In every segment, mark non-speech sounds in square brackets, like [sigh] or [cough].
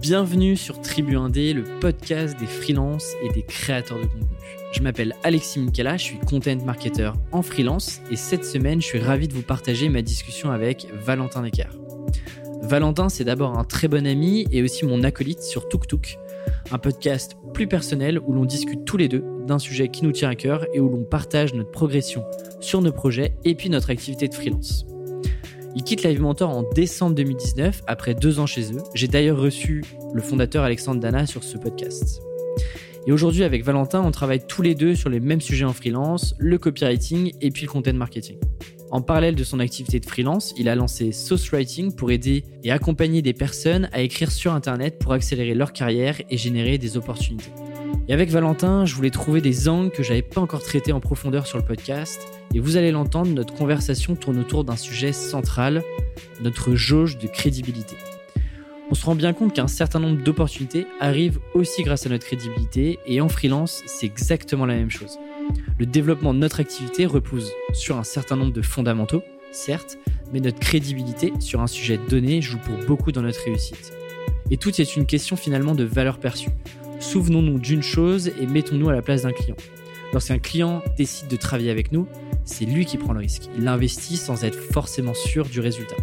Bienvenue sur Tribu Indé, le podcast des freelances et des créateurs de contenu. Je m'appelle Alexis Minkela, je suis content marketer en freelance et cette semaine, je suis ravi de vous partager ma discussion avec Valentin Necker. Valentin, c'est d'abord un très bon ami et aussi mon acolyte sur TukTuk, un podcast plus personnel où l'on discute tous les deux d'un sujet qui nous tient à cœur et où l'on partage notre progression sur nos projets et puis notre activité de freelance. Il quitte Live Mentor en décembre 2019, après deux ans chez eux. J'ai d'ailleurs reçu le fondateur Alexandre Dana sur ce podcast. Et aujourd'hui, avec Valentin, on travaille tous les deux sur les mêmes sujets en freelance, le copywriting et puis le content marketing. En parallèle de son activité de freelance, il a lancé Sauce Writing pour aider et accompagner des personnes à écrire sur Internet pour accélérer leur carrière et générer des opportunités. Et avec Valentin, je voulais trouver des angles que j'avais pas encore traités en profondeur sur le podcast. Et vous allez l'entendre, notre conversation tourne autour d'un sujet central, notre jauge de crédibilité. On se rend bien compte qu'un certain nombre d'opportunités arrivent aussi grâce à notre crédibilité, et en freelance, c'est exactement la même chose. Le développement de notre activité repose sur un certain nombre de fondamentaux, certes, mais notre crédibilité sur un sujet donné joue pour beaucoup dans notre réussite. Et tout est une question finalement de valeur perçue. Souvenons-nous d'une chose et mettons-nous à la place d'un client. Lorsqu'un client décide de travailler avec nous, c'est lui qui prend le risque. Il l'investit sans être forcément sûr du résultat.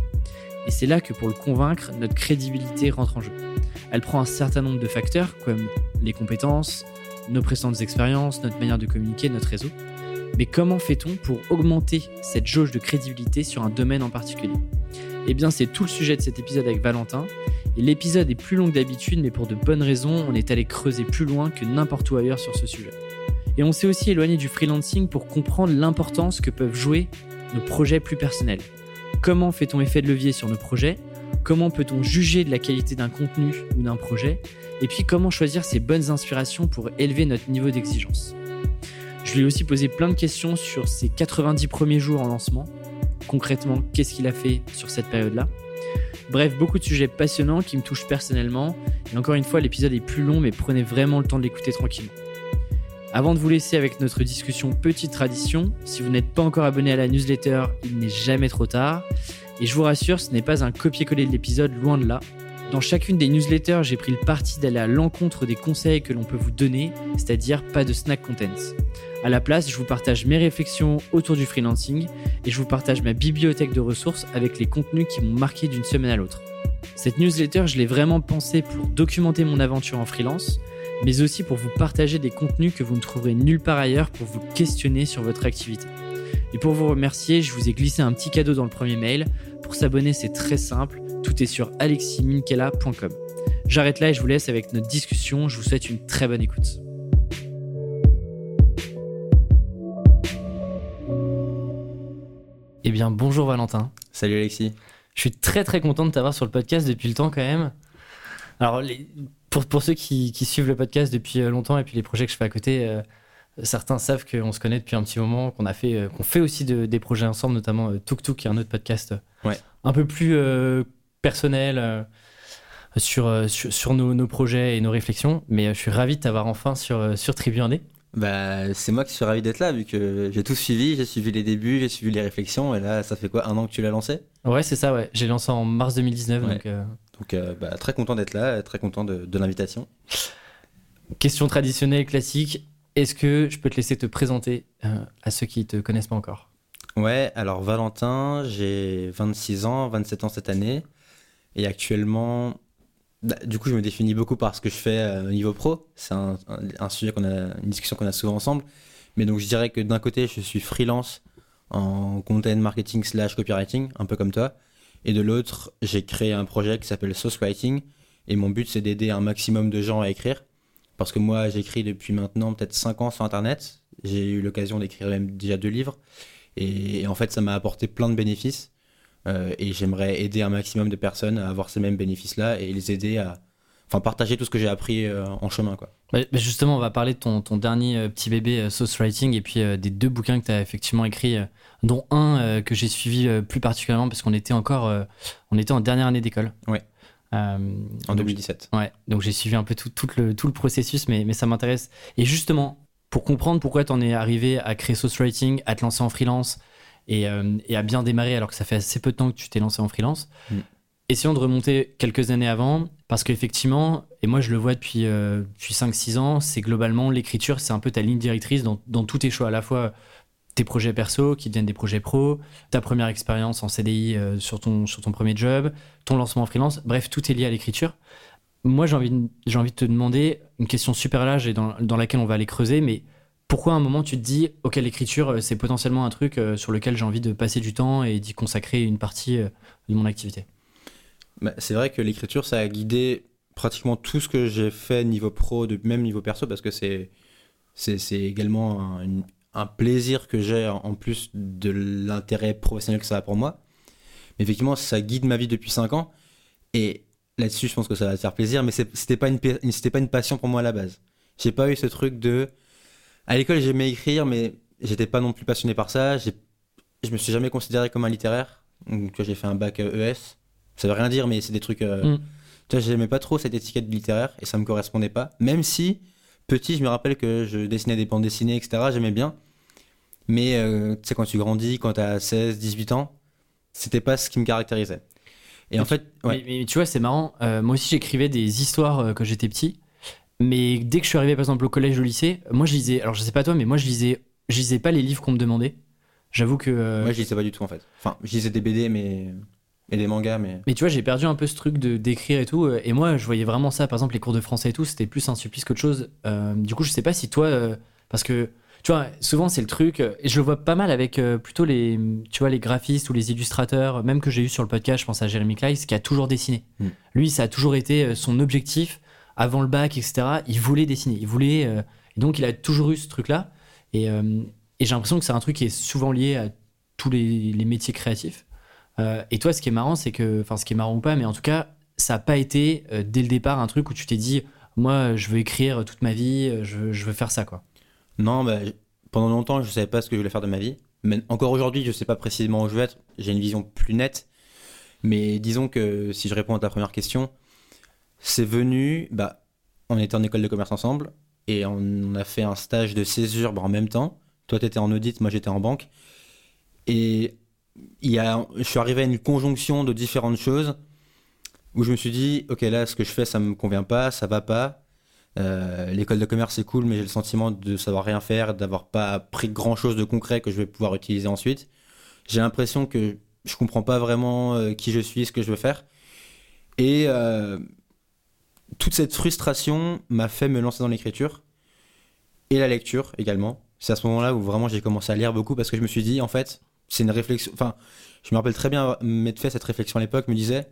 Et c'est là que pour le convaincre, notre crédibilité rentre en jeu. Elle prend un certain nombre de facteurs comme les compétences, nos précédentes expériences, notre manière de communiquer, notre réseau. Mais comment fait-on pour augmenter cette jauge de crédibilité sur un domaine en particulier? Eh bien, c'est tout le sujet de cet épisode avec Valentin l'épisode est plus long que d'habitude, mais pour de bonnes raisons, on est allé creuser plus loin que n'importe où ailleurs sur ce sujet. Et on s'est aussi éloigné du freelancing pour comprendre l'importance que peuvent jouer nos projets plus personnels. Comment fait-on effet de levier sur nos projets? Comment peut-on juger de la qualité d'un contenu ou d'un projet? Et puis comment choisir ces bonnes inspirations pour élever notre niveau d'exigence? Je lui ai aussi posé plein de questions sur ses 90 premiers jours en lancement. Concrètement, qu'est-ce qu'il a fait sur cette période-là? Bref, beaucoup de sujets passionnants qui me touchent personnellement. Et encore une fois, l'épisode est plus long, mais prenez vraiment le temps de l'écouter tranquillement. Avant de vous laisser avec notre discussion petite tradition, si vous n'êtes pas encore abonné à la newsletter, il n'est jamais trop tard. Et je vous rassure, ce n'est pas un copier-coller de l'épisode, loin de là. Dans chacune des newsletters, j'ai pris le parti d'aller à l'encontre des conseils que l'on peut vous donner, c'est-à-dire pas de snack contents. À la place, je vous partage mes réflexions autour du freelancing et je vous partage ma bibliothèque de ressources avec les contenus qui m'ont marqué d'une semaine à l'autre. Cette newsletter, je l'ai vraiment pensée pour documenter mon aventure en freelance, mais aussi pour vous partager des contenus que vous ne trouverez nulle part ailleurs pour vous questionner sur votre activité. Et pour vous remercier, je vous ai glissé un petit cadeau dans le premier mail. Pour s'abonner, c'est très simple, tout est sur aleximinkela.com. J'arrête là et je vous laisse avec notre discussion. Je vous souhaite une très bonne écoute. Eh bien, bonjour Valentin. Salut Alexis. Je suis très très content de t'avoir sur le podcast depuis le temps quand même. Alors, pour, pour ceux qui, suivent le podcast depuis euh, longtemps et puis les projets que je fais à côté, euh, certains savent qu'on se connaît depuis un petit moment, qu'on a fait, euh, qu'on fait aussi des projets ensemble, notamment Tuk Tuk, qui est un autre podcast un peu plus personnel sur, sur, nos, nos, projets et nos réflexions. Mais je suis ravi de t'avoir enfin sur, sur Tribu bah, c'est moi qui suis ravi d'être là, vu que j'ai tout suivi, j'ai suivi les débuts, j'ai suivi les réflexions, et là, ça fait quoi, un an que tu l'as lancé? Ouais, c'est ça, ouais. J'ai lancé en mars 2019, donc... Euh, donc, euh, bah, très content d'être là, très content de, l'invitation. Question traditionnelle, classique, est-ce que je peux te laisser te présenter euh, à ceux qui te connaissent pas encore? Ouais, alors Valentin, j'ai 26 ans, 27 ans cette année, et actuellement, bah, du coup, je me définis beaucoup par ce que je fais euh, au niveau pro. C'est un, sujet qu'on a, une discussion qu'on a souvent ensemble. Mais donc, je dirais que d'un côté, je suis freelance en content marketing slash copywriting, un peu comme toi. Et de l'autre, j'ai créé un projet qui s'appelle Sauce Writing. Et mon but, c'est d'aider un maximum de gens à écrire. Parce que moi, j'écris depuis maintenant peut-être 5 ans sur Internet. J'ai eu l'occasion d'écrire même déjà deux livres. et en fait, ça m'a apporté plein de bénéfices. Euh, et j'aimerais aider un maximum de personnes à avoir ces mêmes bénéfices-là et les aider à enfin, partager tout ce que j'ai appris euh, en chemin. Quoi. justement, on va parler de ton, ton dernier euh, petit bébé Sauce Writing et puis des deux bouquins que tu as effectivement écrits, dont un que j'ai suivi plus particulièrement parce qu'on était encore on était en dernière année d'école. Ouais. en 2017. Ouais, donc j'ai suivi un peu tout, tout, le, tout le processus, mais, mais ça m'intéresse. Et justement, pour comprendre pourquoi tu en es arrivé à créer Sauce Writing, à te lancer en freelance, euh, et, à bien démarrer alors que ça fait assez peu de temps que tu t'es lancé en freelance. Mm. Essayons de remonter quelques années avant, parce qu'effectivement, et moi je le vois depuis, euh, depuis 5-6 ans, c'est globalement l'écriture, c'est un peu ta ligne directrice dans, dans tous tes choix, à la fois tes projets perso qui deviennent des projets pro, ta première expérience en CDI euh, sur, ton, sur ton premier job, ton lancement en freelance, bref, tout est lié à l'écriture. Moi, j'ai envie, j'ai envie de te demander une question super large et dans, dans laquelle on va aller creuser, mais pourquoi à un moment tu te dis, ok, l'écriture, euh, c'est potentiellement un truc sur lequel j'ai envie de passer du temps et d'y consacrer une partie de mon activité? C'est vrai que l'écriture, ça a guidé pratiquement tout ce que j'ai fait niveau pro, de même niveau perso, parce que c'est c'est c'est également un, un plaisir que j'ai en plus de l'intérêt professionnel que ça a pour moi. Mais effectivement, ça guide ma vie depuis 5 ans. Et là-dessus, je pense que ça va te faire plaisir, mais c'était pas, une, c'était pas une passion pour moi à la base. J'ai pas eu ce truc de. À l'école, j'aimais écrire, mais j'étais pas non plus passionné par ça. J'ai- Je me suis jamais considéré comme un littéraire. Donc, j'ai fait un bac euh, ES. Ça veut rien dire, mais c'est des trucs. euh, Mm. Tu vois, j'aimais pas trop cette étiquette littéraire et ça me correspondait pas. Même si, petit, je me rappelle que je dessinais des bandes dessinées, etc. J'aimais bien. Mais euh, tu sais, quand tu grandis, quand t'as 16, 18 ans, c'était pas ce qui me caractérisait. Et Mais en tu- fait, ouais. Mais, mais tu vois, c'est marrant. euh, moi aussi, j'écrivais des histoires euh, quand j'étais petit. Mais dès que je suis arrivé, par exemple, au collège au lycée, moi, je lisais. Alors, je sais pas toi, mais moi, je lisais, je lisais pas les livres qu'on me demandait. J'avoue que. moi je lisais pas du tout en fait. Enfin, je lisais des BD mais... et des mangas, mais. Mais tu vois, j'ai perdu un peu ce truc de d'écrire et tout. euh, Et moi, je voyais vraiment ça. Par exemple, les cours de français et tout, c'était plus un supplice qu'autre chose. Euh, du coup, je sais pas si toi, euh, parce que tu vois, souvent c'est le truc. Et je le vois pas mal avec euh, plutôt les, tu vois, les graphistes ou les illustrateurs, même que j'ai eu sur le podcast. Je pense à Jérémy Kleiss qui a toujours dessiné. Mm. Lui, ça a toujours été son objectif avant le bac, etc. Il voulait dessiner. Il voulait. et donc, il a toujours eu ce truc-là. Et, et j'ai l'impression que c'est un truc qui est souvent lié à tous les, les métiers créatifs. Euh, et toi, ce qui est marrant, c'est que, enfin, ce qui est marrant ou pas, mais en tout cas, ça n'a pas été euh, dès le départ un truc où tu t'es dit, moi, je veux écrire toute ma vie, euh, je, veux- faire ça, quoi. Non, bah, pendant longtemps, je savais pas ce que je voulais faire de ma vie. Mais encore aujourd'hui, je sais pas précisément où je veux être. J'ai une vision plus nette. Mais disons que si je réponds à ta première question, c'est venu. Bah, on était en école de commerce ensemble et on a fait un stage de césure bah, en même temps. Toi, tu étais en audit, moi, j'étais en banque. Et il y a, je suis arrivé à une conjonction de différentes choses où je me suis dit, ok, là, ce que je fais, ça me convient pas, ça va pas. Euh, L'école de commerce c'est cool, mais j'ai le sentiment de savoir rien faire, d'avoir pas appris grand chose de concret que je vais pouvoir utiliser ensuite. J'ai l'impression que je comprends pas vraiment euh, qui je suis, ce que je veux faire. Et euh, toute cette frustration m'a fait me lancer dans l'écriture et la lecture également. C'est à ce moment-là où vraiment j'ai commencé à lire beaucoup parce que je me suis dit, en fait, c'est une réflexion. Enfin, je me rappelle très bien m'être fait cette réflexion à l'époque, me disais,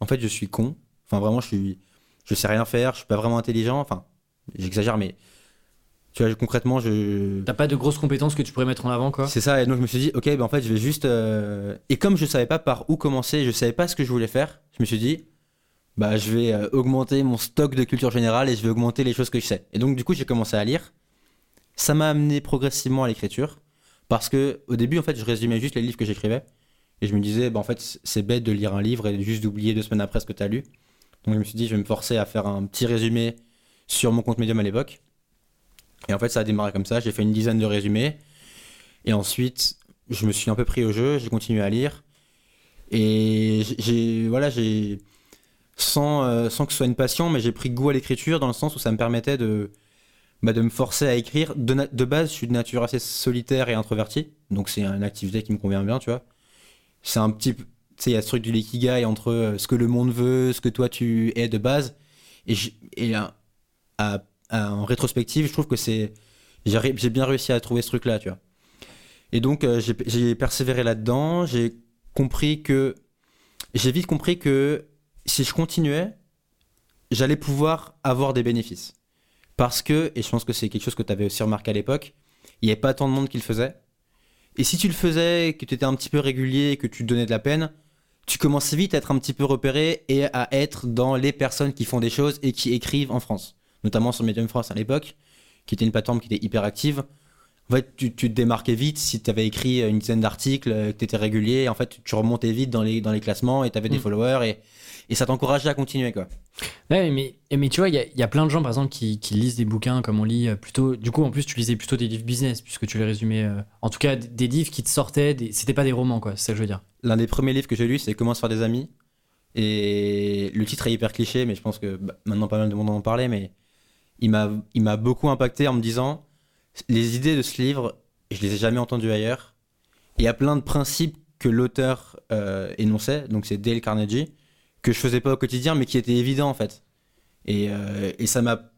en fait, je suis con. Enfin, vraiment, je suis je sais rien faire, je suis pas vraiment intelligent. Enfin, j'exagère, mais tu vois, concrètement, je. T'as pas de grosses compétences que tu pourrais mettre en avant, quoi. C'est ça, et donc je me suis dit, ok, ben en fait, je vais juste. euh, Et comme je savais pas par où commencer, je savais pas ce que je voulais faire, je me suis dit, bah, je vais euh, augmenter mon stock de culture générale et je vais augmenter les choses que je sais. Et donc, du coup, j'ai commencé à lire. Ça m'a amené progressivement à l'écriture, parce que au début, en fait, je résumais juste les livres que j'écrivais, et je me disais, bah, en fait, c'est bête de lire un livre et juste d'oublier deux semaines après ce que tu as lu. Donc, je me suis dit, je vais me forcer à faire un petit résumé sur mon compte Medium à l'époque. Et en fait, ça a démarré comme ça. J'ai fait une dizaine de résumés. Et ensuite, je me suis un peu pris au jeu. J'ai continué à lire. Et j'ai, voilà, j'ai, sans, euh, sans que ce soit une passion, mais j'ai pris goût à l'écriture dans le sens où ça me permettait de, bah, de me forcer à écrire. De, base, je suis de nature assez solitaire et introverti. Donc, c'est une activité qui me convient bien, tu vois. C'est un petit, tu sais, il y a ce truc du l'ikigai entre euh, ce que le monde veut, ce que toi tu es de base. Et, en rétrospective, je trouve que c'est, j'ai bien réussi à trouver ce truc-là, tu vois. Et donc, euh, j'ai persévéré là-dedans. J'ai compris que. J'ai vite compris que si je continuais, j'allais pouvoir avoir des bénéfices. Parce que, et je pense que c'est quelque chose que tu avais aussi remarqué à l'époque, il n'y avait pas tant de monde qui le faisait. Et si tu le faisais, que tu étais un petit peu régulier, que tu donnais de la peine, tu commences vite à être un petit peu repéré et à être dans les personnes qui font des choses et qui écrivent en France. Notamment sur Medium France à l'époque, qui était une plateforme qui était hyper active. En fait, tu, tu te démarquais vite si tu avais écrit une dizaine d'articles, euh, que tu étais régulier. En fait, tu remontais vite dans les, dans les classements et tu avais des Mm. followers et, et ça t'encourageait à continuer. Quoi. Ouais, mais, mais tu vois, il y y a plein de gens, par exemple, qui, qui lisent des bouquins comme on lit euh, plutôt. Du coup, en plus, tu lisais plutôt des livres business, puisque tu les résumais. euh, en tout cas, des- livres qui te sortaient. Des... C'était pas des romans, quoi, c'est ça que je veux dire. L'un des premiers livres que j'ai lu, c'est Comment se faire des amis. Et le titre est hyper cliché, mais je pense que bah, maintenant pas mal de monde en parlait, mais il m'a, il m'a beaucoup impacté en me disant les idées de ce livre, je les ai jamais entendues ailleurs. Il y a plein de principes que l'auteur euh, énonçait, donc c'est Dale Carnegie, que je faisais pas au quotidien, mais qui étaient évidents en fait. Et, euh, et ça m'a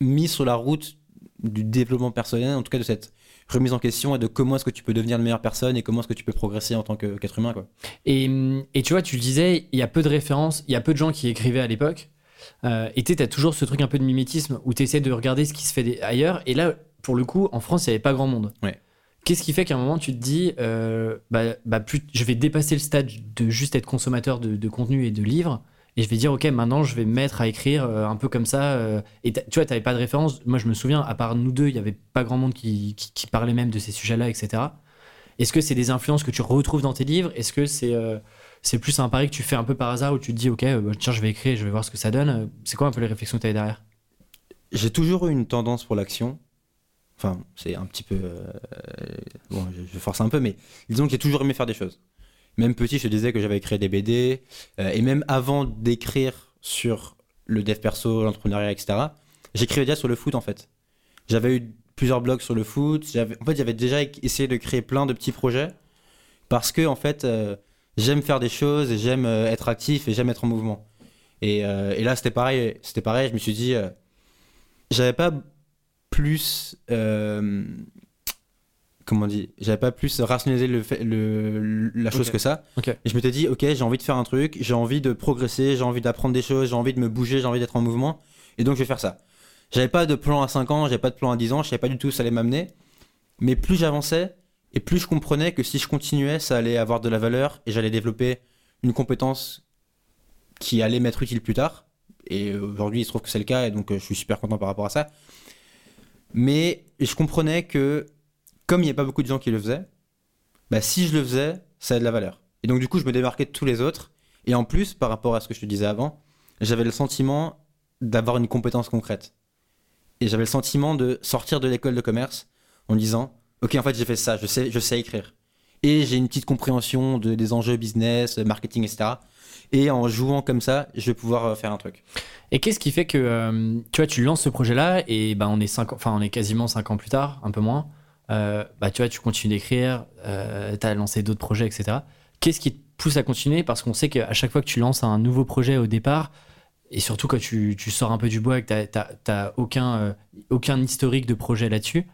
mis sur la route du développement personnel, en tout cas de cette remise en question et de comment est-ce que tu peux devenir une meilleure personne et comment est-ce que tu peux progresser en tant qu'être humain. Et, et tu vois, tu le disais, il y a peu de références, il y a peu de gens qui écrivaient à l'époque. Euh, et tu as toujours ce truc un peu de mimétisme où tu essaies de regarder ce qui se fait ailleurs. Et là, pour le coup, en France, il n'y avait pas grand monde. Ouais. Qu'est-ce qui fait qu'à un moment, tu te dis, euh, bah, bah, plus, je vais dépasser le stade de juste être consommateur de, de contenu et de livres. Et je vais dire, OK, maintenant, je vais me mettre à écrire euh, un peu comme ça. euh, et tu vois, tu n'avais pas de référence. Moi, je me souviens, à part nous deux, il n'y avait pas grand monde qui, qui- qui parlait même de ces sujets-là, etc. Est-ce que c'est des influences que tu retrouves dans tes livres? Est-ce que c'est c'est plus un pari que tu fais un peu par hasard où tu te dis, OK, bah, tiens, je vais écrire, je vais voir ce que ça donne? C'est quoi un peu les réflexions que tu avais derrière? J'ai toujours eu une tendance pour l'action. Enfin, c'est un petit peu. euh, bon, je, force un peu, mais disons que j'ai toujours aimé faire des choses. Même petit, je disais que j'avais écrit des BD, euh, et même avant d'écrire sur le dev perso, l'entrepreneuriat, etc., j'écrivais déjà sur le foot en fait. J'avais eu plusieurs blogs sur le foot. En fait, j'avais déjà essayé de créer plein de petits projets parce que en fait, euh, j'aime faire des choses et j'aime être actif et j'aime être en mouvement. Et, et là, c'était pareil. C'était pareil. Je me suis dit, j'avais pas plus euh, comment on dit j'avais pas plus rationalisé le, fait- le- la chose que ça. Et je m'étais dit ok j'ai envie de faire un truc j'ai envie de progresser j'ai envie d'apprendre des choses j'ai envie de me bouger j'ai envie d'être en mouvement. Et donc je vais faire ça. J'avais pas de plan à 5 ans j'avais pas de plan à 10 ans je savais pas du tout où ça allait m'amener. Mais plus j'avançais et plus je comprenais que si je continuais ça allait avoir de la valeur et j'allais développer une compétence qui allait m'être utile plus tard. Et aujourd'hui il se trouve que c'est le cas et donc euh, je suis super content par rapport à ça mais je comprenais que, comme il n'y a pas beaucoup de gens qui le faisaient, bah, si je le faisais, ça a de la valeur. Et donc, du coup, je me démarquais de tous les autres. Et en plus, par rapport à ce que je te disais avant, j'avais le sentiment d'avoir une compétence concrète. Et j'avais le sentiment de sortir de l'école de commerce en disant Ok, en fait, j'ai fait ça, je sais, je sais écrire. Et j'ai une petite compréhension de, des enjeux business, marketing, etc. Et en jouant comme ça, je vais pouvoir euh, faire un truc. Et qu'est-ce qui fait que euh, tu vois, tu lances ce projet-là et ben on est cinq, enfin on est quasiment cinq ans plus tard, un peu moins. Euh, bah tu vois, tu continues d'écrire, euh, tu as lancé d'autres projets, etc. Qu'est-ce qui te pousse à continuer? Parce qu'on sait qu'à chaque fois que tu lances un nouveau projet au départ, et surtout quand tu, tu sors un peu du bois et que tu n'as aucun, euh, aucun historique de projet là-dessus,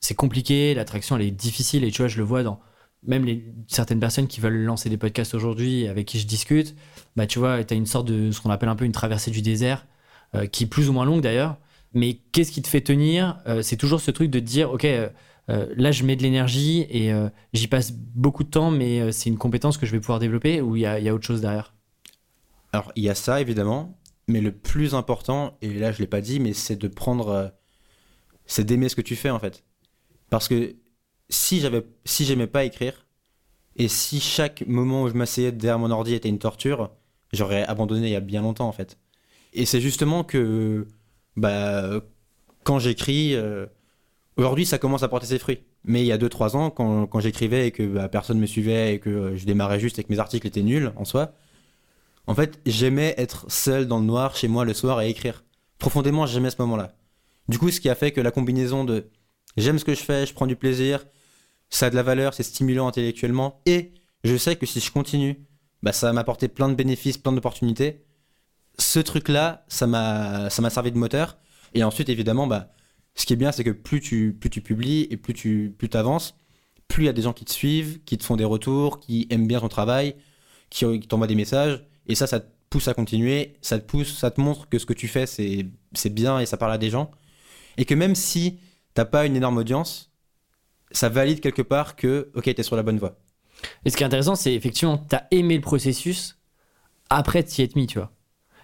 c'est compliqué, l'attraction elle est difficile et tu vois, je le vois dans même certaines personnes qui veulent lancer des podcasts aujourd'hui avec qui je discute, bah tu vois, tu as une sorte de ce qu'on appelle un peu une traversée du désert, euh, qui est plus ou moins longue d'ailleurs. Mais qu'est-ce qui te fait tenir Euh, C'est toujours ce truc de dire, ok, euh, là je mets de l'énergie et j'y passe beaucoup de temps, mais c'est une compétence que je vais pouvoir développer ou il y a, y a autre chose derrière? Alors, il y a ça, évidemment, mais le plus important, et là, je l'ai pas dit, mais c'est de prendre. c'est d'aimer ce que tu fais, en fait. Parce que si j'avais si j'aimais pas écrire, et si chaque moment où je m'asseyais derrière mon ordi était une torture, j'aurais abandonné il y a bien longtemps, en fait. Et c'est justement que. Bah. Quand j'écris. euh, Aujourd'hui, ça commence à porter ses fruits. Mais il y a 2-3 ans, quand, quand j'écrivais et que bah, personne me suivait et que euh, je démarrais juste et que mes articles étaient nuls en soi, en fait, j'aimais être seul dans le noir chez moi le soir et écrire. Profondément, j'aimais ce moment-là. Du coup, ce qui a fait que la combinaison de j'aime ce que je fais, je prends du plaisir, ça a de la valeur, c'est stimulant intellectuellement, et je sais que si je continue, bah, ça va m'apporter plein de bénéfices, plein d'opportunités. Ce truc-là, ça m'a servi de moteur. Et ensuite, évidemment, bah, ce qui est bien, c'est que plus tu, plus tu publies et plus tu plus avances, plus il y a des gens qui te suivent, qui te font des retours, qui aiment bien ton travail, qui, t'envoient des messages. Et ça, ça te pousse à continuer, ça te pousse, ça te montre que ce que tu fais, c'est c'est bien et ça parle à des gens. Et que même si t'as pas une énorme audience, ça valide quelque part que, ok, t'es sur la bonne voie. Et ce qui est intéressant, c'est effectivement, tu as aimé le processus après t'y être mis, tu vois.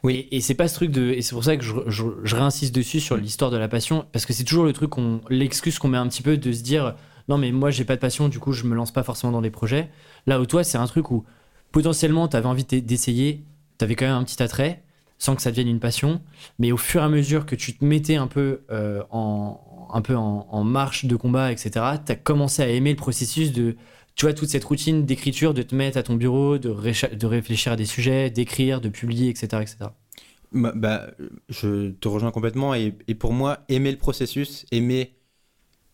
Oui. Et, et c'est pas ce truc de. Et c'est pour ça que je, je, je réinsiste dessus sur l'histoire de la passion, parce que c'est toujours le truc, qu'on- l'excuse qu'on met un petit peu de se dire non, mais moi j'ai pas de passion, du coup je me lance pas forcément dans des projets. Là où toi, c'est un truc où potentiellement t'avais envie d'e- d'essayer, t'avais quand même un petit attrait, sans que ça devienne une passion, mais au fur et à mesure que tu te mettais un peu euh, en un peu en, marche de combat, etc., t'as commencé à aimer le processus de tu vois, toute cette routine d'écriture, de te mettre à ton bureau, de, réfléchir à des sujets, d'écrire, de publier, etc., etc. Bah, bah, je te rejoins complètement. Et, pour moi, aimer le processus, aimer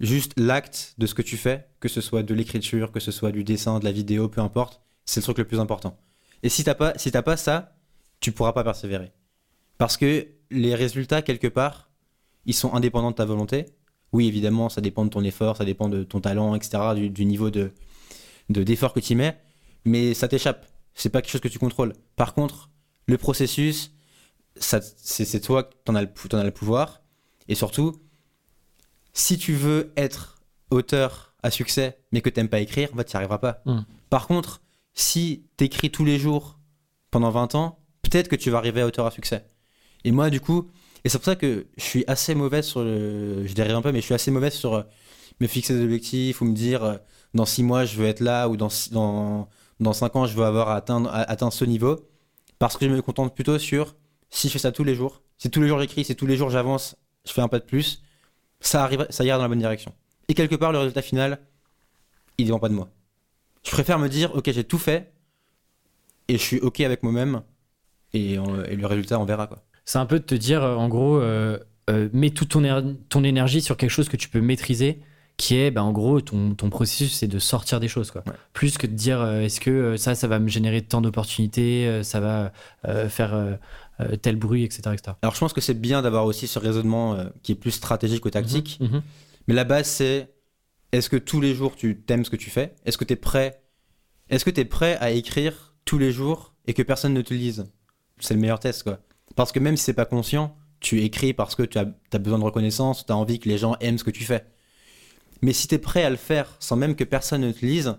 juste l'acte de ce que tu fais, que ce soit de l'écriture, que ce soit du dessin, de la vidéo, peu importe, c'est le truc le plus important. Et si t'as pas, si pas ça, tu pourras pas persévérer. Parce que les résultats, quelque part, ils sont indépendants de ta volonté. Oui, évidemment, ça dépend de ton effort, ça dépend de ton talent, etc., du, du niveau de, de- d'effort que tu mets, mais ça t'échappe. C'est pas quelque chose que tu contrôles. Par contre, le processus, c'est, toi qui t'en as, le, t'en as le pouvoir. Et surtout, si tu veux être auteur à succès, mais que t'aimes pas écrire, en fait, tu n'y arriveras pas. Mm. Par contre, si t'écris tous les jours pendant 20 ans, peut-être que tu vas arriver à auteur à succès. Et moi, du coup, et c'est pour ça que je suis assez mauvais sur le. Je dérive un peu, mais je suis assez mauvais sur euh, me fixer des objectifs ou me dire euh, dans 6 mois, je veux être là ou dans, dans, dans 5 ans, je veux avoir atteint, atteint ce niveau. Parce que je me contente plutôt sur si je fais ça tous les jours, si tous les jours j'écris, si tous les jours j'avance, je fais un pas de plus, ça, arrive, ça ira dans la bonne direction. Et quelque part, le résultat final, il dépend pas de moi. Je préfère me dire, ok, j'ai tout fait et je suis ok avec moi-même et, et le résultat, on verra quoi. C'est un peu de te dire, euh, en gros, euh, euh, mets toute ton, éner- ton énergie sur quelque chose que tu peux maîtriser, qui est, bah, en gros, ton, ton processus, c'est de sortir des choses. Quoi. Ouais. Plus que de dire, euh, est-ce que ça, ça va me générer tant d'opportunités, ça va faire tel bruit, etc. etc. Alors je pense que c'est bien d'avoir aussi ce raisonnement qui est plus stratégique ou tactique. Mhm, mhm. Mais la base, c'est est-ce que tous les jours tu t'aimes ce que tu fais? Est-ce que tu es prêt Est-ce que tu es prêt à écrire tous les jours et que personne ne te lise? C'est le meilleur test, quoi. Parce que même si c'est pas conscient, tu écris parce que tu as, as besoin de reconnaissance, tu as envie que les gens aiment ce que tu fais. Mais si tu es prêt à le faire sans même que personne ne te lise,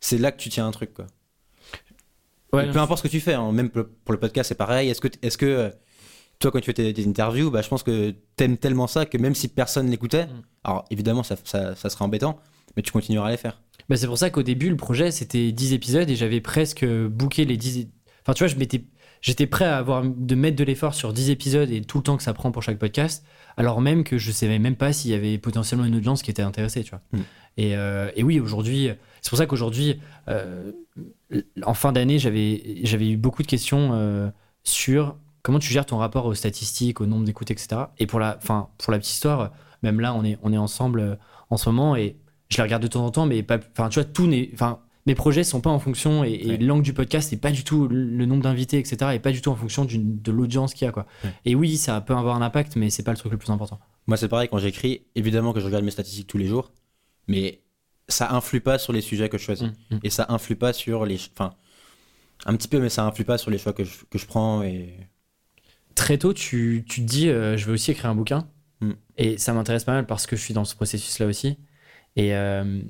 c'est là que tu tiens un truc, quoi. Ouais, peu importe ce que tu fais, hein, même pour le- podcast, c'est pareil. Est-ce que, est-ce que euh, toi, quand tu fais tes, tes interviews, bah, je pense que t'aimes tellement ça que même si personne l'écoutait, Mm. alors évidemment, ça, ça, ça sera embêtant, mais tu continueras à les faire. Bah, c'est pour ça qu'au début, le projet, c'était 10 épisodes et j'avais presque booké les 10. é- Enfin, tu vois, je m'étais. J'étais prêt à avoir de mettre de l'effort sur 10 épisodes et tout le temps que ça prend pour chaque podcast, alors même que je savais même pas s'il y avait potentiellement une audience qui était intéressée, tu vois. Mm. Et, euh, et oui, aujourd'hui, c'est pour ça qu'aujourd'hui, euh, en fin d'année, j'avais j'avais eu beaucoup de questions euh, sur comment tu gères ton rapport aux statistiques, au nombre d'écoutes, etc. Et pour la, enfin, pour la petite histoire, même là, on est, on est ensemble en ce moment et je les regarde de temps en temps, mais pas, enfin, tu vois, tout n'est, enfin, mes projets sont pas en fonction et, et Ouais. l'angle du podcast c'est pas du tout le nombre d'invités, etc. et pas du tout en fonction de l'audience qu'il y a, quoi. Ouais. Et oui, ça peut avoir un impact, mais c'est pas le truc le plus important. Moi, c'est pareil quand j'écris, évidemment que je regarde mes statistiques tous les jours, mais ça influe pas sur les sujets que je choisis. Mm, mm. Et ça influe pas sur les. Enfin, un petit peu, mais ça influe pas sur les choix que je, que je prends. Et... Très tôt, tu, tu te dis, euh, je vais aussi écrire un bouquin. Mm. Et ça m'intéresse pas mal parce que je suis dans ce processus-là aussi. Et, euh,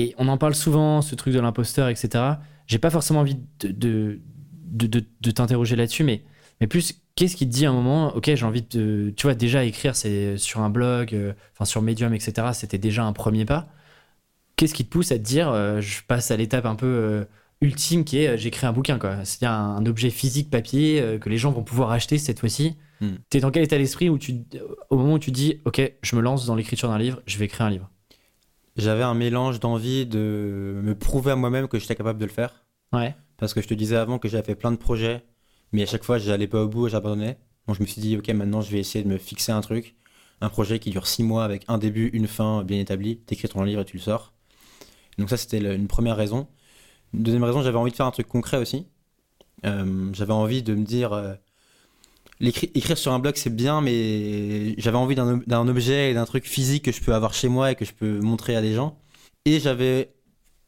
et on en parle souvent, ce truc de l'imposteur, etc. J'ai pas forcément envie de, de, de, de- de t'interroger là-dessus, mais, mais plus, qu'est-ce qui te dit à un moment, ok, j'ai envie de. Tu vois, déjà écrire, c'est sur un blog, euh, enfin sur Medium, etc. C'était déjà un premier pas. Qu'est-ce qui te pousse à te dire, euh, je passe à l'étape un peu euh, ultime qui est, j'écris un bouquin, quoi. C'est-à-dire un, un objet physique papier euh, que les gens vont pouvoir acheter cette fois-ci. Hmm. T'es dans quel état d'esprit où tu, au moment où tu dis, ok, je me lance dans l'écriture d'un livre, je vais écrire un livre? J'avais un mélange d'envie de me prouver à moi-même que j'étais capable de le faire. Ouais. Parce que je te disais avant que j'avais fait plein de projets, mais à chaque fois, j'allais pas au bout et j'abandonnais. Donc je me suis dit, ok, maintenant je vais essayer de me fixer un truc, un projet qui dure six mois avec un début, une fin bien établie. T'écris ton livre et tu le sors. Donc ça, c'était une première raison. Une deuxième raison, j'avais envie de faire un truc concret aussi. Euh, j'avais envie de me dire, euh, écrire sur un blog c'est bien, mais j'avais envie d'un ob- d'un objet et d'un truc physique que je peux avoir chez moi et que je peux montrer à des gens. Et j'avais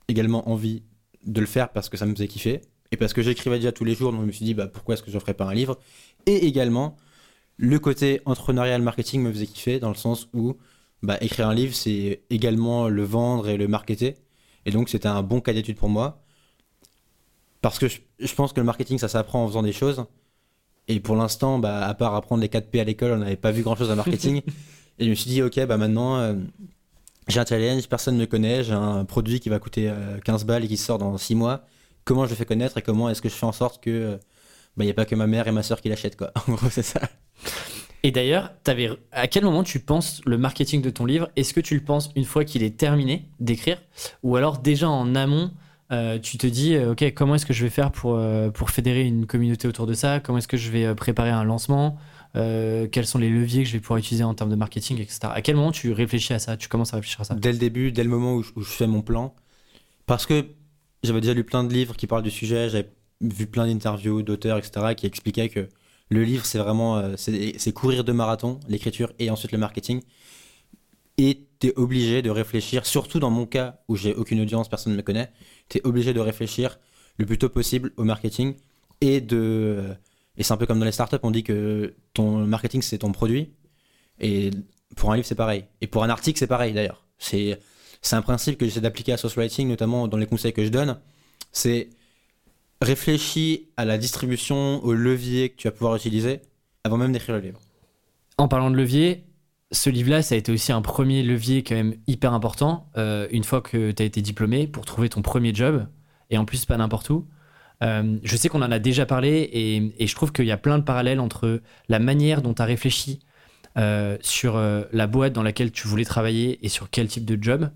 également envie de le faire parce que ça me faisait kiffer et parce que j'écrivais déjà tous les jours, donc je me suis dit bah, pourquoi est-ce que je ne ferais pas un livre? Et également, le côté entrepreneurial marketing me faisait kiffer dans le sens où bah, écrire un livre, c'est également le vendre et le marketer. Et donc c'était un bon cas d'étude pour moi. Parce que je pense que le marketing, ça s'apprend en faisant des choses. Et pour l'instant, bah, à part apprendre les 4P à l'école, on n'avait pas vu grand-chose en marketing. [laughs] et je me suis dit, ok, bah maintenant, euh, j'ai un challenge, personne ne me connaît, j'ai un produit qui va coûter euh, 15 balles et qui sort dans 6 mois. Comment je le fais connaître et comment est-ce que je fais en sorte que euh, bah, il n'y a pas que ma mère et ma soeur qui l'achètent, quoi. [laughs] En gros, c'est ça. Et d'ailleurs, t'avais- à quel moment tu penses le marketing de ton livre? Est-ce que tu le penses une fois qu'il est terminé d'écrire? Ou alors déjà en amont, euh, tu te dis, euh, ok, comment est-ce que je vais faire pour, euh, pour fédérer une communauté autour de ça? Comment est-ce que je vais préparer un lancement? Quels sont les leviers que je vais pouvoir utiliser en termes de marketing, etc. À quel moment tu réfléchis à ça? Tu commences à réfléchir à ça Dès le début, dès le moment où je, où je fais mon plan, parce que j'avais déjà lu plein de livres qui parlent du sujet, j'avais vu plein d'interviews d'auteurs, etc., qui expliquaient que le livre, c'est vraiment c'est courir de marathon, l'écriture et ensuite le marketing. Et tu es obligé de réfléchir, surtout dans mon cas où j'ai aucune audience, personne ne me connaît, tu es obligé de réfléchir le plus tôt possible au marketing et de. Et c'est un peu comme dans les startups, on dit que ton marketing, c'est ton produit. Et pour un livre, c'est pareil. Et pour un article, c'est pareil d'ailleurs. C'est c'est un principe que j'essaie d'appliquer à Source Writing, notamment dans les conseils que je donne. C'est réfléchis à la distribution, aux leviers que tu vas pouvoir utiliser avant même d'écrire le livre. En parlant de levier, ce livre-là, ça a été aussi un premier levier quand même hyper important euh, une fois que tu as été diplômé pour trouver ton premier job et en plus pas n'importe où. Euh, je sais qu'on en a déjà parlé et, je trouve qu'il y a plein de parallèles entre la manière dont tu as réfléchi euh, sur la boîte dans laquelle tu voulais travailler et sur quel type de job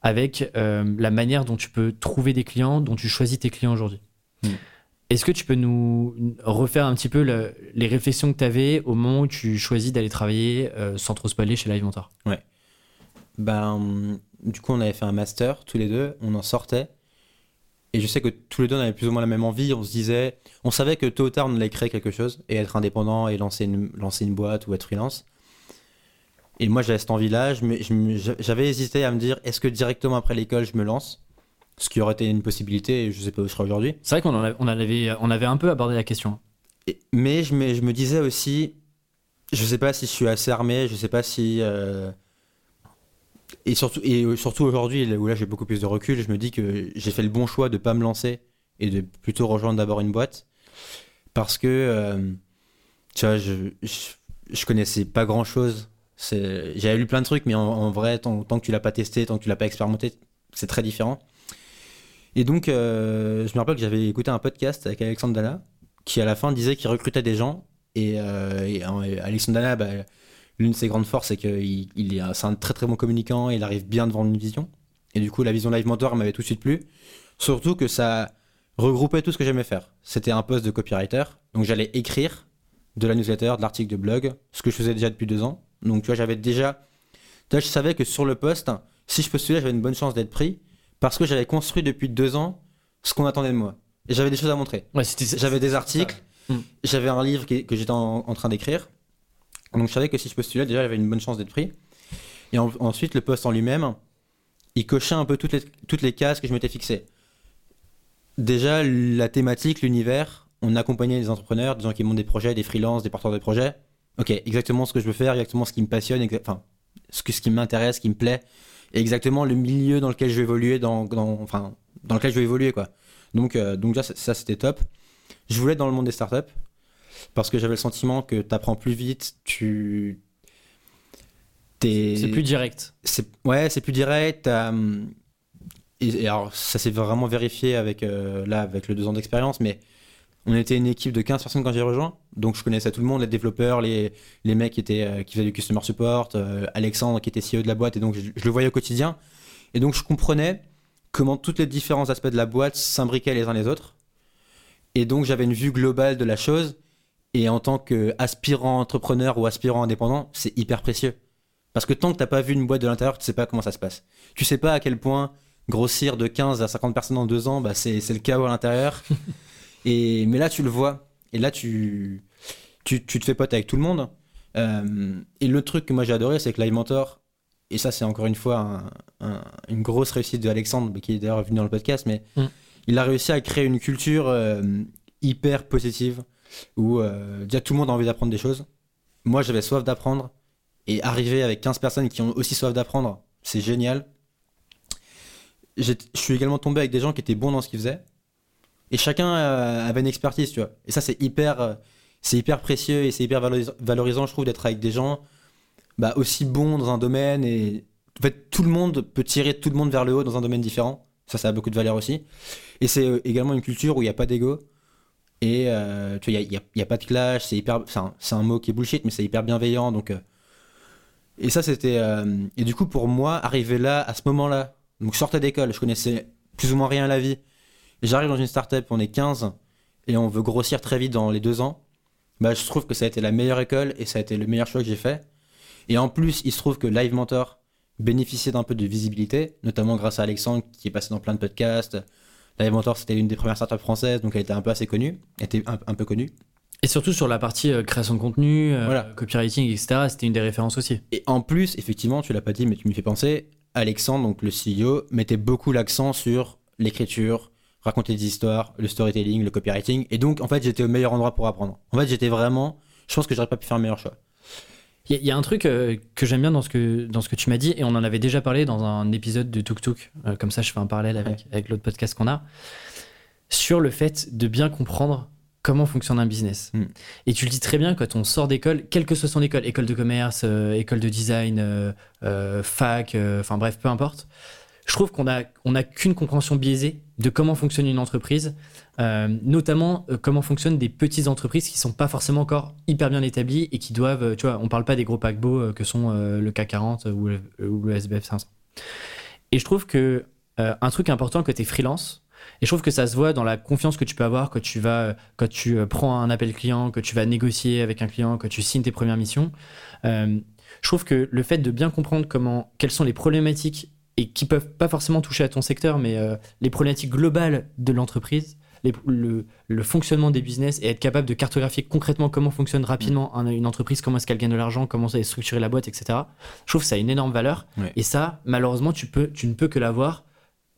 avec la manière dont tu peux trouver des clients, dont tu choisis tes clients aujourd'hui. Mm. Est-ce que tu peux nous refaire un petit peu le- les réflexions que tu avais au moment où tu choisis d'aller travailler euh, sans trop spoiler chez Live Mentor? Ben, du coup, on avait fait un master tous les deux, on en sortait. Et je sais que tous les deux, on avait plus ou moins la même envie. On se disait, on savait que tôt ou tard, on allait créer quelque chose et être indépendant et lancer une, lancer une boîte ou être freelance. Et moi, j'avais cette envie-là. J'avais hésité à me dire, est-ce que directement après l'école, je me lance? Ce qui aurait été une possibilité je sais pas où je serai aujourd'hui. C'est vrai qu'on en on avait, on avait un peu abordé la question. Et- Mais je me, je me disais aussi, je sais pas si je suis assez armé, je sais pas si. euh, Et surtout, et surtout aujourd'hui, où là j'ai beaucoup plus de recul, je me dis que j'ai fait le bon choix de pas me lancer et de plutôt rejoindre d'abord une boîte. Parce que, euh, tu vois, je, je, je connaissais pas grand chose. J'avais lu plein de trucs, mais en, en vrai, tant, tant que tu l'as pas testé, tant que tu l'as pas expérimenté, c'est très différent. Et donc, euh, je me rappelle que j'avais écouté un podcast avec Alexandre Dalla qui à la fin disait qu'il recrutait des gens. Et, euh, euh, Alexandre Dalla, bah, l'une de ses grandes forces, c'est qu'il il est, un très très bon communicant, il arrive bien devant une vision. Et du coup, la vision Live Mentor m'avait tout de suite plu. Surtout que ça regroupait tout ce que j'aimais faire. C'était un poste de copywriter, donc j'allais écrire de la newsletter, de l'article de blog, ce que je faisais déjà depuis deux ans. Donc tu vois, j'avais déjà... Déjà, je savais que sur le poste, si je postulais, j'avais une bonne chance d'être pris, parce que j'avais construit depuis deux ans ce qu'on attendait de moi. Et j'avais des choses à montrer. Ouais, J'avais des articles, Mm. j'avais un livre qui- que j'étais en, en train d'écrire. Donc je savais que si je postulais, déjà j'avais une bonne chance d'être pris. Et en- ensuite, le poste en lui-même, il cochait un peu toutes les, toutes les cases que je m'étais fixées. Déjà, la thématique, l'univers, on accompagnait des entrepreneurs, des gens qui montent des projets, des freelances, des porteurs de projets. Ok, exactement ce que je veux faire, exactement ce qui me passionne, enfin, ce, que, ce qui m'intéresse, ce qui me plaît, et exactement le milieu dans lequel je vais évoluer, dans, dans- enfin, dans lequel je vais évoluer, quoi. Donc, euh, donc déjà, ça, ça, c'était top. Je voulais être dans le monde des startups parce que j'avais le sentiment que tu apprends plus vite, tu. t'es- c'est plus direct. c'est ouais, c'est plus direct. Et, et alors, ça s'est vraiment vérifié avec euh, là, avec le deux ans d'expérience, mais on était une équipe de 15 personnes quand j'ai rejoint, donc je connaissais tout le monde, les développeurs, les, les mecs qui étaient euh, qui faisaient du customer support, euh, Alexandre qui était CEO de la boîte, et donc je, le voyais au quotidien, et donc je comprenais comment tous les différents aspects de la boîte s'imbriquaient les uns les autres, et donc j'avais une vue globale de la chose. Et en tant qu'aspirant entrepreneur ou aspirant indépendant, c'est hyper précieux. Parce que tant que t'as pas vu une boîte de l'intérieur, tu sais pas comment ça se passe. Tu sais pas à quel point grossir de 15 à 50 personnes en deux ans, bah c'est le chaos à l'intérieur. [laughs] et mais là tu le vois. Et là tu tu, tu te fais pote avec tout le monde. Euh, et le truc que moi j'ai adoré, c'est que Live Mentor, et ça c'est encore une fois un- un- une grosse réussite de Alexandre, qui est d'ailleurs venu dans le podcast, mais Mm. il a réussi à créer une culture euh, hyper positive où euh, déjà tout le monde a envie d'apprendre des choses. Moi j'avais soif d'apprendre et arriver avec 15 personnes qui ont aussi soif d'apprendre, c'est génial. Je suis également tombé avec des gens qui étaient bons dans ce qu'ils faisaient et chacun euh, avait une expertise, tu vois. Et ça c'est hyper, euh, hyper précieux et c'est hyper valoris- valorisant, je trouve, d'être avec des gens bah, aussi bons dans un domaine et en fait tout le monde peut tirer tout le monde vers le haut dans un domaine différent. Ça, ça a beaucoup de valeur aussi. Et c'est euh, également une culture où il n'y a pas d'ego, Et tu vois, il n'y a, pas de clash, c'est hyper. C'est un, mot qui est bullshit, mais c'est hyper bienveillant. Donc, et ça, c'était. et du coup, pour moi, arriver là, à ce moment-là, donc je sortais d'école, je connaissais plus ou moins rien à la vie. J'arrive dans une startup, on est 15, et on veut grossir très vite dans les deux ans. Bah, je trouve que ça a été la meilleure école et ça a été le meilleur choix que j'ai fait. Et en plus, il se trouve que Live Mentor bénéficiait d'un peu de visibilité, notamment grâce à Alexandre qui est passé dans plein de podcasts. Live Mentor, c'était l'une des premières startups françaises, donc elle était un peu assez connue, elle était un, un peu connue. Et surtout sur la partie euh, création de contenu, euh, Voilà. copywriting, etc. C'était une des références aussi. Et en plus, effectivement, tu l'as pas dit, mais tu m'y fais penser, Alexandre, donc le CEO, mettait beaucoup l'accent sur l'écriture, raconter des histoires, le storytelling, le copywriting. Et donc, en fait, j'étais au meilleur endroit pour apprendre. En fait, j'étais vraiment. Je pense que j'aurais pas pu faire un meilleur choix. Il y, a- il y a un truc euh, que j'aime bien dans ce que, dans ce que tu m'as dit, et on en avait déjà parlé dans un épisode de Tuk Tuk, euh, comme ça je fais un parallèle avec, avec l'autre podcast qu'on a, sur le fait de bien comprendre comment fonctionne un business. Mm. Et tu le dis très bien quand on sort d'école, quelle que soit son école, école de commerce, euh, école de design, fac, enfin bref, peu importe, je trouve qu'on a, on a qu'une compréhension biaisée de comment fonctionne une entreprise, euh, notamment euh, comment fonctionnent des petites entreprises qui sont pas forcément encore hyper bien établies et qui doivent, euh, tu vois, on parle pas des gros paquebots que sont le CAC 40 ou le, ou le SBF 500. Et je trouve que un truc important côté freelance, et je trouve que ça se voit dans la confiance que tu peux avoir quand tu vas, quand tu prends un appel client, que tu vas négocier avec un client, que tu signes tes premières missions. Je trouve que le fait de bien comprendre comment, quelles sont les problématiques et qui peuvent pas forcément toucher à ton secteur, mais euh, les problématiques globales de l'entreprise, les- le, le fonctionnement des business et être capable de cartographier concrètement comment fonctionne rapidement un- une entreprise, comment est-ce qu'elle gagne de l'argent, comment est structurer la boîte, etc. Je trouve que ça a une énorme valeur. Ouais. Et ça, malheureusement, tu, peux, tu ne peux que l'avoir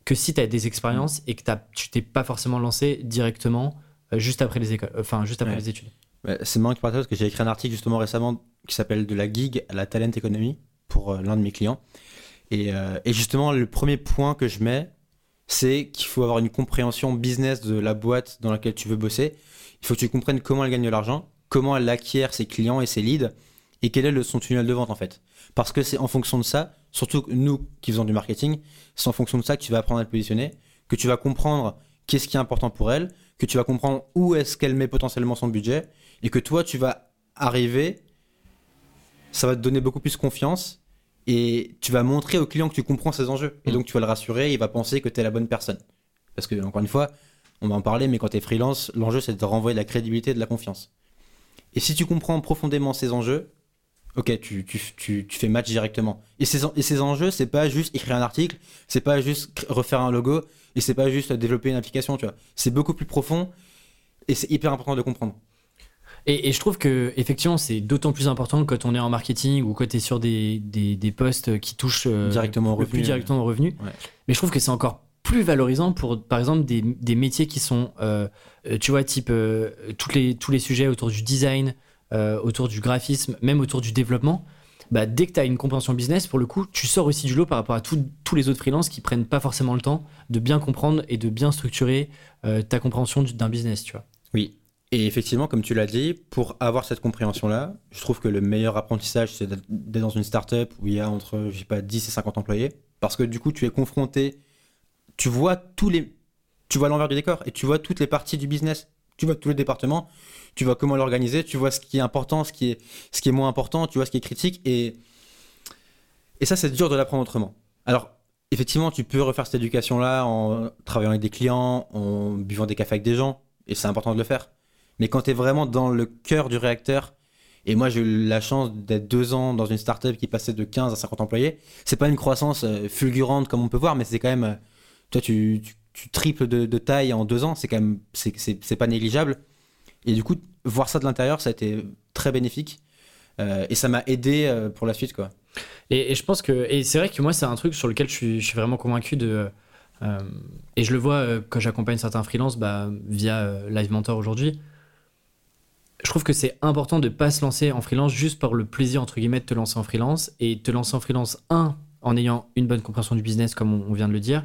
que si tu as des expériences et que t'as- tu t'es pas forcément lancé directement euh, juste après les écoles, enfin juste après Ouais. les études. Ouais, C'est marrant que parce que j'ai écrit un article justement récemment qui s'appelle De la gig à la talent economy pour euh, l'un de mes clients. Et, euh, et justement, le premier point que je mets, c'est qu'il faut avoir une compréhension business de la boîte dans laquelle tu veux bosser. Il faut que tu comprennes comment elle gagne de l'argent, comment elle acquiert ses clients et ses leads, et quel est son tunnel de vente en fait. Parce que c'est en fonction de ça, surtout nous qui faisons du marketing, c'est en fonction de ça que tu vas apprendre à te positionner, que tu vas comprendre qu'est-ce qui est important pour elle, que tu vas comprendre où est-ce qu'elle met potentiellement son budget, et que toi tu vas arriver, ça va te donner beaucoup plus confiance, et tu vas montrer au client que tu comprends ses enjeux. Et Mm. donc tu vas le rassurer, il va penser que tu es la bonne personne. Parce que, encore une fois, on va en parler, mais quand tu es freelance, l'enjeu c'est de te renvoyer de la crédibilité et de la confiance. Et si tu comprends profondément ces enjeux, ok, tu, tu, tu, tu fais match directement. Et ces, et ces enjeux, c'est pas juste écrire un article, c'est pas juste refaire un logo, et c'est pas juste développer une application, tu vois. C'est beaucoup plus profond, et c'est hyper important de comprendre. Et, et je trouve que effectivement, c'est d'autant plus important quand on est en marketing ou quand tu es sur des, des, des postes qui touchent euh, Directement au le revenu, plus directement au revenu. Ouais. Mais je trouve que c'est encore plus valorisant pour, par exemple, des, des métiers qui sont, euh, euh, tu vois, type euh, toutes les, tous les sujets autour du design, autour du graphisme, même autour du développement. Bah, dès que tu as une compréhension business, pour le coup, tu sors aussi du lot par rapport à tout- tous les autres freelances qui prennent pas forcément le temps de bien comprendre et de bien structurer ta compréhension du- d'un business, tu vois. Oui. Et effectivement, comme tu l'as dit, pour avoir cette compréhension-là, je trouve que le meilleur apprentissage, c'est d'être dans une startup où il y a entre, je sais pas, 10 et 50 employés. Parce que du coup, tu es confronté, tu vois tous les, tu vois l'envers du décor et tu vois toutes les parties du business. Tu vois tous les départements, tu vois comment l'organiser, tu vois ce qui est important, ce qui est, ce qui est moins important, tu vois ce qui est critique. Et, et ça, c'est dur de l'apprendre autrement. Alors, effectivement, tu peux refaire cette éducation-là en travaillant avec des clients, en buvant des cafés avec des gens, et c'est important de le faire. Mais quand tu es vraiment dans le cœur du réacteur, et moi j'ai eu la chance d'être deux ans dans une startup qui passait de 15 à 50 employés, c'est pas une croissance euh, fulgurante comme on peut voir, mais c'est quand même. euh, Toi, tu, tu, triples de, taille en deux ans, c'est quand même. c'est- pas négligeable. Et du coup, voir ça de l'intérieur, ça a été très bénéfique. Euh, et ça m'a aidé pour la suite, quoi. Et, je pense que et c'est vrai que moi c'est un truc sur lequel je suis, je suis vraiment convaincu de et je le vois euh, quand j'accompagne certains freelances bah, via Live Mentor aujourd'hui. Je trouve que c'est important de pas se lancer en freelance juste par le plaisir entre guillemets de te lancer en freelance et te lancer en freelance un en ayant une bonne compréhension du business comme on, on vient de le dire,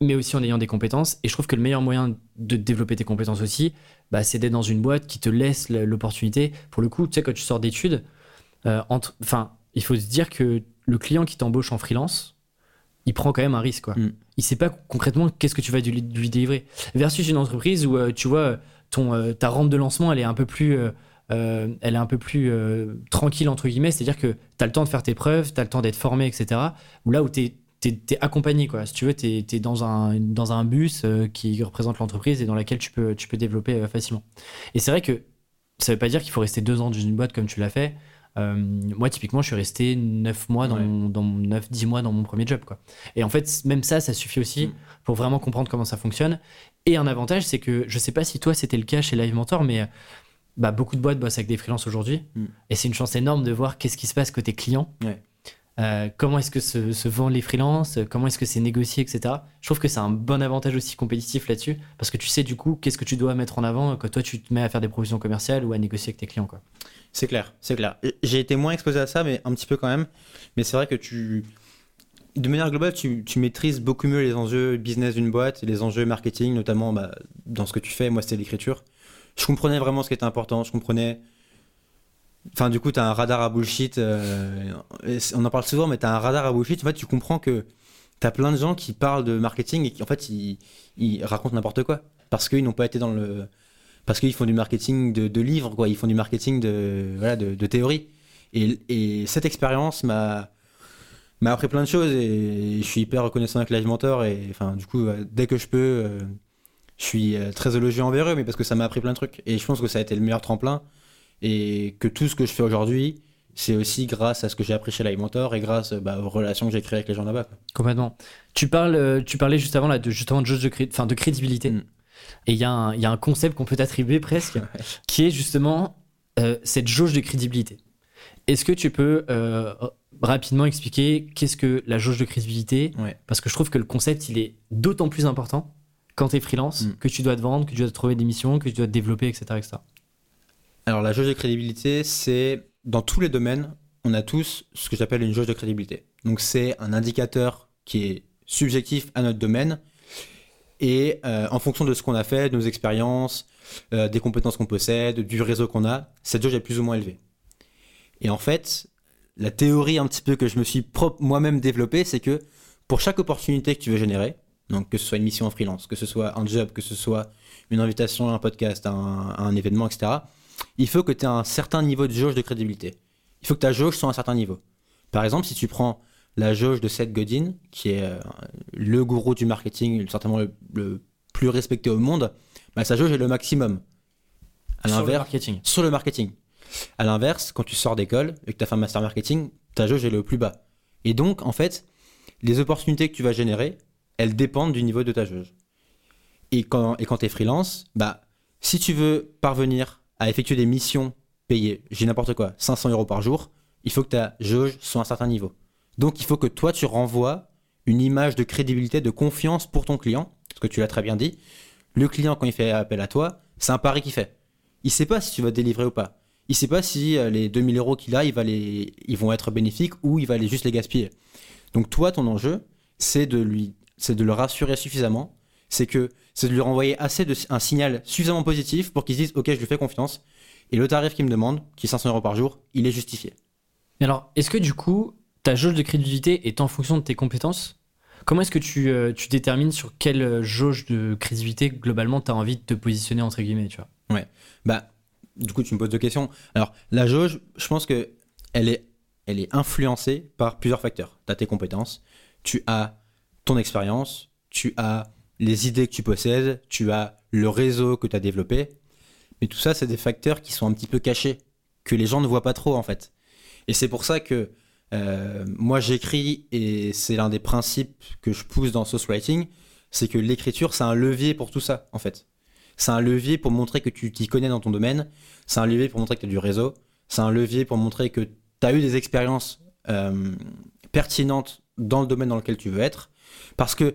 mais aussi en ayant des compétences. Et je trouve que le meilleur moyen de développer tes compétences aussi, bah, c'est d'être dans une boîte qui te laisse l'opportunité. Pour le coup, tu sais quand tu sors d'études, euh, enfin il faut se dire que le client qui t'embauche en freelance, il prend quand même un risque. Quoi. Mm. Il sait pas concrètement qu'est-ce que tu vas lui, lui délivrer. Versus une entreprise où, euh, tu vois, ton, euh, ta rampe de lancement, elle est un peu plus, euh, euh, elle est un peu plus euh, tranquille, entre guillemets. C'est-à-dire que tu as le temps de faire tes preuves, tu as le temps d'être formé, etc. Ou là où tu es, accompagné. Quoi. Si tu veux, tu es, dans, un, dans un bus euh, qui représente l'entreprise et dans laquelle tu peux, tu peux développer facilement. Et c'est vrai que ça veut pas dire qu'il faut rester deux ans dans une boîte comme tu l'as fait. Moi, typiquement, je suis resté 9 mois dans, Ouais. mon, dans mon 9-10 mois dans mon premier job. Quoi. Et en fait, même ça, ça suffit aussi Mm. pour vraiment comprendre comment ça fonctionne. Et un avantage, c'est que je sais pas si toi c'était le cas chez Live Mentor, mais bah, beaucoup de boîtes bossent avec des freelances aujourd'hui. Mm. Et c'est une chance énorme de voir qu'est-ce qui se passe côté client. Ouais. Euh, comment est-ce que se, se vendent les freelances, comment est-ce que c'est négocié, etc. Je trouve que c'est un bon avantage aussi compétitif là-dessus, parce que tu sais du coup qu'est-ce que tu dois mettre en avant quand toi tu te mets à faire des provisions commerciales ou à négocier avec tes clients. Quoi. C'est clair, c'est clair. J'ai été moins exposé à ça, mais un petit peu quand même. Mais c'est vrai que tu. De manière globale, tu, maîtrises beaucoup mieux les enjeux business d'une boîte, les enjeux marketing, notamment bah, dans ce que tu fais. Moi, c'était l'écriture. Je comprenais vraiment ce qui était important. Je comprenais. Enfin, du coup, tu as un radar à bullshit. euh, on en parle souvent, mais tu as un radar à bullshit. En fait, tu comprends que tu as plein de gens qui parlent de marketing et qui, en fait, ils, racontent n'importe quoi. Parce qu'ils n'ont pas été dans le. Parce qu'ils font du marketing de, livres, quoi. Ils font du marketing de, voilà, de théorie. Et, et cette expérience m'a m'a appris plein de choses et je suis hyper reconnaissant avec Live Mentor et enfin du coup euh, dès que je peux euh, je suis euh, très élogieux envers eux mais parce que ça m'a appris plein de trucs et je pense que ça a été le meilleur tremplin et que tout ce que je fais aujourd'hui c'est aussi grâce à ce que j'ai appris chez Live Mentor et grâce bah, aux relations que j'ai créées avec les gens là-bas. Complètement. Tu, parles, tu parlais juste avant là, de, justement de jauge de, cré- enfin, de crédibilité. Mm. Et il y, a un- il y a un concept qu'on peut t'attribuer presque, [laughs] qui est justement euh, cette jauge de crédibilité. Est-ce que tu peux euh, rapidement expliquer qu'est-ce que la jauge de crédibilité Ouais. Parce que je trouve que le concept, il est d'autant plus important quand tu es freelance, Mm. que tu dois te vendre, que tu dois te trouver des missions, que tu dois te développer, etc. etc. Alors la jauge de crédibilité, c'est dans tous les domaines, on a tous ce que j'appelle une jauge de crédibilité. Donc c'est un indicateur qui est subjectif à notre domaine et euh, en fonction de ce qu'on a fait, de nos expériences, euh, des compétences qu'on possède, du réseau qu'on a, cette jauge est plus ou moins élevée. Et en fait, la théorie un petit peu que je me suis moi-même développée, c'est que pour chaque opportunité que tu veux générer, donc que ce soit une mission en freelance, que ce soit un job, que ce soit une invitation à un podcast, à un, à un événement, etc., il faut que tu aies un certain niveau de jauge de crédibilité. Il faut que ta jauge soit à un certain niveau. Par exemple, si tu prends la jauge de Seth Godin, qui est euh, le gourou du marketing, certainement le, le plus respecté au monde, bah, sa jauge est le maximum. À Sur le l'inverse, marketing. sur le marketing. À l'inverse, quand tu sors d'école et que tu as fait un master marketing, ta jauge est le plus bas. Et donc, en fait, les opportunités que tu vas générer, elles dépendent du niveau de ta jauge. Et quand, et quand tu es freelance, bah, si tu veux parvenir à effectuer des missions payées, j'ai n'importe quoi, 500 euros par jour, il faut que ta jauge soit à un certain niveau. Donc, il faut que toi, tu renvoies une image de crédibilité, de confiance pour ton client, parce que tu l'as très bien dit. Le client, quand il fait appel à toi, c'est un pari qu'il fait. Il sait pas si tu vas délivrer ou pas. Il sait pas si euh, les 2000 euros qu'il a, il va les, ils vont être bénéfiques ou il va les, juste les gaspiller. Donc toi, ton enjeu, c'est de lui, c'est de le rassurer suffisamment. C'est que c'est de lui renvoyer assez de un signal suffisamment positif pour qu'il se dise, ok, je lui fais confiance. Et le tarif qu'il me demande, qui est 500 euros par jour, il est justifié. Mais alors, est-ce que du coup, ta jauge de crédibilité est en fonction de tes compétences? Comment est-ce que tu, euh, tu détermines sur quelle jauge de crédibilité globalement tu as envie de te positionner entre guillemets, tu vois? Bah, du coup, tu me poses deux questions. Alors, la jauge, je pense que elle est, elle est influencée par plusieurs facteurs. Tu as tes compétences, tu as ton expérience, tu as les idées que tu possèdes, tu as le réseau que tu as développé. Mais tout ça, c'est des facteurs qui sont un petit peu cachés, que les gens ne voient pas trop en fait. Et c'est pour ça que euh, moi j'écris, et c'est l'un des principes que je pousse dans Source Writing, c'est que l'écriture, c'est un levier pour tout ça en fait. C'est un levier pour montrer que tu t'y connais dans ton domaine. C'est un levier pour montrer que tu as du réseau. C'est un levier pour montrer que tu as eu des expériences euh, pertinentes dans le domaine dans lequel tu veux être. Parce que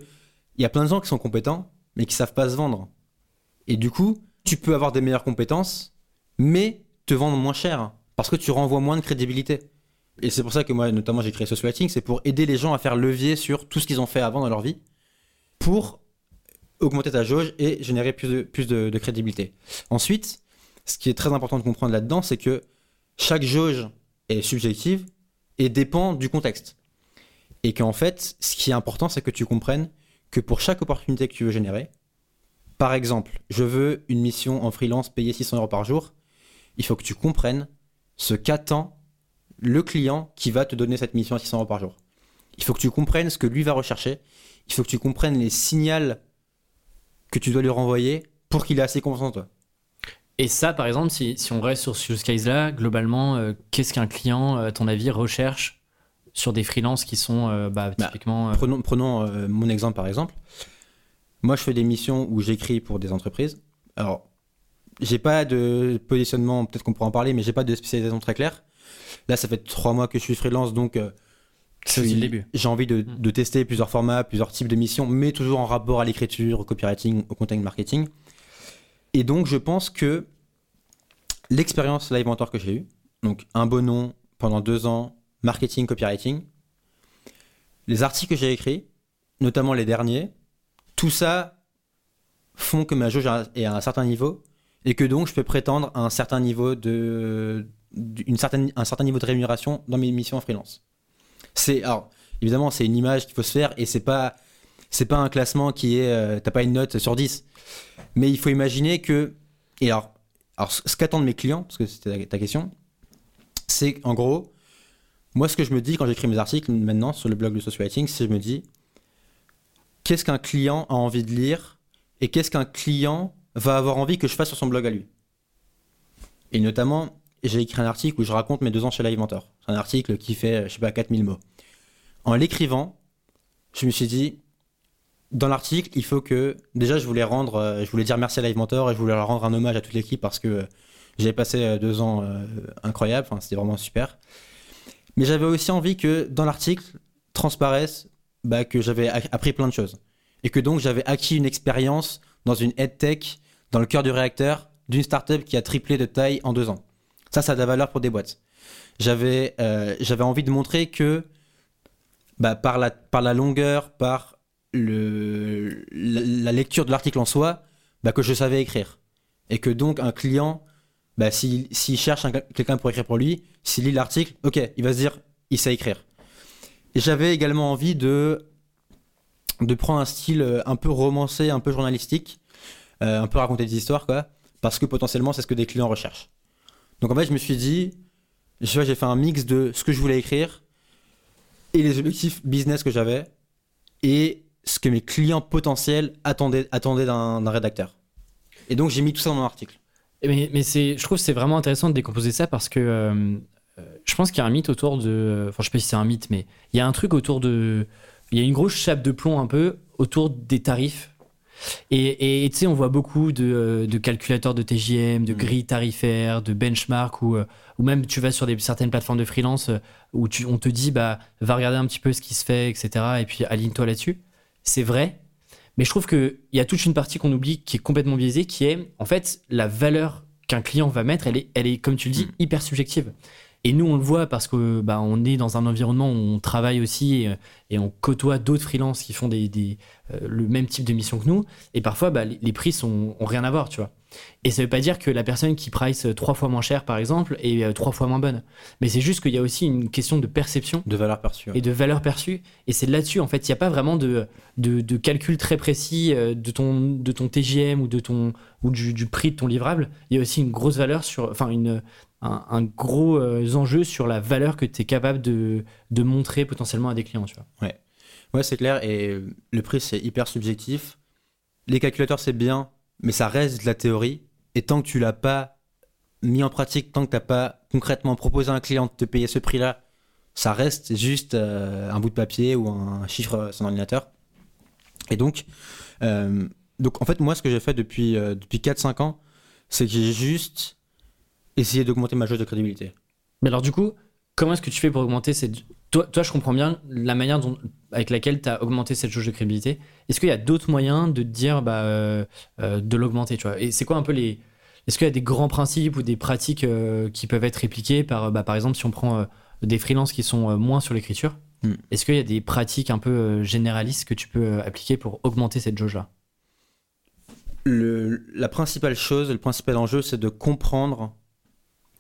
il y a plein de gens qui sont compétents, mais qui savent pas se vendre. Et du coup, tu peux avoir des meilleures compétences, mais te vendre moins cher. Parce que tu renvoies moins de crédibilité. Et c'est pour ça que moi, notamment, j'ai créé Social Writing, c'est pour aider les gens à faire levier sur tout ce qu'ils ont fait avant dans leur vie, pour augmenter ta jauge et générer plus de, plus crédibilité. Ensuite, ce qui est très important de comprendre là-dedans, c'est que chaque jauge est subjective et dépend du contexte. Et qu'en fait, ce qui est important, c'est que tu comprennes que pour chaque opportunité que tu veux générer, par exemple, je veux une mission en freelance payée 600 euros par jour, il faut que tu comprennes ce qu'attend le client qui va te donner cette mission à 600 euros par jour. Il faut que tu comprennes ce que lui va rechercher. Il faut que tu comprennes les signaux que tu dois lui renvoyer pour qu'il ait assez confiance en toi. Et ça, par exemple, si, on reste sur ce case-là, globalement, euh, qu'est-ce qu'un client, à ton avis, recherche sur des freelances qui sont euh, bah, bah, typiquement. Euh, prenons, prenons mon exemple par exemple. Moi, je fais des missions où j'écris pour des entreprises. Alors, j'ai pas de positionnement, peut-être qu'on pourra en parler, mais j'ai pas de spécialisation très claire. Là, ça fait trois mois que je suis freelance, donc c'est aussi le début. J'ai envie de, mm. de, tester plusieurs formats, plusieurs types de missions, mais toujours en rapport à l'écriture, au copywriting, au content marketing. Et donc, je pense que l'expérience Live Mentor que j'ai eue, donc un bon nom pendant deux ans, marketing, copywriting, les articles que j'ai écrits, notamment les derniers, tout ça font que ma jauge est à un certain niveau et que donc je peux prétendre à un certain niveau de, une certaine, un certain niveau de rémunération dans mes missions en freelance. C'est alors évidemment c'est une image qu'il faut se faire et c'est pas c'est pas un classement qui est euh, t'as pas une note sur 10 mais il faut imaginer que. Et alors, alors ce qu'attendent mes clients, parce que c'était ta question, c'est en gros, moi, ce que je me dis quand j'écris mes articles maintenant sur le blog de Sociowriting, c'est je me dis qu'est-ce qu'un client a envie de lire et qu'est-ce qu'un client va avoir envie que je fasse sur son blog à lui? Et notamment, j'ai écrit un article où je raconte mes deux ans chez Live Mentor. C'est un article qui fait, je sais pas, 4000 mots. En l'écrivant, je me suis dit, dans l'article, il faut que déjà je voulais rendre, euh, je voulais dire merci à Live Mentor et je voulais leur rendre un hommage à toute l'équipe parce que euh, j'avais passé euh, deux ans incroyables, enfin, c'était vraiment super. Mais j'avais aussi envie que dans l'article transparaisse bah, que j'avais appris plein de choses et que donc j'avais acquis une expérience dans une tech dans le cœur du réacteur d'une startup qui a triplé de taille en deux ans. Ça, ça a de la valeur pour des boîtes. J'avais j'avais envie de montrer que bah, par, la, par la longueur, par le, la, lecture de l'article en soi bah, que je savais écrire. Et que donc un client, bah, s'il cherche quelqu'un pour écrire pour lui, s'il lit l'article, ok, il va se dire, il sait écrire. J'avais également envie de, de prendre un style euh, un peu romancé, un peu journalistique, euh, un peu raconter des histoires, quoi, parce que potentiellement c'est ce que des clients recherchent. Donc en fait, je me suis dit, j'ai fait un mix de ce que je voulais écrire et les objectifs business que j'avais. Et ce que mes clients potentiels attendaient, attendaient d'un rédacteur. Et donc j'ai mis tout ça dans mon article. Mais, mais je trouve que c'est vraiment intéressant de décomposer ça parce que euh, je pense qu'il y a un mythe autour de. Enfin, je sais pas si c'est un mythe, mais il y a un truc autour de. Il y a une grosse chape de plomb un peu autour des tarifs. Et tu sais, on voit beaucoup de, euh, de, calculateurs de TJM, de mm. grilles tarifaires, de benchmark, ou, euh, ou même tu vas sur des, certaines plateformes de freelance où tu, on te dit, bah, va regarder un petit peu ce qui se fait, etc. Et puis aligne-toi là-dessus c'est vrai, mais je trouve qu'il y a toute une partie qu'on oublie qui est complètement biaisée, qui est en fait la valeur qu'un client va mettre, elle est, elle est comme tu le dis, mm. hyper subjective. Et nous, on le voit parce que bah, on est dans un environnement où on travaille aussi et, on côtoie d'autres freelances qui font des, euh, le même type de mission que nous. Et parfois, bah, les, prix sont, ont rien à voir, tu vois. Et ça veut pas dire que la personne qui price trois fois moins cher, par exemple, est euh, trois fois moins bonne. Mais c'est juste qu'il y a aussi une question de perception. De valeur perçue. Et de valeur perçue. Et c'est là-dessus, en fait, il n'y a pas vraiment de, de, calcul très précis euh, de ton, de ton TGM ou, de ton, ou du, prix de ton livrable. Il y a aussi une grosse valeur sur, enfin, une, un, gros euh, enjeu sur la valeur que tu es capable de, montrer potentiellement à des clients, tu vois. Ouais. Ouais, c'est clair. Et le prix, c'est hyper subjectif. Les calculateurs, c'est bien mais ça reste de la théorie. Et tant que tu l'as pas mis en pratique, tant que tu n'as pas concrètement proposé à un client de te payer ce prix-là, ça reste juste euh, un bout de papier ou un chiffre sur un ordinateur. Et donc, euh, en fait, moi, ce que j'ai fait depuis, depuis 4-5 ans, c'est que j'ai juste essayé d'augmenter ma jauge de crédibilité. Mais alors, du coup, comment est-ce que tu fais pour augmenter cette, toi, je comprends bien la manière dont, avec laquelle tu as augmenté cette jauge de crédibilité. Est-ce qu'il y a d'autres moyens de te dire bah, euh, euh, de l'augmenter tu vois? Et c'est quoi un peu les. Est-ce qu'il y a des grands principes ou des pratiques euh, qui peuvent être répliquées par, bah, par exemple, si on prend des freelances qui sont moins sur l'écriture hmm. Est-ce qu'il y a des pratiques un peu généralistes que tu peux appliquer pour augmenter cette jauge-là? La principale chose, le principal enjeu, c'est de comprendre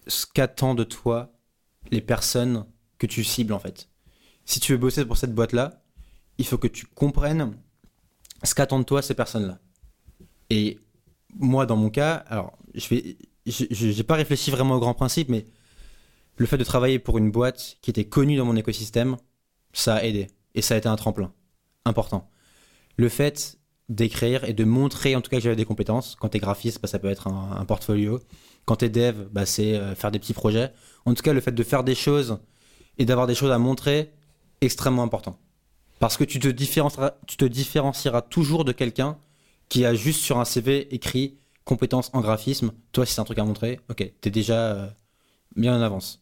ce qu'attendent de toi les personnes que tu cibles en fait. si tu veux bosser pour cette boîte-là, il faut que tu comprennes ce qu'attendent de toi ces personnes-là. Et moi, dans mon cas, alors, je vais, pas réfléchi vraiment au grand principe, mais le fait de travailler pour une boîte qui était connue dans mon écosystème, ça a aidé. Et ça a été un tremplin important. Le fait d'écrire et de montrer en tout cas que j'avais des compétences. Quand tu es graphiste, bah, ça peut être un, portfolio. Quand tu es dev, bah, c'est euh, faire des petits projets. En tout cas, le fait de faire des choses et d'avoir des choses à montrer, extrêmement important. Parce que tu te différencieras, toujours de quelqu'un qui a juste sur un CV écrit compétences en graphisme. Toi, si c'est un truc à montrer, ok, tu es déjà euh, bien en avance.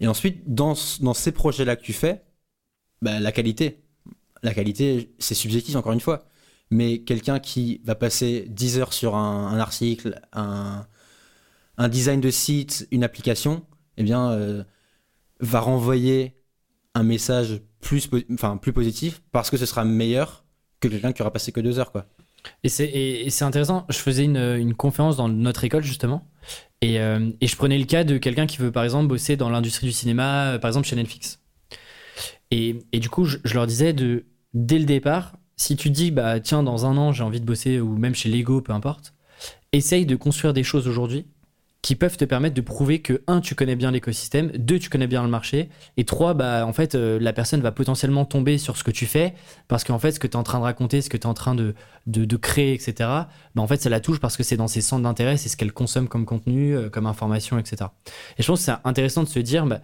Et ensuite, dans, ces projets-là que tu fais, bah, la qualité. La qualité, c'est subjectif encore une fois. Mais quelqu'un qui va passer 10 heures sur un, article, un, un, design de site, une application, eh bien, euh, va renvoyer un message plus, enfin, plus positif parce que ce sera meilleur que quelqu'un qui aura passé que deux heures. Quoi. Et c'est intéressant. Je faisais une, conférence dans notre école, justement. Et, euh, et je prenais le cas de quelqu'un qui veut, par exemple, bosser dans l'industrie du cinéma, euh, par exemple chez Netflix. Et, du coup, je, leur disais de, dès le départ, si tu dis, bah tiens, dans un an, j'ai envie de bosser, ou même chez Lego, peu importe, essaye de construire des choses aujourd'hui qui peuvent te permettre de prouver que, un, tu connais bien l'écosystème, deux, tu connais bien le marché, et trois, bah, en fait, euh, la personne va potentiellement tomber sur ce que tu fais, parce qu'en fait, ce que tu es en train de raconter, ce que tu es en train de, de, créer, etc., bah, en fait, ça la touche parce que c'est dans ses centres d'intérêt, c'est ce qu'elle consomme comme contenu, euh, comme information, etc. Et je pense que c'est intéressant de se dire, bah,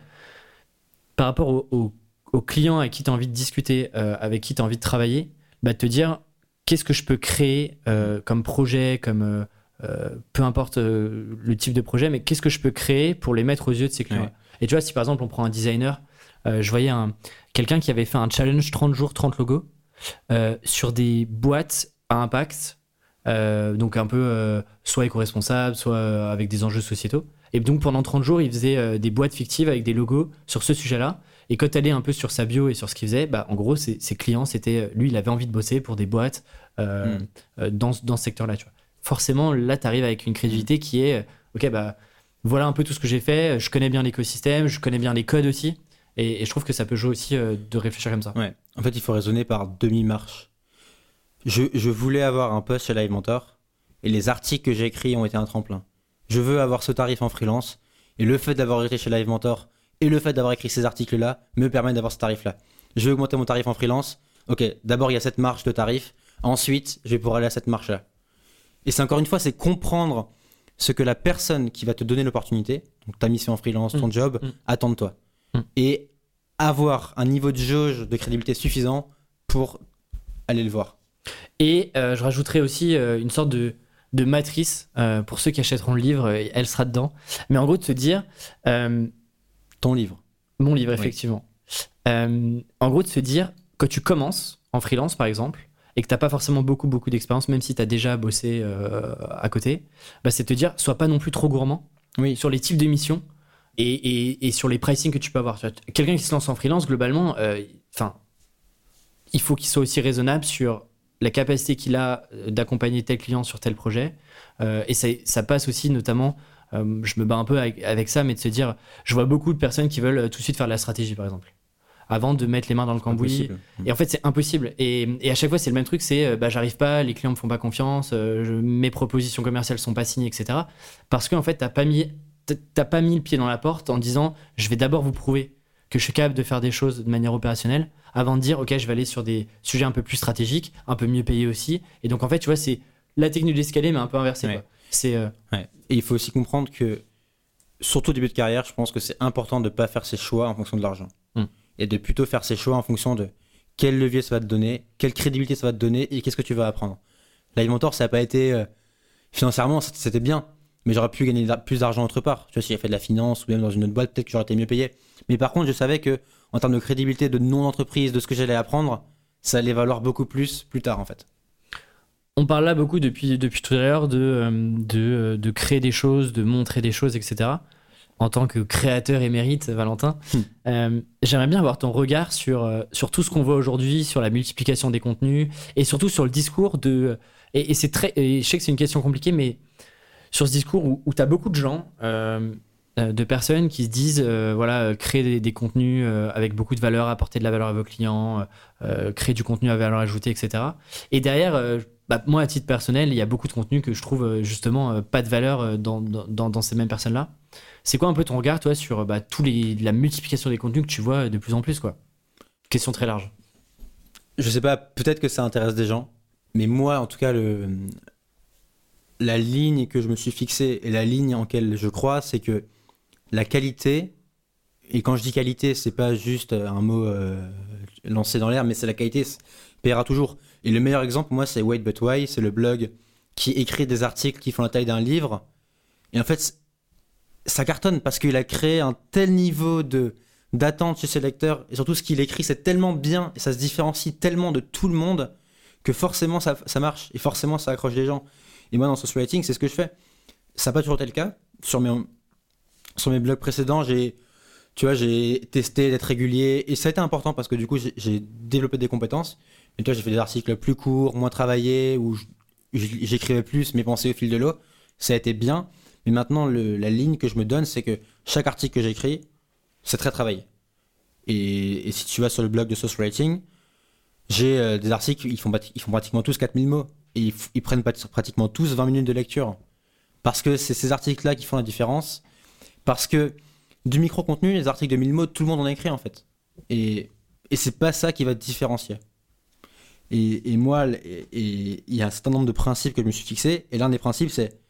par rapport aux au, clients avec qui tu as envie de discuter, euh, avec qui tu as envie de travailler, bah, te dire, qu'est-ce que je peux créer comme projet, comme euh, peu importe euh, le type de projet, mais qu'est-ce que je peux créer pour les mettre aux yeux de ces clients Et tu vois, si par exemple on prend un designer, euh, je voyais un, quelqu'un qui avait fait un challenge 30 jours, 30 logos sur des boîtes à impact, donc un peu soit éco-responsable, soit avec des enjeux sociétaux. Et donc pendant 30 jours, il faisait des boîtes fictives avec des logos sur ce sujet-là. Et quand tu allais un peu sur sa bio et sur ce qu'il faisait, bah, en gros, ses, clients, c'était lui, il avait envie de bosser pour des boîtes hmm. dans, dans, ce secteur-là. Tu vois forcément, là, tu arrives avec une crédibilité qui est, ok, bah, voilà un peu tout ce que j'ai fait, je connais bien l'écosystème, je connais bien les codes aussi. Et, je trouve que ça peut jouer aussi euh, de réfléchir comme ça. Ouais. En fait, il faut raisonner par demi-marche. Je, je, voulais avoir un poste chez Live Mentor et les articles que j'ai écrits ont été un tremplin. Je veux avoir ce tarif en freelance et le fait d'avoir écrit chez Live Mentor et le fait d'avoir écrit ces articles-là me permet d'avoir ce tarif-là. Je vais augmenter mon tarif en freelance. Ok, d'abord il y a cette marche de tarif. Ensuite, je vais pouvoir aller à cette marche-là. Et c'est encore une fois, c'est comprendre ce que la personne qui va te donner l'opportunité, donc ta mission en freelance, ton mm. job, mm. attend de toi. Mm. Et avoir un niveau de jauge de crédibilité suffisant pour aller le voir. Et euh, je rajouterai aussi euh, une sorte de, de matrice euh, pour ceux qui achèteront le livre, elle sera dedans. Mais en gros, de se dire. ton livre. Mon livre, effectivement. en gros, de se dire, quand tu commences en freelance, par exemple, et que tu n'as pas forcément beaucoup, beaucoup d'expérience, même si tu as déjà bossé euh, à côté, bah, c'est te dire, sois pas non plus trop gourmand oui. sur les types de missions et, et, sur les pricing que tu peux avoir. Quelqu'un qui se lance en freelance, globalement, euh, il faut qu'il soit aussi raisonnable sur la capacité qu'il a euh, d'accompagner tel client sur tel projet. et ça, ça, passe aussi notamment, je me bats un peu avec, avec, ça, mais de se dire, je vois beaucoup de personnes qui veulent tout de suite faire de la stratégie, par exemple avant de mettre les mains dans le cambouis. Et en fait, c'est impossible. Et, et, à chaque fois, c'est le même truc c'est euh, bah, j'arrive pas, les clients me font pas confiance, euh, mes propositions commerciales sont pas signées, etc. Parce qu'en fait, t'as pas mis. T'as pas mis le pied dans la porte en disant je vais d'abord vous prouver que je suis capable de faire des choses de manière opérationnelle avant de dire ok je vais aller sur des sujets un peu plus stratégiques, un peu mieux payés aussi. Et donc en fait tu vois c'est la technique d'escalier mais un peu inversée. C'est euh, Et il faut aussi comprendre que surtout au début de carrière, je pense que c'est important de ne pas faire ses choix en fonction de l'argent. Et de plutôt faire ses choix en fonction de quel levier ça va te donner, quelle crédibilité ça va te donner et qu'est-ce que tu vas apprendre. Mentor, ça n'a pas été euh, financièrement, c'était bien, mais j'aurais pu gagner plus d'argent autre part. Tu vois, si j'avais fait de la finance ou même dans une autre boîte, peut-être que j'aurais été mieux payé. Mais par contre, je savais que en termes de crédibilité, de nom d'entreprise, de ce que j'allais apprendre, ça allait valoir beaucoup plus plus tard en fait. On parle là beaucoup depuis, depuis tout à l'heure de, euh, de, euh, de, créer des choses, de montrer des choses, etc en tant que créateur émérite, Valentin. Hmm. Euh, j'aimerais bien avoir ton regard sur, euh, sur tout ce qu'on voit aujourd'hui, sur la multiplication des contenus et surtout sur le discours de. Et, c'est très. je sais que c'est une question compliquée, mais sur ce discours où, tu as beaucoup de gens euh, de personnes qui se disent euh, voilà créer des, contenus avec beaucoup de valeur, apporter de la valeur à vos clients, créer du contenu à valeur ajoutée, etc. Et derrière, bah, moi à titre personnel, il y a beaucoup de contenus que je trouve justement pas de valeur dans, dans, ces mêmes personnes-là. C'est quoi un peu ton regard toi sur bah, tous les, la multiplication des contenus que tu vois de plus en plus quoi? Question très large. Je sais pas, peut-être que ça intéresse des gens, mais moi en tout cas le la ligne que je me suis fixée et la ligne en laquelle je crois, c'est que la qualité, et quand je dis qualité, c'est pas juste un mot euh, lancé dans l'air, mais c'est la qualité, paiera toujours. Et le meilleur exemple, moi, c'est Wait But Why, c'est le blog qui écrit des articles qui font la taille d'un livre. Et en fait, ça cartonne parce qu'il a créé un tel niveau de d'attente chez ses lecteurs, et surtout ce qu'il écrit, c'est tellement bien, et ça se différencie tellement de tout le monde, que forcément ça, ça marche, et forcément ça accroche les gens. Et moi, dans social writing, c'est ce que je fais. Ça n'a pas toujours été le cas. Sur mes, sur mes blogs précédents, j'ai tu vois, j'ai testé d'être régulier et ça a été important parce que du coup, j'ai développé des compétences. Mais toi, j'ai fait des articles plus courts, moins travaillés, où j'écrivais plus mes pensées au fil de l'eau. Ça a été bien. Mais maintenant, la ligne que je me donne, c'est que chaque article que j'écris, c'est très travaillé. Et, si tu vas sur le blog de Source Writing, j'ai euh, des articles, ils font, ils font pratiquement tous 4000 mots. Et ils, prennent pratiquement tous 20 minutes de lecture. Parce que c'est ces articles-là qui font la différence parce que du micro-contenu, les articles de 1000 mots, tout le monde en a écrit en fait. Et, et c'est pas ça qui va te différencier. Et, et moi, il y a un certain nombre de principes que je me suis fixé. Et l'un des principes, c'est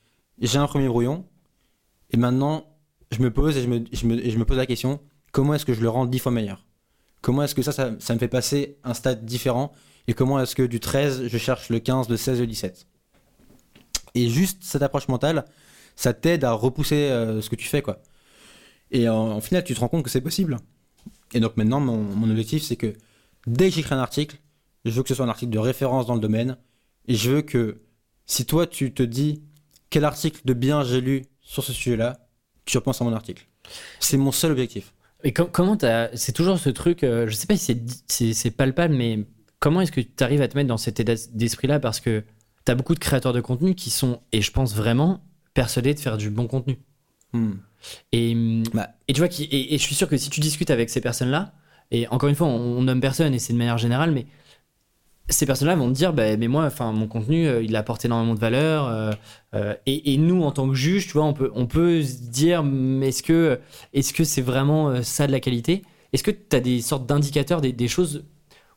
j'ai un premier brouillon. Et maintenant, je me pose et je me, je me, je me pose la question comment est-ce que je le rends 10 fois meilleur? Comment est-ce que ça, ça, ça, me fait passer un stade différent? Et comment est-ce que du 13, je cherche le 15, le 16, le 17 Et juste cette approche mentale, ça t'aide à repousser euh, ce que tu fais, quoi. Et en, final, tu te rends compte que c'est possible. Et donc maintenant, mon, objectif, c'est que dès que j'écris un article, je veux que ce soit un article de référence dans le domaine. Et je veux que si toi, tu te dis quel article de bien j'ai lu sur ce sujet-là, tu repenses à mon article. C'est mon seul objectif. Et comment C'est toujours ce truc, euh, je sais pas si c'est palpable, mais comment est-ce que tu arrives à te mettre dans cet état d'esprit-là? Parce que tu as beaucoup de créateurs de contenu qui sont, et je pense vraiment, persuadé de faire du bon contenu. Hmm. Et, bah. et tu vois, qui, et, je suis sûr que si tu discutes avec ces personnes-là, et encore une fois, on, nomme personne et c'est de manière générale, mais ces personnes-là vont te dire, bah, mais moi, enfin, mon contenu, euh, il apporte énormément de valeur. Euh, euh, et, nous, en tant que juge, tu vois, on peut, on peut dire, mais est-ce que, est-ce que c'est vraiment ça de la qualité? Est-ce que tu as des sortes d'indicateurs, des, choses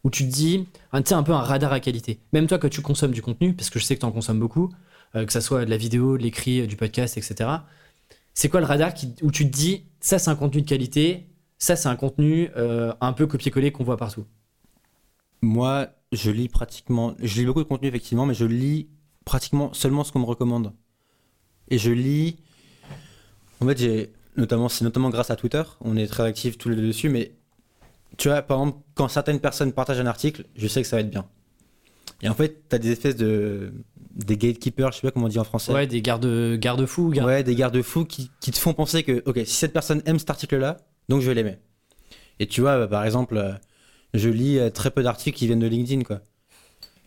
où tu te dis, tu sais, un peu un radar à qualité? Même toi, quand tu consommes du contenu, parce que je sais que tu en consommes beaucoup, euh, que ça soit de la vidéo, de l'écrit, euh, du podcast, etc. C'est quoi le radar où tu te dis, ça c'est un contenu de qualité, ça c'est un contenu euh, un peu copier-coller qu'on voit partout? Moi, je lis pratiquement, je lis beaucoup de contenu effectivement, mais je lis pratiquement seulement ce qu'on me recommande. Et je lis, en fait, j'ai notamment, c'est notamment grâce à Twitter, on est très actifs tous les deux dessus, mais tu vois, par exemple, quand certaines personnes partagent un article, je sais que ça va être bien. Et en fait, tu as des espèces de. des gatekeepers, je sais pas comment on dit en français. Ouais, des garde-fous. Garde Ouais, des garde-fous qui, qui, te font penser que, ok, si cette personne aime cet article-là, donc je vais l'aimer. Et tu vois, bah, par exemple, euh, je lis euh, très peu d'articles qui viennent de LinkedIn, quoi.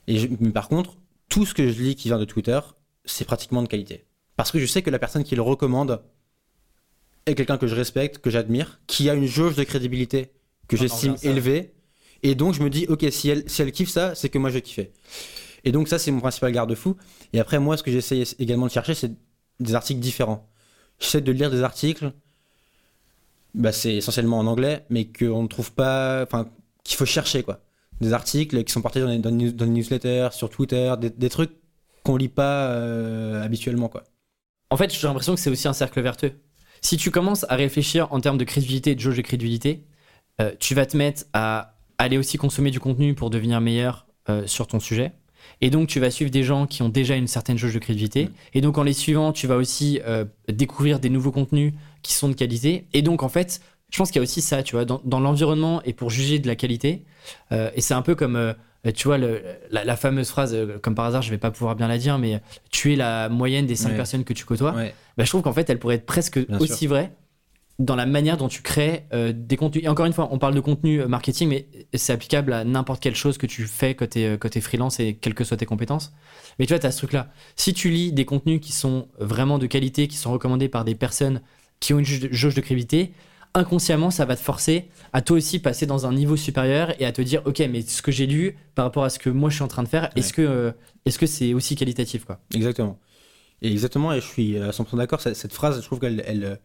Et mais par contre, tout ce que je lis qui vient de Twitter, c'est pratiquement de qualité. Parce que je sais que la personne qui le recommande est quelqu'un que je respecte, que j'admire, qui a une jauge de crédibilité que j'estime élevée et donc, je me dis, ok, si elle, si elle kiffe ça, c'est que moi, je vais kiffer. Et donc, ça, c'est mon principal garde-fou. Et après, moi, ce que j'essaye également de chercher, c'est des articles différents. J'essaie de lire des articles, bah, c'est essentiellement en anglais, mais qu'on ne trouve pas, enfin, qu'il faut chercher, quoi. Des articles qui sont partagés dans dans newsletters, sur Twitter, des, trucs qu'on lit pas euh, habituellement, quoi. En fait, j'ai l'impression que c'est aussi un cercle vertueux. Si tu commences à réfléchir en termes de crédibilité, de jauge de crédibilité, euh, tu vas te mettre à aller aussi consommer du contenu pour devenir meilleur euh, sur ton sujet. Et donc, tu vas suivre des gens qui ont déjà une certaine jauge de crédibilité. Mm. Et donc, en les suivant, tu vas aussi euh, découvrir des nouveaux contenus qui sont de qualité. Et donc, en fait, je pense qu'il y a aussi ça, tu vois, dans, l'environnement et pour juger de la qualité. Euh, et c'est un peu comme, tu vois, le, la, fameuse phrase, comme par hasard, je vais pas pouvoir bien la dire, mais tu es la moyenne des cinq personnes que tu côtoies. Bah, je trouve qu'en fait, elle pourrait être presque aussi vraie dans la manière dont tu crées euh, des contenus. Et encore une fois, on parle de contenu euh, marketing, mais c'est applicable à n'importe quelle chose que tu fais côté, euh, côté freelance et quelles que soient tes compétences. Mais tu vois, tu as ce truc-là. Si tu lis des contenus qui sont vraiment de qualité, qui sont recommandés par des personnes qui ont une jauge de crédibilité, inconsciemment, ça va te forcer à toi aussi passer dans un niveau supérieur et à te dire, ok, mais ce que j'ai lu par rapport à ce que moi je suis en train de faire, est-ce que euh, est-ce que c'est aussi qualitatif quoi? Exactement. Et exactement, et je suis à 100% d'accord. Cette, phrase, je trouve qu'elle elle,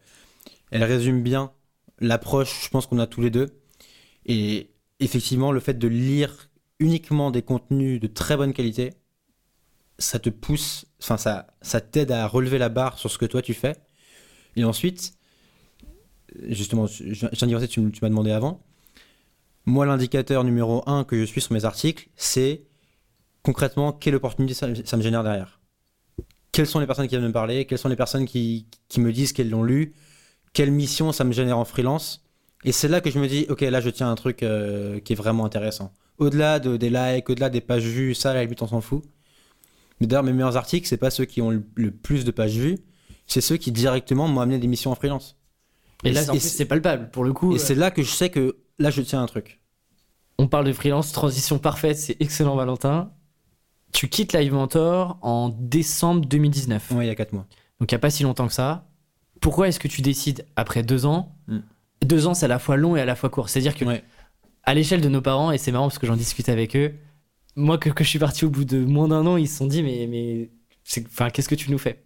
elle résume bien l'approche, je pense qu'on a tous les deux. Et effectivement, le fait de lire uniquement des contenus de très bonne qualité, ça te pousse, enfin ça, ça t'aide à relever la barre sur ce que toi tu fais. Et ensuite, justement, ai tu, tu m'as demandé avant. Moi, l'indicateur numéro un que je suis sur mes articles, c'est concrètement quelle opportunité ça, me génère derrière. Quelles sont les personnes qui viennent me parler? Quelles sont les personnes qui, me disent qu'elles l'ont lu? Quelle mission ça me génère en freelance? Et c'est là que je me dis, ok, là je tiens un truc euh, qui est vraiment intéressant. Au-delà de, des likes, au-delà des pages vues, ça, la limite, on s'en fout. Mais d'ailleurs, mes meilleurs articles, c'est pas ceux qui ont le, plus de pages vues, c'est ceux qui directement m'ont amené des missions en freelance. Et, là, c'est palpable pour le coup. Et c'est là que je sais que là, je tiens un truc. On parle de freelance, transition parfaite, c'est excellent, Valentin. Tu quittes Live Mentor en décembre 2019. Oui, il y a 4 mois. Donc, il n'y a pas si longtemps que ça. Pourquoi est-ce que tu décides, après deux ans, hmm. deux ans, c'est à la fois long et à la fois court? C'est-à-dire que, à l'échelle de nos parents, et c'est marrant parce que j'en discute avec eux, moi, que, je suis parti au bout de moins d'un an, ils se sont dit, mais, mais enfin, qu'est-ce que tu nous fais?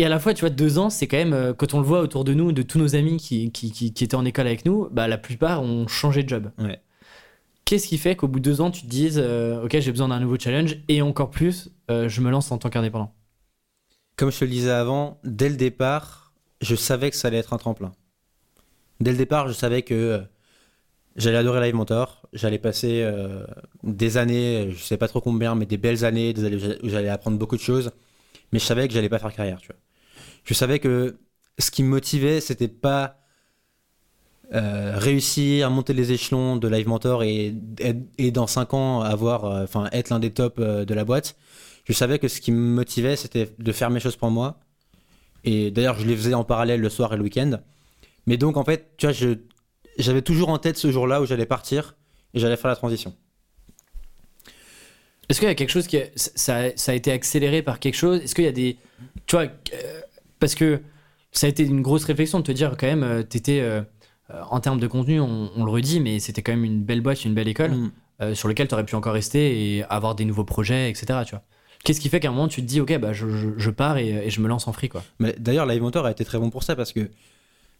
Et à la fois, tu vois, deux ans, c'est quand même, euh, quand on le voit autour de nous, de tous nos amis qui, qui, qui, étaient en école avec nous, bah, la plupart ont changé de job. Qu'est-ce qui fait qu'au bout de deux ans, tu te dises, euh, OK, j'ai besoin d'un nouveau challenge et encore plus, euh, je me lance en tant qu'indépendant? Comme je te le disais avant, dès le départ, je savais que ça allait être un tremplin. Dès le départ, je savais que j'allais adorer Live Mentor. J'allais passer des années, je sais pas trop combien, mais des belles années, des années où j'allais apprendre beaucoup de choses. Mais je savais que j'allais pas faire carrière, tu vois je savais que ce qui me motivait, c'était pas euh, réussir à monter les échelons de Live Mentor et, et, dans 5 ans avoir, euh, enfin, être l'un des tops euh, de la boîte. Je savais que ce qui me motivait, c'était de faire mes choses pour moi. Et d'ailleurs, je les faisais en parallèle le soir et le week-end. Mais donc, en fait, tu vois, j'avais toujours en tête ce jour-là où j'allais partir et j'allais faire la transition. Est-ce qu'il y a quelque chose qui a été accéléré par quelque chose? Est-ce qu'il y a des, tu vois, parce que ça a été une grosse réflexion de te dire quand même, euh, tu étais, euh, euh, en termes de contenu, on, le redit, mais c'était quand même une belle boîte, une belle école mm. sur laquelle tu aurais pu encore rester et avoir des nouveaux projets, etc. Tu vois. Qu'est-ce qui fait qu'à un moment tu te dis, ok, bah, je, pars et, je me lance en free quoi. Mais d'ailleurs, Live Mentor a été très bon pour ça parce que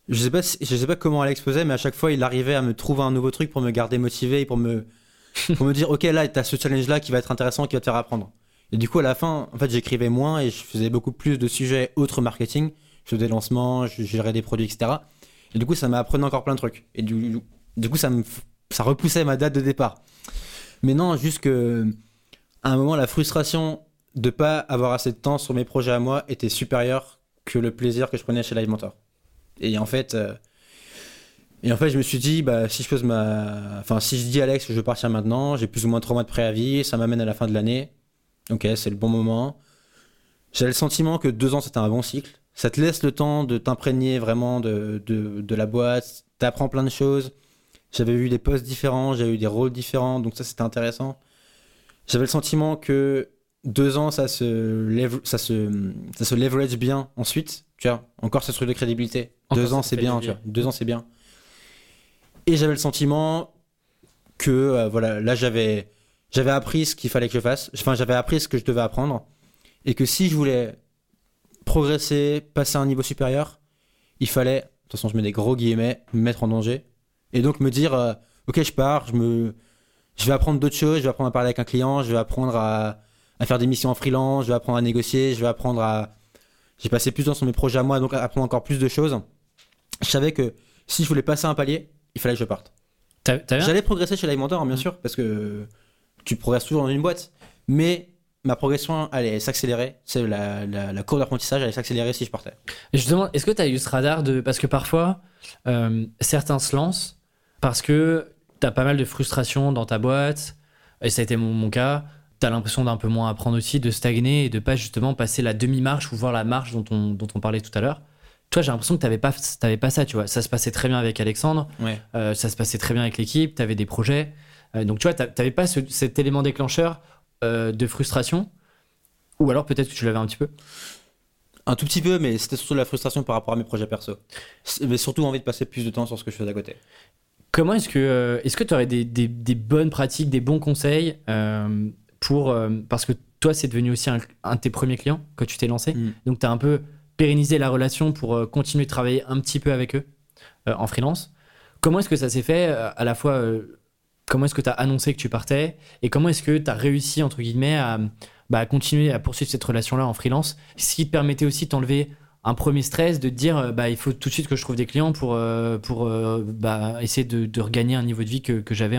je sais pas, je sais pas comment Alex faisait, mais à chaque fois, il arrivait à me trouver un nouveau truc pour me garder motivé et pour me, [laughs] pour me dire, ok, là, tu as ce challenge là qui va être intéressant, qui va te faire apprendre. Et du coup, à la fin, en fait, j'écrivais moins et je faisais beaucoup plus de sujets autres marketing. Je faisais des lancements, je gérais des produits, etc. Et du coup, ça m'a appris encore plein de trucs. Et du, du coup, ça, me, ça repoussait ma date de départ. Mais non, juste que, un moment, la frustration de pas avoir assez de temps sur mes projets à moi était supérieure que le plaisir que je prenais chez Live Mentor. Et en fait, euh, et en fait, je me suis dit, bah, si je ma, enfin, si je dis à Alex que je veux partir maintenant, j'ai plus ou moins trois mois de préavis, ça m'amène à la fin de l'année. Ok, c'est le bon moment. J'avais le sentiment que deux ans c'était un bon cycle. Ça te laisse le temps de t'imprégner vraiment de, de, la boîte. T'apprends plein de choses. J'avais eu des postes différents, j'avais eu des rôles différents, donc ça c'était intéressant. J'avais le sentiment que deux ans ça se, ça se, ça se leverage bien ensuite. Tu vois, encore ce truc de crédibilité. deux ans c'est bien, tu vois. Deux ans c'est bien. Et j'avais le sentiment que euh, voilà, là j'avais j'avais appris ce qu'il fallait que je fasse. Enfin, j'avais appris ce que je devais apprendre. Et que si je voulais progresser, passer à un niveau supérieur, il fallait, de toute façon, je mets des gros guillemets, me mettre en danger. Et donc me dire, euh, ok, je pars, je, me, je vais apprendre d'autres choses, je vais apprendre à parler avec un client, je vais apprendre à, à faire des missions en freelance, je vais apprendre à négocier, je vais apprendre à. J'ai passé plus de temps sur mes projets à moi, donc à apprendre encore plus de choses. Je savais que si je voulais passer un palier, il fallait que je parte. J'allais progresser chez l'alimenteur, bien sûr, parce que tu progresses toujours dans une boîte. Mais ma progression allait s'accélérer. C'est la, la, courbe d'apprentissage allait s'accélérer si je partais. Et justement, est-ce que tu as eu ce radar de. Parce que parfois, euh, certains se lancent parce que tu as pas mal de frustration dans ta boîte. Et ça a été mon, cas. Tu as l'impression d'un peu moins apprendre aussi, de stagner et de pas justement passer la demi-marche ou voir la marche dont on, dont on parlait tout à l'heure. Toi, j'ai l'impression que tu n'avais pas, pas ça, tu vois. Ça se passait très bien avec Alexandre. Euh, ça se passait très bien avec l'équipe. Tu avais des projets. Euh, donc tu vois, tu n'avais pas cet élément déclencheur euh, de frustration? Ou alors peut-être que tu l'avais un petit peu? Un tout petit peu, mais c'était surtout la frustration par rapport à mes projets perso. Mais surtout envie de passer plus de temps sur ce que je fais à côté. Comment est-ce que euh, est-ce que tu aurais des, des, des, bonnes pratiques, des bons conseils euh, pour euh, parce que toi c'est devenu aussi un, un, de tes premiers clients quand tu t'es lancé, mm. donc tu as un peu pérennisé la relation pour continuer de travailler un petit peu avec eux en freelance. Comment est-ce que ça s'est fait à la fois comment est-ce que tu as annoncé que tu partais et comment est-ce que tu as réussi entre guillemets à bah, continuer à poursuivre cette relation là en freelance, ce qui te permettait aussi de t'enlever un premier stress de te dire euh, bah il faut tout de suite que je trouve des clients pour euh, pour euh, bah, essayer de, regagner un niveau de vie que, que j'avais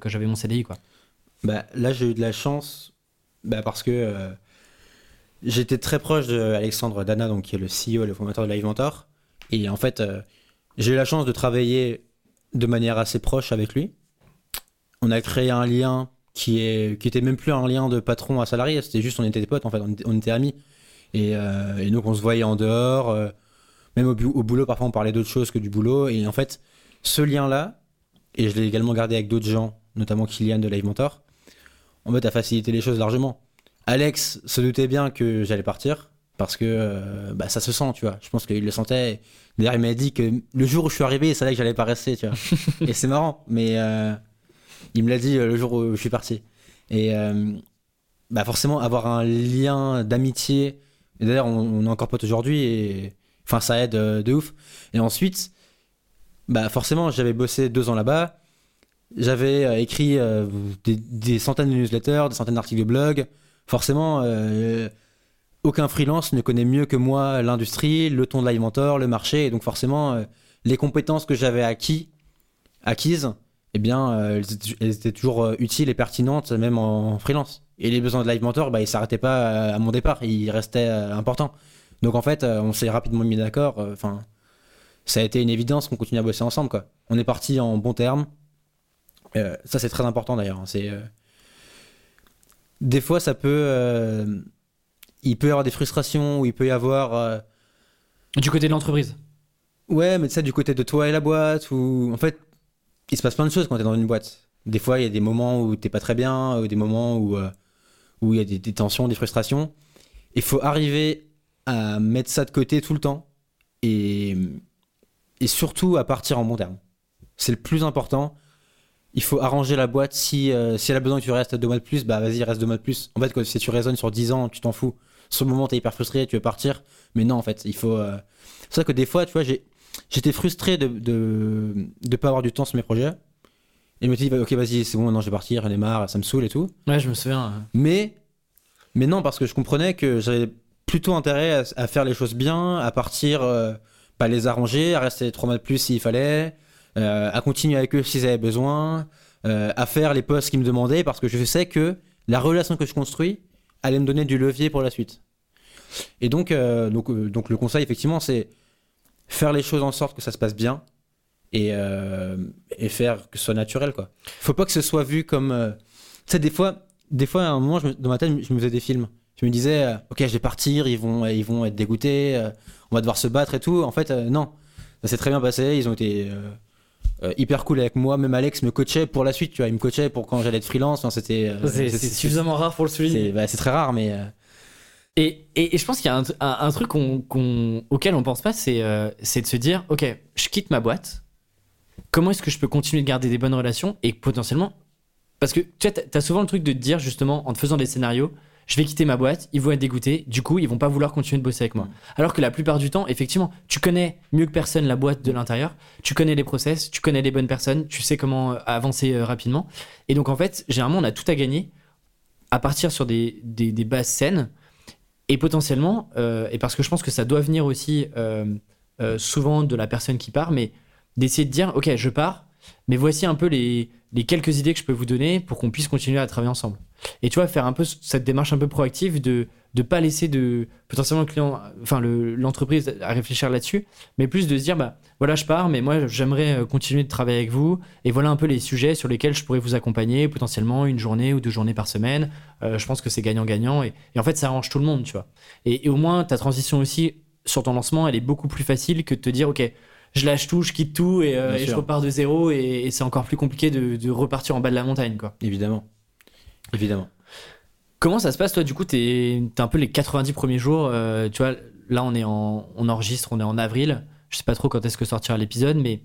que j'avais mon CDI quoi. Bah là j'ai eu de la chance bah, parce que j'étais très proche d'Alexandre Dana donc qui est le CEO et le fondateur de Live Mentor et en fait j'ai eu la chance de travailler de manière assez proche avec lui. On a créé un lien qui est qui était même plus un lien de patron à salarié, c'était juste on était des potes en fait, on était amis. Euh, et, donc on se voyait en dehors, euh, même au, boulot, parfois on parlait d'autre chose que du boulot. Et en fait, ce lien-là, et je l'ai également gardé avec d'autres gens, notamment Kylian de Live Mentor, en fait a facilité les choses largement. Alex se doutait bien que j'allais partir, parce que euh, bah, ça se sent, tu vois. Je pense qu'il le sentait. D'ailleurs, il m'a dit que le jour où je suis arrivé, il savait que j'allais pas rester, tu vois. [laughs] et c'est marrant, mais il me l'a dit le jour où je suis parti. Et bah forcément, avoir un lien d'amitié et d'ailleurs, on, est encore potes aujourd'hui et enfin, ça aide euh, de ouf. Et ensuite, bah forcément, j'avais bossé deux ans là-bas. J'avais euh, écrit euh, des, centaines de newsletters, des centaines d'articles de blog. Forcément, aucun freelance ne connaît mieux que moi l'industrie, le ton de mentor, le marché. Et donc forcément, les compétences que j'avais acquis, acquises, eh bien, elles étaient toujours utiles et pertinentes, même en freelance. Et les besoins de Live Mentor, bah, ils s'arrêtaient pas à mon départ, ils restaient euh, importants. Donc en fait, euh, on s'est rapidement mis d'accord. Euh, enfin, ça a été une évidence qu'on continue à bosser ensemble. Quoi. On est parti en bons termes. ça, c'est très important d'ailleurs. Hein. C'est des fois, ça peut, il peut y avoir des frustrations ou il peut y avoir du côté de l'entreprise. Ouais, mais ça, du côté de toi et la boîte, ou en fait, il se passe plein de choses quand tu es dans une boîte. Des fois, il y a des moments où t'es pas très bien, ou des moments où où il y a des, tensions, des frustrations. Il faut arriver à mettre ça de côté tout le temps et, et surtout à partir en bon terme. C'est le plus important. Il faut arranger la boîte. Si, euh, si elle a besoin que tu restes deux mois de plus, bah vas-y, reste deux mois de plus. En fait, si tu raisonnes sur dix ans, tu t'en fous. Sur le moment, t'es hyper frustré, tu veux partir. Mais non, en fait, il faut. Euh, c'est ça que des fois, tu vois, j'étais frustré de ne de, de pas avoir du temps sur mes projets. Et je me suis dit, ok, vas-y, c'est bon, maintenant je vais partir, j'en ai marre, ça me saoule et tout. Ouais, je me souviens. Mais, mais non, parce que je comprenais que j'avais plutôt intérêt à, faire les choses bien, à partir, euh, pas les arranger, à rester trois mois de plus s'il fallait, euh, à continuer avec eux s'ils avaient besoin, euh, à faire les postes qu'ils me demandaient, parce que je sais que la relation que je construis allait me donner du levier pour la suite. Et donc, donc, donc le conseil, effectivement, c'est faire les choses en sorte que ça se passe bien, et, euh, et faire que ce soit naturel quoi. Faut pas que ce soit vu comme euh, tu sais des fois des fois à un moment dans ma tête je me faisais des films. Je me disais euh, OK, je vais partir, ils vont ils vont être dégoûtés, on va devoir se battre et tout. En fait non. Ça s'est très bien passé, ils ont été hyper cool avec moi, même Alex me coachait pour la suite, tu vois, il me coachait pour quand j'allais être freelance, enfin, c'était c'est suffisamment rare pour le souligner. C'est très rare mais et, et, je pense qu'il y a un, un, truc auquel on pense pas, c'est c'est de se dire, ok, je quitte ma boîte, comment est-ce que je peux continuer de garder des bonnes relations et potentiellement. Parce que tu as souvent le truc de te dire, justement, en te faisant des scénarios, je vais quitter ma boîte, ils vont être dégoûtés, du coup, ils vont pas vouloir continuer de bosser avec moi. Alors que la plupart du temps, effectivement, tu connais mieux que personne la boîte de l'intérieur, tu connais les process, tu connais les bonnes personnes, tu sais comment euh, avancer euh, rapidement. Et donc, en fait, généralement, on a tout à gagner à partir sur des, des, bases saines et potentiellement, euh, et parce que je pense que ça doit venir aussi souvent de la personne qui part, mais d'essayer de dire, ok, je pars, mais voici un peu les quelques idées que je peux vous donner pour qu'on puisse continuer à travailler ensemble. Et tu vois, faire un peu cette démarche un peu proactive de ne pas laisser de potentiellement le client, enfin l'entreprise à réfléchir là-dessus, mais plus de se dire, bah voilà, je pars, mais moi j'aimerais euh, continuer de travailler avec vous, et voilà un peu les sujets sur lesquels je pourrais vous accompagner, potentiellement une journée ou deux journées par semaine. Euh, je pense que c'est gagnant-gagnant, et, en fait ça arrange tout le monde, tu vois. Et, et au moins ta transition aussi sur ton lancement, elle est beaucoup plus facile que de te dire, ok, je lâche tout, je quitte tout et, euh, je repars de zéro et, c'est encore plus compliqué de, repartir en bas de la montagne, quoi. Évidemment. Évidemment. Comment ça se passe, toi Du coup, t'es es un peu les 90 premiers jours. euh, tu vois, là, on est en, on enregistre, on est en avril. Je sais pas trop quand est-ce que sortira l'épisode, mais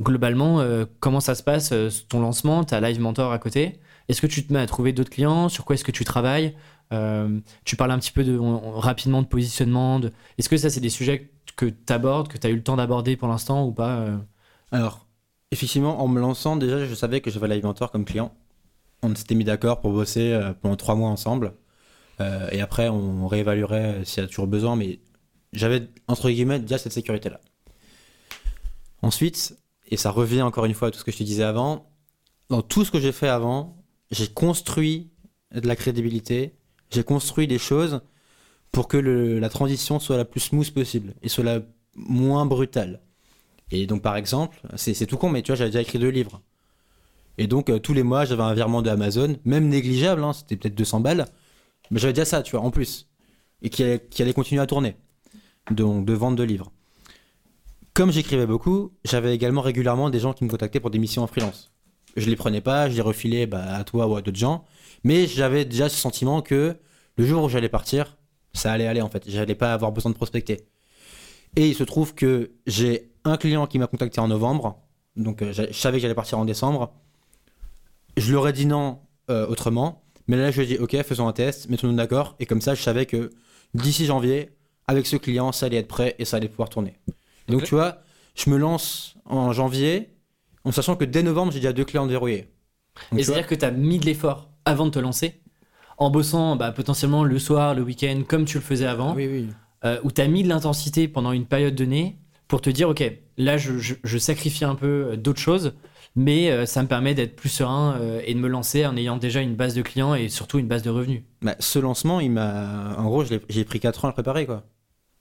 globalement, euh, comment ça se passe euh, ton lancement? T'as Live Mentor à côté. Est-ce que tu te mets à trouver d'autres clients? Sur quoi est-ce que tu travailles? Tu parles un petit peu de, on- rapidement de positionnement. de- Est-ce que ça, c'est des sujets que tu abordes, que tu as eu le temps d'aborder pour l'instant ou pas Alors, effectivement, en me lançant, déjà, je savais que j'avais Live Mentor comme client. On s'était mis d'accord pour bosser euh, pendant trois mois ensemble. Euh, et après, on réévaluerait s'il y a toujours besoin. Mais j'avais, entre guillemets, déjà cette sécurité-là. Ensuite, et ça revient encore une fois à tout ce que je te disais avant, dans tout ce que j'ai fait avant, j'ai construit de la crédibilité, j'ai construit des choses pour que la transition soit la plus smooth possible et soit la moins brutale. Et donc, par exemple, c'est tout con, mais tu vois, j'avais déjà écrit deux livres. Et donc, euh, tous les mois, j'avais un virement de Amazon, même négligeable, hein, c'était peut-être 200 balles, mais j'avais déjà ça, tu vois, en plus. Et qui allait, continuer à tourner. Donc, de vente de livres. Comme j'écrivais beaucoup, j'avais également régulièrement des gens qui me contactaient pour des missions en freelance. Je les prenais pas, je les refilais bah, à toi ou à d'autres gens, mais j'avais déjà ce sentiment que le jour où j'allais partir, ça allait aller en fait. J'allais pas avoir besoin de prospecter. Et il se trouve que j'ai un client qui m'a contacté en novembre, donc euh, je savais que j'allais partir en décembre. Je lui aurais dit non euh, autrement, mais là je lui ai dit ok, faisons un test, mettons-nous d'accord, et comme ça je savais que d'ici janvier, avec ce client, ça allait être prêt et ça allait pouvoir tourner. Et donc tu vois, je me lance en janvier, en sachant que dès novembre j'ai déjà deux clients déverrouillés. Donc, Et c'est-à-dire que tu as mis de l'effort avant de te lancer, en bossant bah, potentiellement le soir, le week-end, comme tu le faisais avant, oui, oui. euh, où tu as mis de l'intensité pendant une période donnée pour te dire, OK, là, je, je- je sacrifie un peu euh, d'autres choses, mais euh, ça me permet d'être plus serein euh, et de me lancer en ayant déjà une base de clients et surtout une base de revenus. Bah, ce lancement, il m'a. En gros, j'ai pris 4 ans à le préparer, quoi.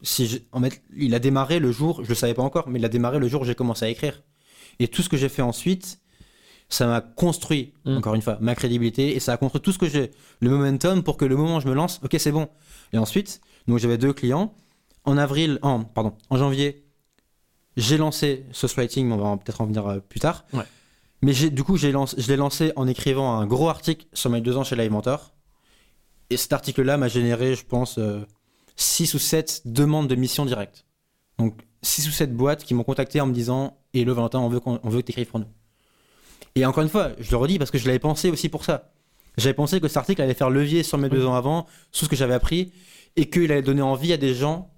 Si je- en fait, il a démarré le jour, je le savais pas encore, mais il a démarré le jour où j'ai commencé à écrire. Et tout ce que j'ai fait ensuite, ça m'a construit, Mm. encore une fois, ma crédibilité, et ça a construit tout ce que j'ai, le momentum pour que le moment où je me lance, ok, c'est bon. Et ensuite, donc j'avais deux clients. En avril, en, pardon, en janvier, j'ai lancé Sauce Writing, mais on va peut-être en venir euh, plus tard. Ouais. Mais du coup, je l'ai lancé en écrivant un gros article sur mes deux ans chez Live Mentor. Et cet article-là m'a généré, je pense, 6 ou 7 demandes de mission directe. Donc 6 ou 7 boîtes qui m'ont contacté en me disant Et le Valentin, on veut, qu'on- on veut que tu écrives pour nous. Et encore une fois, je le redis parce que je l'avais pensé aussi pour ça. J'avais pensé que cet article allait faire levier sur mes deux ans avant, sur ce que j'avais appris, et qu'il allait donner envie à des gens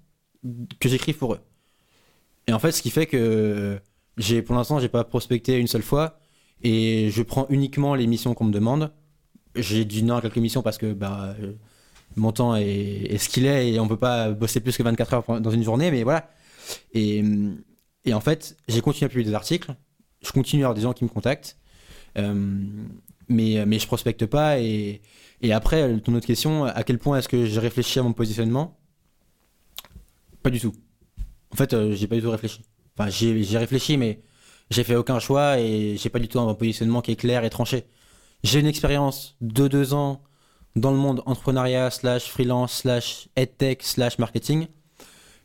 que j'écrive pour eux. Et en fait, ce qui fait que j'ai, pour l'instant, j'ai pas prospecté une seule fois, et je prends uniquement les missions qu'on me demande. J'ai dit non à quelques missions parce que bah, euh, mon temps est, ce qu'il est et on peut pas bosser plus que 24 heures dans une journée, mais voilà. Et, et en fait, j'ai continué à publier des articles, je continue à avoir des gens qui me contactent, euh, mais, mais je prospecte pas. Et, et après, ton autre question, à quel point est-ce que j'ai réfléchi à mon positionnement? Pas du tout. En fait, euh, j'ai pas du tout réfléchi. Enfin, j'ai réfléchi, mais j'ai fait aucun choix et j'ai pas du tout un positionnement qui est clair et tranché. J'ai une expérience de deux ans dans le monde entrepreneuriat slash freelance slash edtech slash marketing.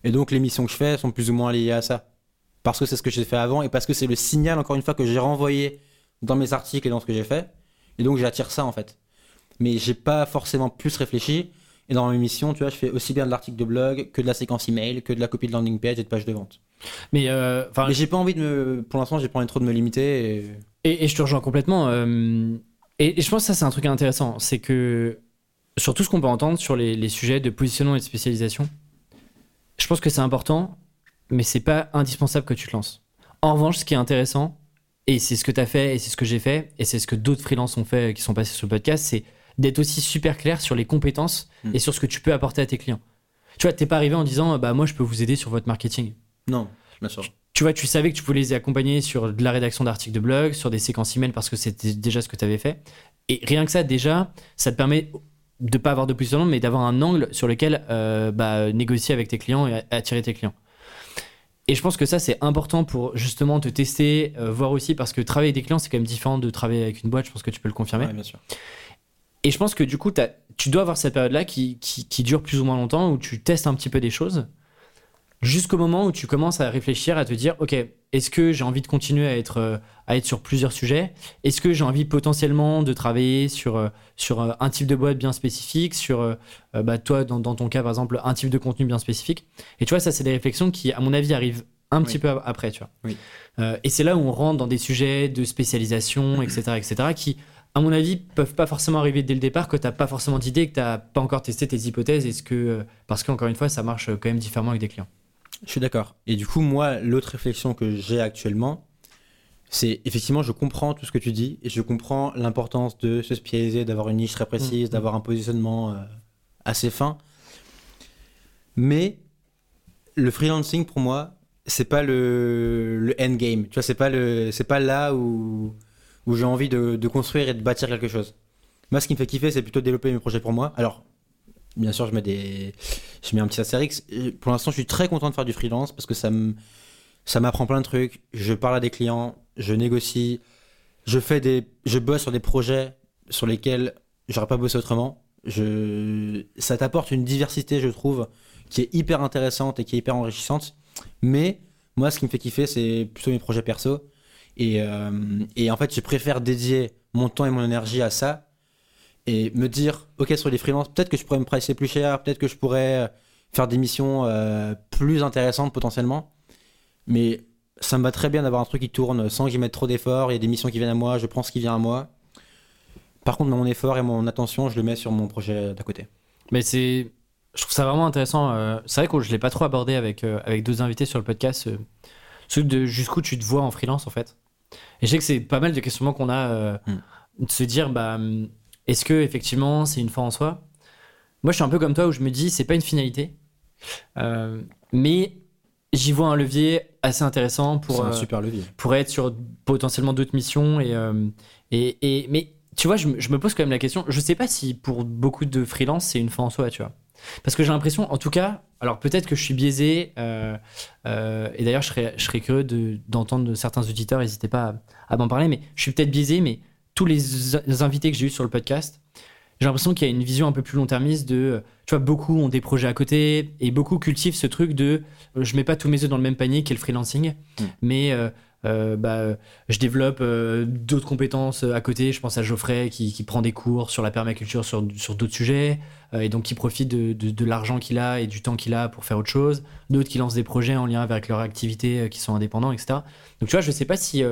Et donc les missions que je fais sont plus ou moins liées à ça. Parce que c'est ce que j'ai fait avant et parce que c'est le signal, encore une fois, que j'ai renvoyé dans mes articles et dans ce que j'ai fait. Et donc j'attire ça en fait. Mais j'ai pas forcément plus réfléchi. Et dans mes missions, tu vois, je fais aussi bien de l'article de blog que de la séquence email, que de la copie de landing page et de page de vente. Mais euh, Mais j'ai pas envie de me. Pour l'instant, j'ai pas envie trop de me limiter. Et... Et, et je te rejoins complètement. euh, et, et je pense que ça, c'est un truc intéressant. C'est que sur tout ce qu'on peut entendre sur les, les sujets de positionnement et de spécialisation, je pense que c'est important, mais c'est pas indispensable que tu te lances. En revanche, ce qui est intéressant, et c'est ce que tu as fait, et c'est ce que j'ai fait, et c'est ce que d'autres freelances ont fait qui sont passés sur le podcast, c'est d'être aussi super clair sur les compétences Mm. et sur ce que tu peux apporter à tes clients. Tu vois, t'es pas arrivé en disant, bah moi je peux vous aider sur votre marketing Non, bien sûr. tu vois, tu savais que tu pouvais les accompagner sur de la rédaction d'articles de blog, sur des séquences email parce que c'était déjà ce que tu avais fait. Et rien que ça, déjà, ça te permet de pas avoir de positionnement, mais d'avoir un angle sur lequel euh, bah, négocier avec tes clients et attirer tes clients. Et je pense que ça, c'est important pour justement te tester, euh, voir aussi, parce que travailler avec des clients, c'est quand même différent de travailler avec une boîte, je pense que tu peux le confirmer. Ouais, bien sûr. Et je pense que du coup, tu dois avoir cette période-là qui, qui, qui dure plus ou moins longtemps, où tu testes un petit peu des choses. Jusqu'au moment où tu commences à réfléchir, à te dire, ok, est-ce que j'ai envie de continuer à être, euh, à être sur plusieurs sujets? Est-ce que j'ai envie potentiellement de travailler sur, euh, sur euh, un type de boîte bien spécifique, sur, bah, toi, dans, dans, ton cas, par exemple, un type de contenu bien spécifique? Et tu vois, ça, c'est des réflexions qui, à mon avis, arrivent un petit peu après, tu vois. Oui. et c'est là où on rentre dans des sujets de spécialisation, etc., etc., qui, à mon avis, peuvent pas forcément arriver dès le départ, que tu n'as pas forcément d'idée, que tu n'as pas encore testé tes hypothèses, est-ce que, parce qu'encore une fois, ça marche quand même différemment avec des clients. Je suis d'accord. Et du coup, moi, l'autre réflexion que j'ai actuellement, c'est effectivement, je comprends tout ce que tu dis et je comprends l'importance de se spécialiser, d'avoir une niche très précise, mmh. d'avoir un positionnement euh, assez fin. Mais le freelancing, pour moi, c'est pas le, le endgame. Tu vois, c'est pas, le, c'est pas là où, où j'ai envie de, de, construire et de bâtir quelque chose. Moi, ce qui me fait kiffer, c'est plutôt développer mes projets pour moi. Alors, bien sûr, je mets, des... je mets un petit astérix. pour l'instant, je suis très content de faire du freelance parce que ça me ça m'apprend plein de trucs. Je parle à des clients, je négocie, je fais des, je bosse sur des projets sur lesquels j'aurais pas bossé autrement. Je, ça t'apporte une diversité, je trouve, qui est hyper intéressante et qui est hyper enrichissante. Mais moi, ce qui me fait kiffer, c'est plutôt mes projets perso. Et, euh, et en fait, je préfère dédier mon temps et mon énergie à ça et me dire, ok, sur les freelances, peut-être que je pourrais me pricer plus cher, peut-être que je pourrais euh, faire des missions euh, plus intéressantes potentiellement. Mais ça me va très bien d'avoir un truc qui tourne sans que j'y mette trop d'efforts. Il y a des missions qui viennent à moi, je prends ce qui vient à moi. Par contre, mon effort et mon attention, je le mets sur mon projet d'à côté. Mais c'est. Je trouve ça vraiment intéressant. Euh, c'est vrai que je ne l'ai pas trop abordé avec, avec deux invités sur le podcast. Ce de jusqu'où tu te vois en freelance, en fait. Et je sais que c'est pas mal de questionnements qu'on a. Hmm. De se dire, bah est-ce que effectivement c'est une fin en soi? Moi, je suis un peu comme toi où je me dis c'est pas une finalité, euh, mais j'y vois un levier assez intéressant pour un euh, super levier. pour être sur potentiellement d'autres missions euh, et, et, mais tu vois, je, me pose quand même la question. Je sais pas si pour beaucoup de freelance c'est une fin en soi, tu vois. Parce que j'ai l'impression, en tout cas, alors peut-être que je suis biaisé, et d'ailleurs je serais, je serais curieux d'entendre de, certains auditeurs, n'hésitez pas à, à m'en parler, mais je suis peut-être biaisé, mais tous les, invités que j'ai eu sur le podcast, j'ai l'impression qu'il y a une vision un peu plus long-termiste de, tu vois, beaucoup ont des projets à côté et beaucoup cultivent ce truc de, euh, je mets pas tous mes œufs dans le même panier qu'est le freelancing, mm. mais euh, euh, bah, je développe d'autres compétences à côté. Je pense à Geoffrey qui, prend des cours sur la permaculture sur, sur d'autres sujets et donc qui profite de, de, l'argent qu'il a et du temps qu'il a pour faire autre chose. D'autres qui lancent des projets en lien avec leur activité qui sont indépendants, etc. Donc tu vois, je sais pas si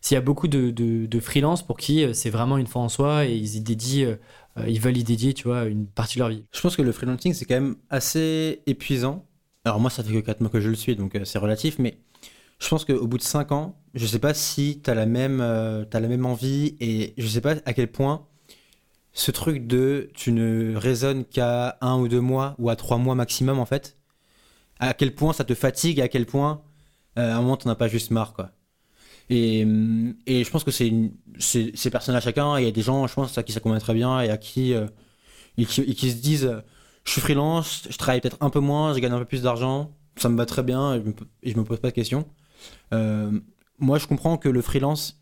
s'il y a beaucoup de, de, freelance pour qui euh, c'est vraiment une fois en soi et ils y dédient, euh, euh, ils veulent y dédier, tu vois, une partie de leur vie. Je pense que le freelancing, c'est quand même assez épuisant. Alors moi, ça fait que 4 mois que je le suis, donc c'est relatif, mais je pense qu'au bout de 5 ans, je sais pas si tu as, la même, as la même envie et je sais pas à quel point ce truc de tu ne raisonnes qu'à un ou deux mois ou à trois mois maximum en fait, à quel point ça te fatigue, à quel point à un moment tu n'en as pas juste marre quoi. Et, je pense que c'est c'est personnel à chacun. Il y a des gens, je pense, à qui ça convient très bien et à qui, euh, qui, se disent je suis freelance, je travaille peut-être un peu moins, je gagne un peu plus d'argent, ça me va très bien et je me, me pose pas de questions. Euh, moi, je comprends que le freelance,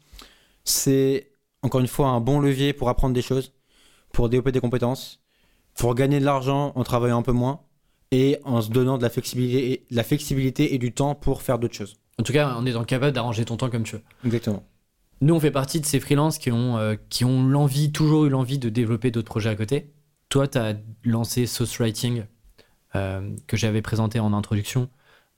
c'est encore une fois un bon levier pour apprendre des choses, pour développer des compétences, pour gagner de l'argent en travaillant un peu moins et en se donnant de la flexibilité, de la flexibilité et du temps pour faire d'autres choses. En tout cas, en étant capable d'arranger ton temps comme tu veux. Exactement. Nous, on fait partie de ces freelances qui ont, euh, qui ont l'envie, toujours eu l'envie de développer d'autres projets à côté. Toi, tu as lancé Sauce Writing, euh, que j'avais présenté en introduction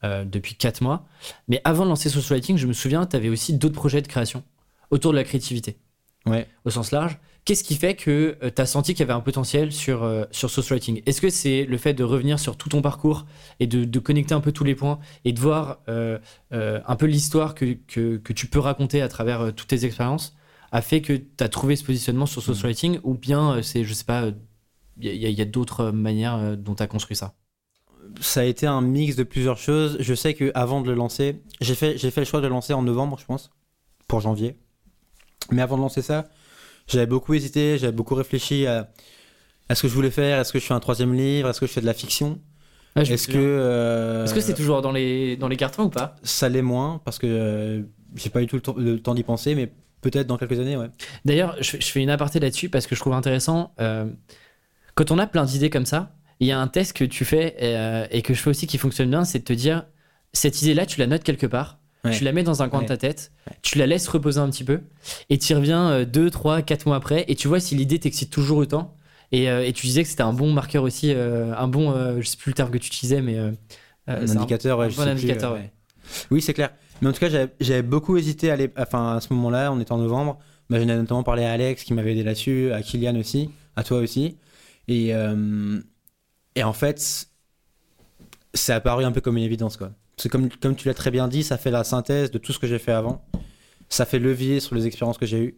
euh, depuis 4 mois. Mais avant de lancer Sauce Writing, je me souviens, tu avais aussi d'autres projets de création autour de la créativité. Ouais. Au sens large. Qu'est-ce qui fait que euh, tu as senti qu'il y avait un potentiel sur, euh, sur Source Writing? Est-ce que c'est le fait de revenir sur tout ton parcours et de, connecter un peu tous les points et de voir euh, un peu l'histoire que, que, tu peux raconter à travers toutes tes expériences a fait que tu as trouvé ce positionnement sur Source mmh. Writing ou bien c'est, je sais pas, il y a, d'autres manières dont tu as construit ça? Ça a été un mix de plusieurs choses. Je sais qu'avant de le lancer, j'ai fait, j'ai fait le choix de le lancer en novembre, je pense, pour janvier. Mais avant de lancer ça, j'avais beaucoup hésité, j'avais beaucoup réfléchi à, ce que je voulais faire. Est-ce que je fais un troisième livre Est-ce que je fais de la fiction? Est-ce que euh, est-ce que c'est toujours dans les dans les cartons ou pas? Ça l'est moins parce que euh, j'ai pas eu tout le, temps d'y penser, mais peut-être dans quelques années, ouais. D'ailleurs, je, fais une aparté là-dessus parce que je trouve intéressant euh, quand on a plein d'idées comme ça. il y a un test que tu fais euh, et que je fais aussi qui fonctionne bien, c'est de te dire cette idée-là, tu la notes quelque part, Ouais. tu la mets dans un coin de ta tête, tu la laisses reposer un petit peu et tu y reviens 2, 3, 4 mois après et tu vois si l'idée t'excite toujours autant. Et, euh, et tu disais que c'était un bon marqueur aussi, euh, un bon, euh, je sais plus le terme que tu utilisais, mais euh, un indicateur, un bon plus, indicateur, ouais. Oui, c'est clair. Mais en tout cas, j'avais- beaucoup hésité à, l'é- enfin, à ce moment-là, on était en novembre. Bah, J'en ai notamment parlé à Alex qui m'avait aidé là-dessus, à Kylian aussi, à toi aussi. Et, et en fait, c'est apparu un peu comme une évidence. Quoi. Comme, comme tu l'as très bien dit, ça fait la synthèse de tout ce que j'ai fait avant. Ça fait levier sur les expériences que j'ai eues.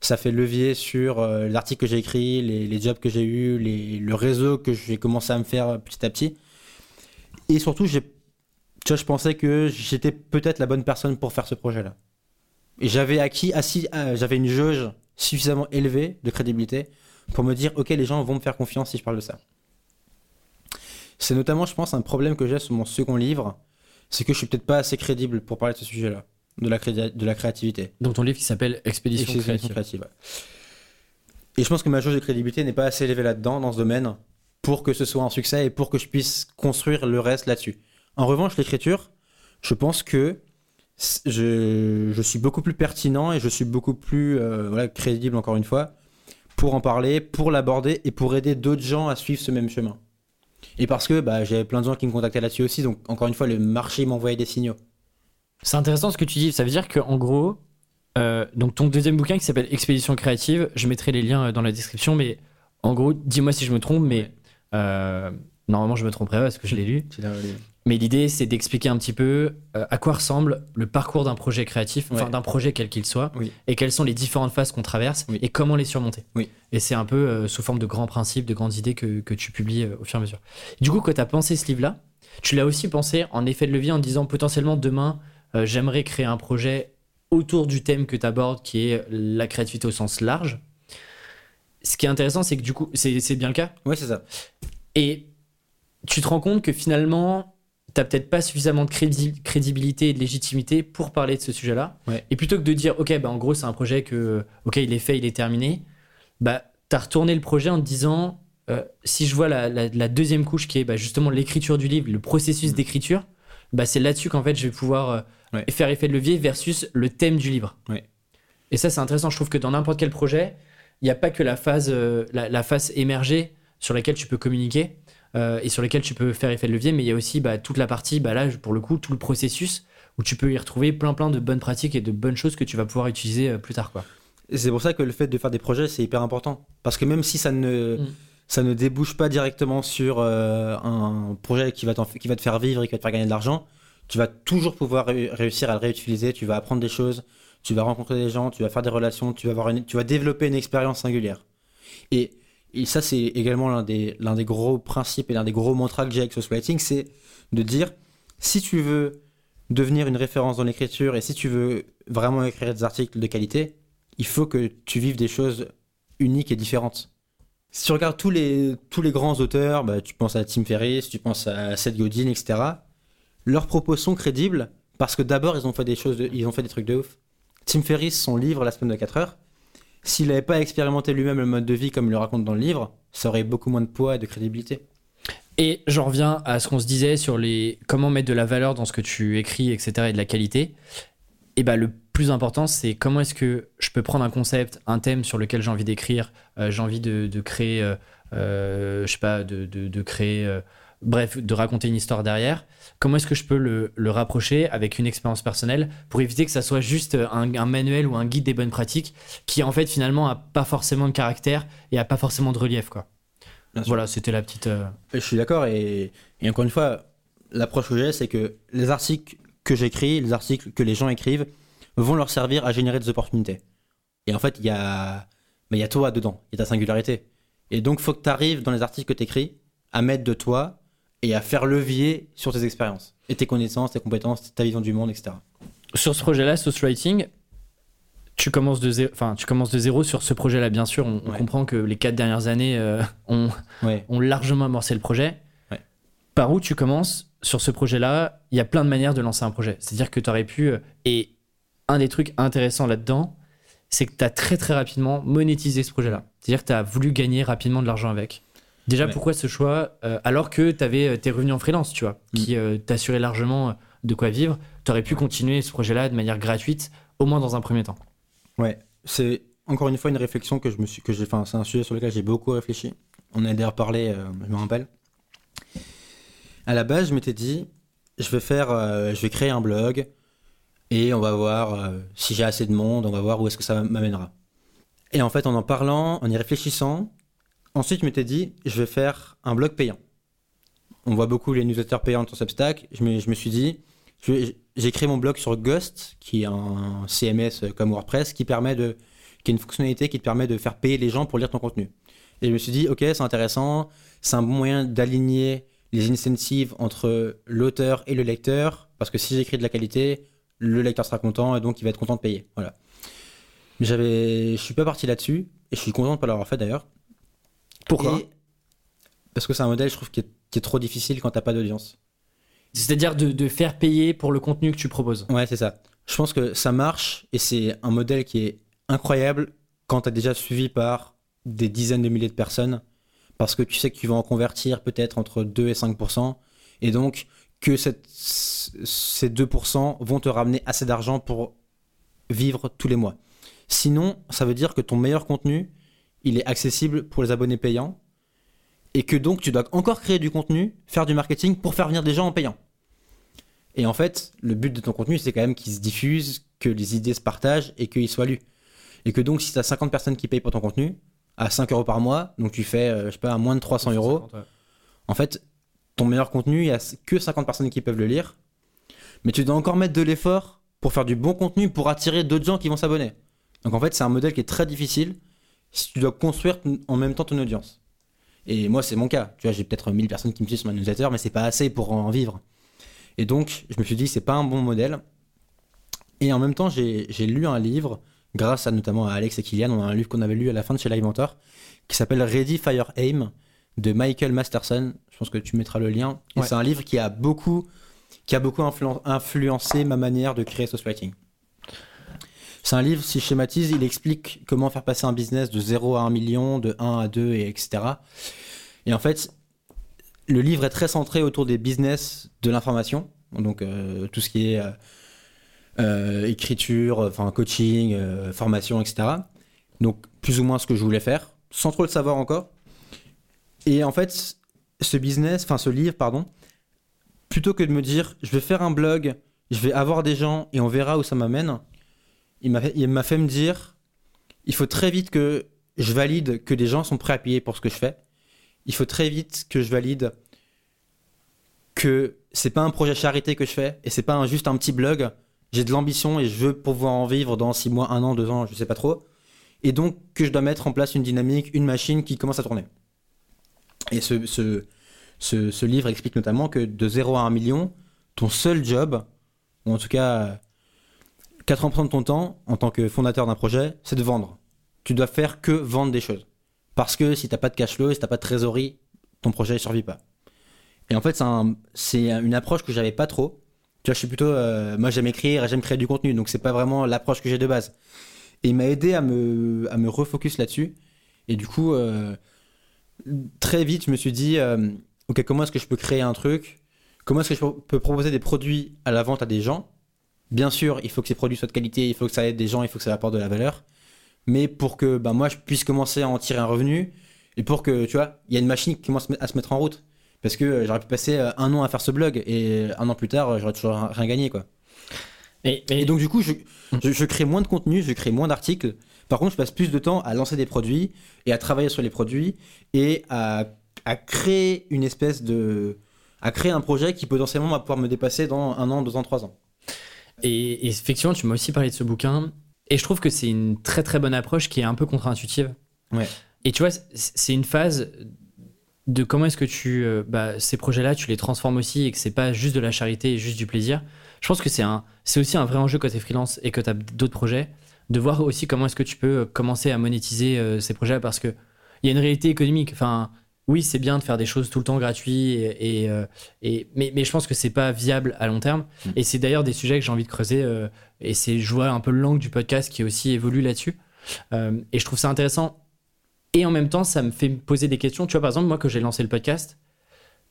Ça fait levier sur euh, les articles que j'ai écrits, les, jobs que j'ai eus, les- le réseau que j'ai commencé à me faire petit à petit. Et surtout, je pensais que j'étais peut-être la bonne personne pour faire ce projet-là. Et j'avais acquis, assis, euh, j'avais une jauge suffisamment élevée de crédibilité pour me dire, ok, les gens vont me faire confiance si je parle de ça. C'est notamment, je pense, un problème que j'ai sur mon second livre, c'est que je suis peut-être pas assez crédible pour parler de ce sujet-là, de la, de la créativité. Donc ton livre qui s'appelle Expédition Expédition créative. créative, ouais. Et je pense que ma jauge de crédibilité n'est pas assez élevée là-dedans, dans ce domaine, pour que ce soit un succès et pour que je puisse construire le reste là-dessus. En revanche, l'écriture, je pense que je, je suis beaucoup plus pertinent et je suis beaucoup plus euh, voilà, crédible, encore une fois, pour en parler, pour l'aborder et pour aider d'autres gens à suivre ce même chemin. Et parce que bah, j'avais plein de gens qui me contactaient là-dessus aussi, donc encore une fois, le marché m'envoyait des signaux. C'est intéressant ce que tu dis. Ça veut dire qu'en gros, euh, donc ton deuxième bouquin qui s'appelle Expédition créative, je mettrai les liens euh, dans la description, mais en gros, dis-moi si je me trompe, mais euh, normalement je me tromperai pas parce que je l'ai lu. Tu l'as relu. Mais l'idée, c'est d'expliquer un petit peu euh, à quoi ressemble le parcours d'un projet créatif, enfin Ouais. d'un projet quel qu'il soit, Oui. et quelles sont les différentes phases qu'on traverse Oui. et comment les surmonter. Oui. Et c'est un peu euh, sous forme de grands principes, de grandes idées que, que tu publies euh, au fur et à mesure. Du coup, quand tu as pensé ce livre-là, tu l'as aussi pensé en effet de levier en disant potentiellement demain, j'aimerais créer un projet autour du thème que tu abordes, qui est la créativité au sens large. Ce qui est intéressant, c'est que du coup, c'est bien le cas. Ouais, c'est ça. Et tu te rends compte que finalement, t'as peut-être pas suffisamment de crédi- crédibilité et de légitimité pour parler de ce sujet-là. Ouais. Et plutôt que de dire, ok, bah en gros, c'est un projet que, ok, il est fait, il est terminé, bah, t'as retourné le projet en te disant, euh, si je vois la, la- la deuxième couche qui est bah, justement l'écriture du livre, le processus Mm. d'écriture, bah, c'est là-dessus qu'en fait, je vais pouvoir euh, Ouais. faire effet de levier versus le thème du livre. Ouais. Et ça, c'est intéressant. Je trouve que dans n'importe quel projet, il n'y a pas que la phase, euh, la, la phase émergée sur laquelle tu peux communiquer euh, et sur laquelle tu peux faire effet de levier, mais il y a aussi bah, toute la partie, bah, là, pour le coup, tout le processus où tu peux y retrouver plein plein de bonnes pratiques et de bonnes choses que tu vas pouvoir utiliser euh, plus tard. Quoi. Et c'est pour ça que le fait de faire des projets, c'est hyper important. Parce que même si ça ne, Mm. ça ne débouche pas directement sur euh, un projet qui va, qui va te faire vivre et qui va te faire gagner de l'argent, tu vas toujours pouvoir ré- réussir à le réutiliser, tu vas apprendre des choses, tu vas rencontrer des gens, tu vas faire des relations, tu vas, avoir une- tu vas développer une expérience singulière. Et, et ça, c'est également l'un des, l'un des gros principes et l'un des gros mantras que j'ai avec Source Writing, c'est de dire, si tu veux devenir une référence dans l'écriture et si tu veux vraiment écrire des articles de qualité, il faut que tu vives des choses uniques et différentes. Si tu regardes tous les, tous les grands auteurs, bah, tu penses à Tim Ferriss, tu penses à Seth Godin, etc. Leurs propos sont crédibles parce que d'abord ils ont fait des choses, ils ont fait des trucs de ouf. Tim Ferriss, son livre La semaine de 4 heures, s'il n'avait pas expérimenté lui-même le mode de vie comme il le raconte dans le livre, ça aurait beaucoup moins de poids et de crédibilité. Et j'en reviens à ce qu'on se disait sur les comment mettre de la valeur dans ce que tu écris, etc. et de la qualité. Et bah le plus important, c'est comment est-ce que je peux prendre un concept, un thème sur lequel j'ai envie d'écrire, euh, j'ai envie de, créer, euh, euh, je sais pas, de créer, euh, bref, de raconter une histoire derrière. Comment est-ce que je peux le, le rapprocher avec une expérience personnelle pour éviter que ça soit juste un, un manuel ou un guide des bonnes pratiques qui en fait finalement a pas forcément de caractère et a pas forcément de relief quoi. Voilà, c'était la petite. euh, Je suis d'accord et, et encore une fois, l'approche que j'ai, c'est que les articles que j'écris, les articles que les gens écrivent, vont leur servir à générer des opportunités. Et en fait, il y a, mais il y a toi dedans, il y a ta singularité. Et donc, faut que tu arrives dans les articles que tu écris à mettre de toi et à faire levier sur tes expériences et tes connaissances, tes compétences, ta vision du monde, etc. sur ce projet-là, Sauce Writing, tu commences de zéro, enfin, tu commences de zéro sur ce projet-là, bien sûr. On, comprend que les quatre dernières années euh, ont, Ouais. ont largement amorcé le projet. Ouais. Par où tu commences sur ce projet-là Il y a plein de manières de lancer un projet. C'est-à-dire que tu aurais pu. euh, Et un des trucs intéressants là-dedans, c'est que tu as très très rapidement monétisé ce projet-là. C'est-à-dire que tu as voulu gagner rapidement de l'argent avec. Déjà, Ouais. pourquoi ce choix euh, alors que tu avais tes revenus en freelance, tu vois, qui euh, t'assuraient largement euh, de quoi vivre Tu aurais pu continuer ce projet-là de manière gratuite, au moins dans un premier temps. Ouais, c'est encore une fois une réflexion que je me suis, que j'ai, enfin, c'est un sujet sur lequel j'ai beaucoup réfléchi. On a d'ailleurs parlé, euh, je me rappelle. À la base, je m'étais dit, je vais faire, euh, je vais créer un blog et on va voir euh, si j'ai assez de monde, on va voir où est-ce que ça m'amènera. Et en fait, en en parlant, en y réfléchissant, ensuite, je m'étais dit, je vais faire un blog payant. On voit beaucoup les newsletters payants sur Substack. Je me, je me suis dit, j'ai créé mon blog sur Ghost, qui est un CMS comme WordPress, qui permet de, qui est une fonctionnalité qui te permet de faire payer les gens pour lire ton contenu. Et je me suis dit, ok, c'est intéressant, c'est un bon moyen d'aligner les incentives entre l'auteur et le lecteur, parce que si j'écris de la qualité, le lecteur sera content et donc il va être content de payer. Voilà. J'avais, je suis pas parti là-dessus et je suis content de pas l'avoir fait d'ailleurs. Pourquoi Et- Parce que c'est un modèle, je trouve, qui est, qui est trop difficile quand t'as pas d'audience. C'est-à-dire de, de faire payer pour le contenu que tu proposes. Ouais, c'est ça. Je pense que ça marche et c'est un modèle qui est incroyable quand tu as déjà suivi par des dizaines de milliers de personnes parce que tu sais que tu vas en convertir peut-être entre 2 et 5% et donc que cette- ces 2% vont te ramener assez d'argent pour vivre tous les mois. Sinon, ça veut dire que ton meilleur contenu, il est accessible pour les abonnés payants et que donc tu dois encore créer du contenu, faire du marketing pour faire venir des gens en payant. Et en fait, le but de ton contenu, c'est quand même qu'il se diffuse, que les idées se partagent et qu'il soit lu. Et que donc, si tu as 50 personnes qui payent pour ton contenu, à 5 euros par mois, donc tu fais, euh, je sais pas, à moins de 300 euros, en fait, ton meilleur contenu, il n'y a que 50 personnes qui peuvent le lire. Mais tu dois encore mettre de l'effort pour faire du bon contenu, pour attirer d'autres gens qui vont s'abonner. Donc en fait, c'est un modèle qui est très difficile si tu dois construire en même temps ton audience. Et moi, c'est mon cas. Tu vois, j'ai peut-être 1000 personnes qui me suivent sur ma newsletter, mais c'est pas assez pour en vivre. Et donc, je me suis dit, c'est pas un bon modèle. Et en même temps, j'ai lu un livre, grâce à notamment à Alex et Kylian, on a un livre qu'on avait lu à la fin de chez Live Mentor, qui s'appelle Ready Fire Aim de Michael Masterson. Je pense que tu mettras le lien. Ouais. c'est un livre qui a beaucoup, qui a beaucoup influen- influencé ma manière de créer Source Writing. C'est un livre, si je schématise, il explique comment faire passer un business de 0 à 1 million, de 1 à 2, et etc. Et en fait, le livre est très centré autour des business de l'information, donc euh, tout ce qui est euh, euh, écriture, enfin coaching, formation, etc. Donc plus ou moins ce que je voulais faire, sans trop le savoir encore. Et en fait, ce business, enfin ce livre, pardon, plutôt que de me dire je vais faire un blog, je vais avoir des gens et on verra où ça m'amène, il m'a fait, me dire il faut très vite que je valide que des gens sont prêts à payer pour ce que je fais. Il faut très vite que je valide que c'est pas un projet charité que je fais et c'est pas un- juste un petit blog. J'ai de l'ambition et je veux pouvoir en vivre dans six mois, un an, deux ans, je sais pas trop. Et donc que je dois mettre en place une dynamique, une machine qui commence à tourner. Et ce livre explique notamment que de 0 à 1 million, ton seul job, ou en tout cas 80% de ton temps en tant que fondateur d'un projet, c'est de vendre. Tu dois faire que vendre des choses. Parce que si t'as pas de cash flow, si t'as pas de trésorerie, ton projet ne survit pas. Et en fait, c'est un- c'est une approche que j'avais pas trop. Tu vois, je suis plutôt. euh, moi, j'aime écrire j'aime créer du contenu, donc c'est pas vraiment l'approche que j'ai de base. Et il m'a aidé à me, à refocus là-dessus. Et du coup, euh, très vite, je me suis dit euh, Ok, comment est-ce que je peux créer un truc? Comment est-ce que je peux proposer des produits à la vente à des gens? Bien sûr, il faut que ces produits soient de qualité, il faut que ça aide des gens, il faut que ça apporte de la valeur. Mais pour que bah, moi, je puisse commencer à en tirer un revenu et pour que, tu vois, il y a une machine qui commence à se mettre en route. Parce que euh, j'aurais pu passer euh, un an à faire ce blog et euh, un an plus tard, j'aurais toujours rien gagné, quoi. Et, Et donc, du coup, je, je, je crée moins de contenu, je crée moins d'articles. Par contre, je passe plus de temps à lancer des produits et à travailler sur les produits et à, à créer une espèce de. à créer un projet qui potentiellement va pouvoir me dépasser dans un an, deux ans, trois ans. Et, et effectivement, tu m'as aussi parlé de ce bouquin. Et je trouve que c'est une très très bonne approche qui est un peu contre-intuitive. Ouais. Et tu vois, c'est une phase de comment est-ce que tu. euh, bah, ces projets-là, tu les transformes aussi et que c'est pas juste de la charité et juste du plaisir. Je pense que c'est un, c'est aussi un vrai enjeu quand tu es freelance et que tu as d'autres projets, de voir aussi comment est-ce que tu peux euh, commencer à monétiser euh, ces projets parce que il y a une réalité économique. Enfin, oui, c'est bien de faire des choses tout le temps gratuites, et, et, euh, et- mais, mais je pense que c'est pas viable à long terme. Mm. Et c'est d'ailleurs des sujets que j'ai envie de creuser. euh, et c'est, je vois un peu l'angle du podcast qui aussi évolue là-dessus. Euh, et je trouve ça intéressant Et en même temps, ça me fait me poser des questions. Tu vois, par exemple, moi, quand j'ai lancé le podcast,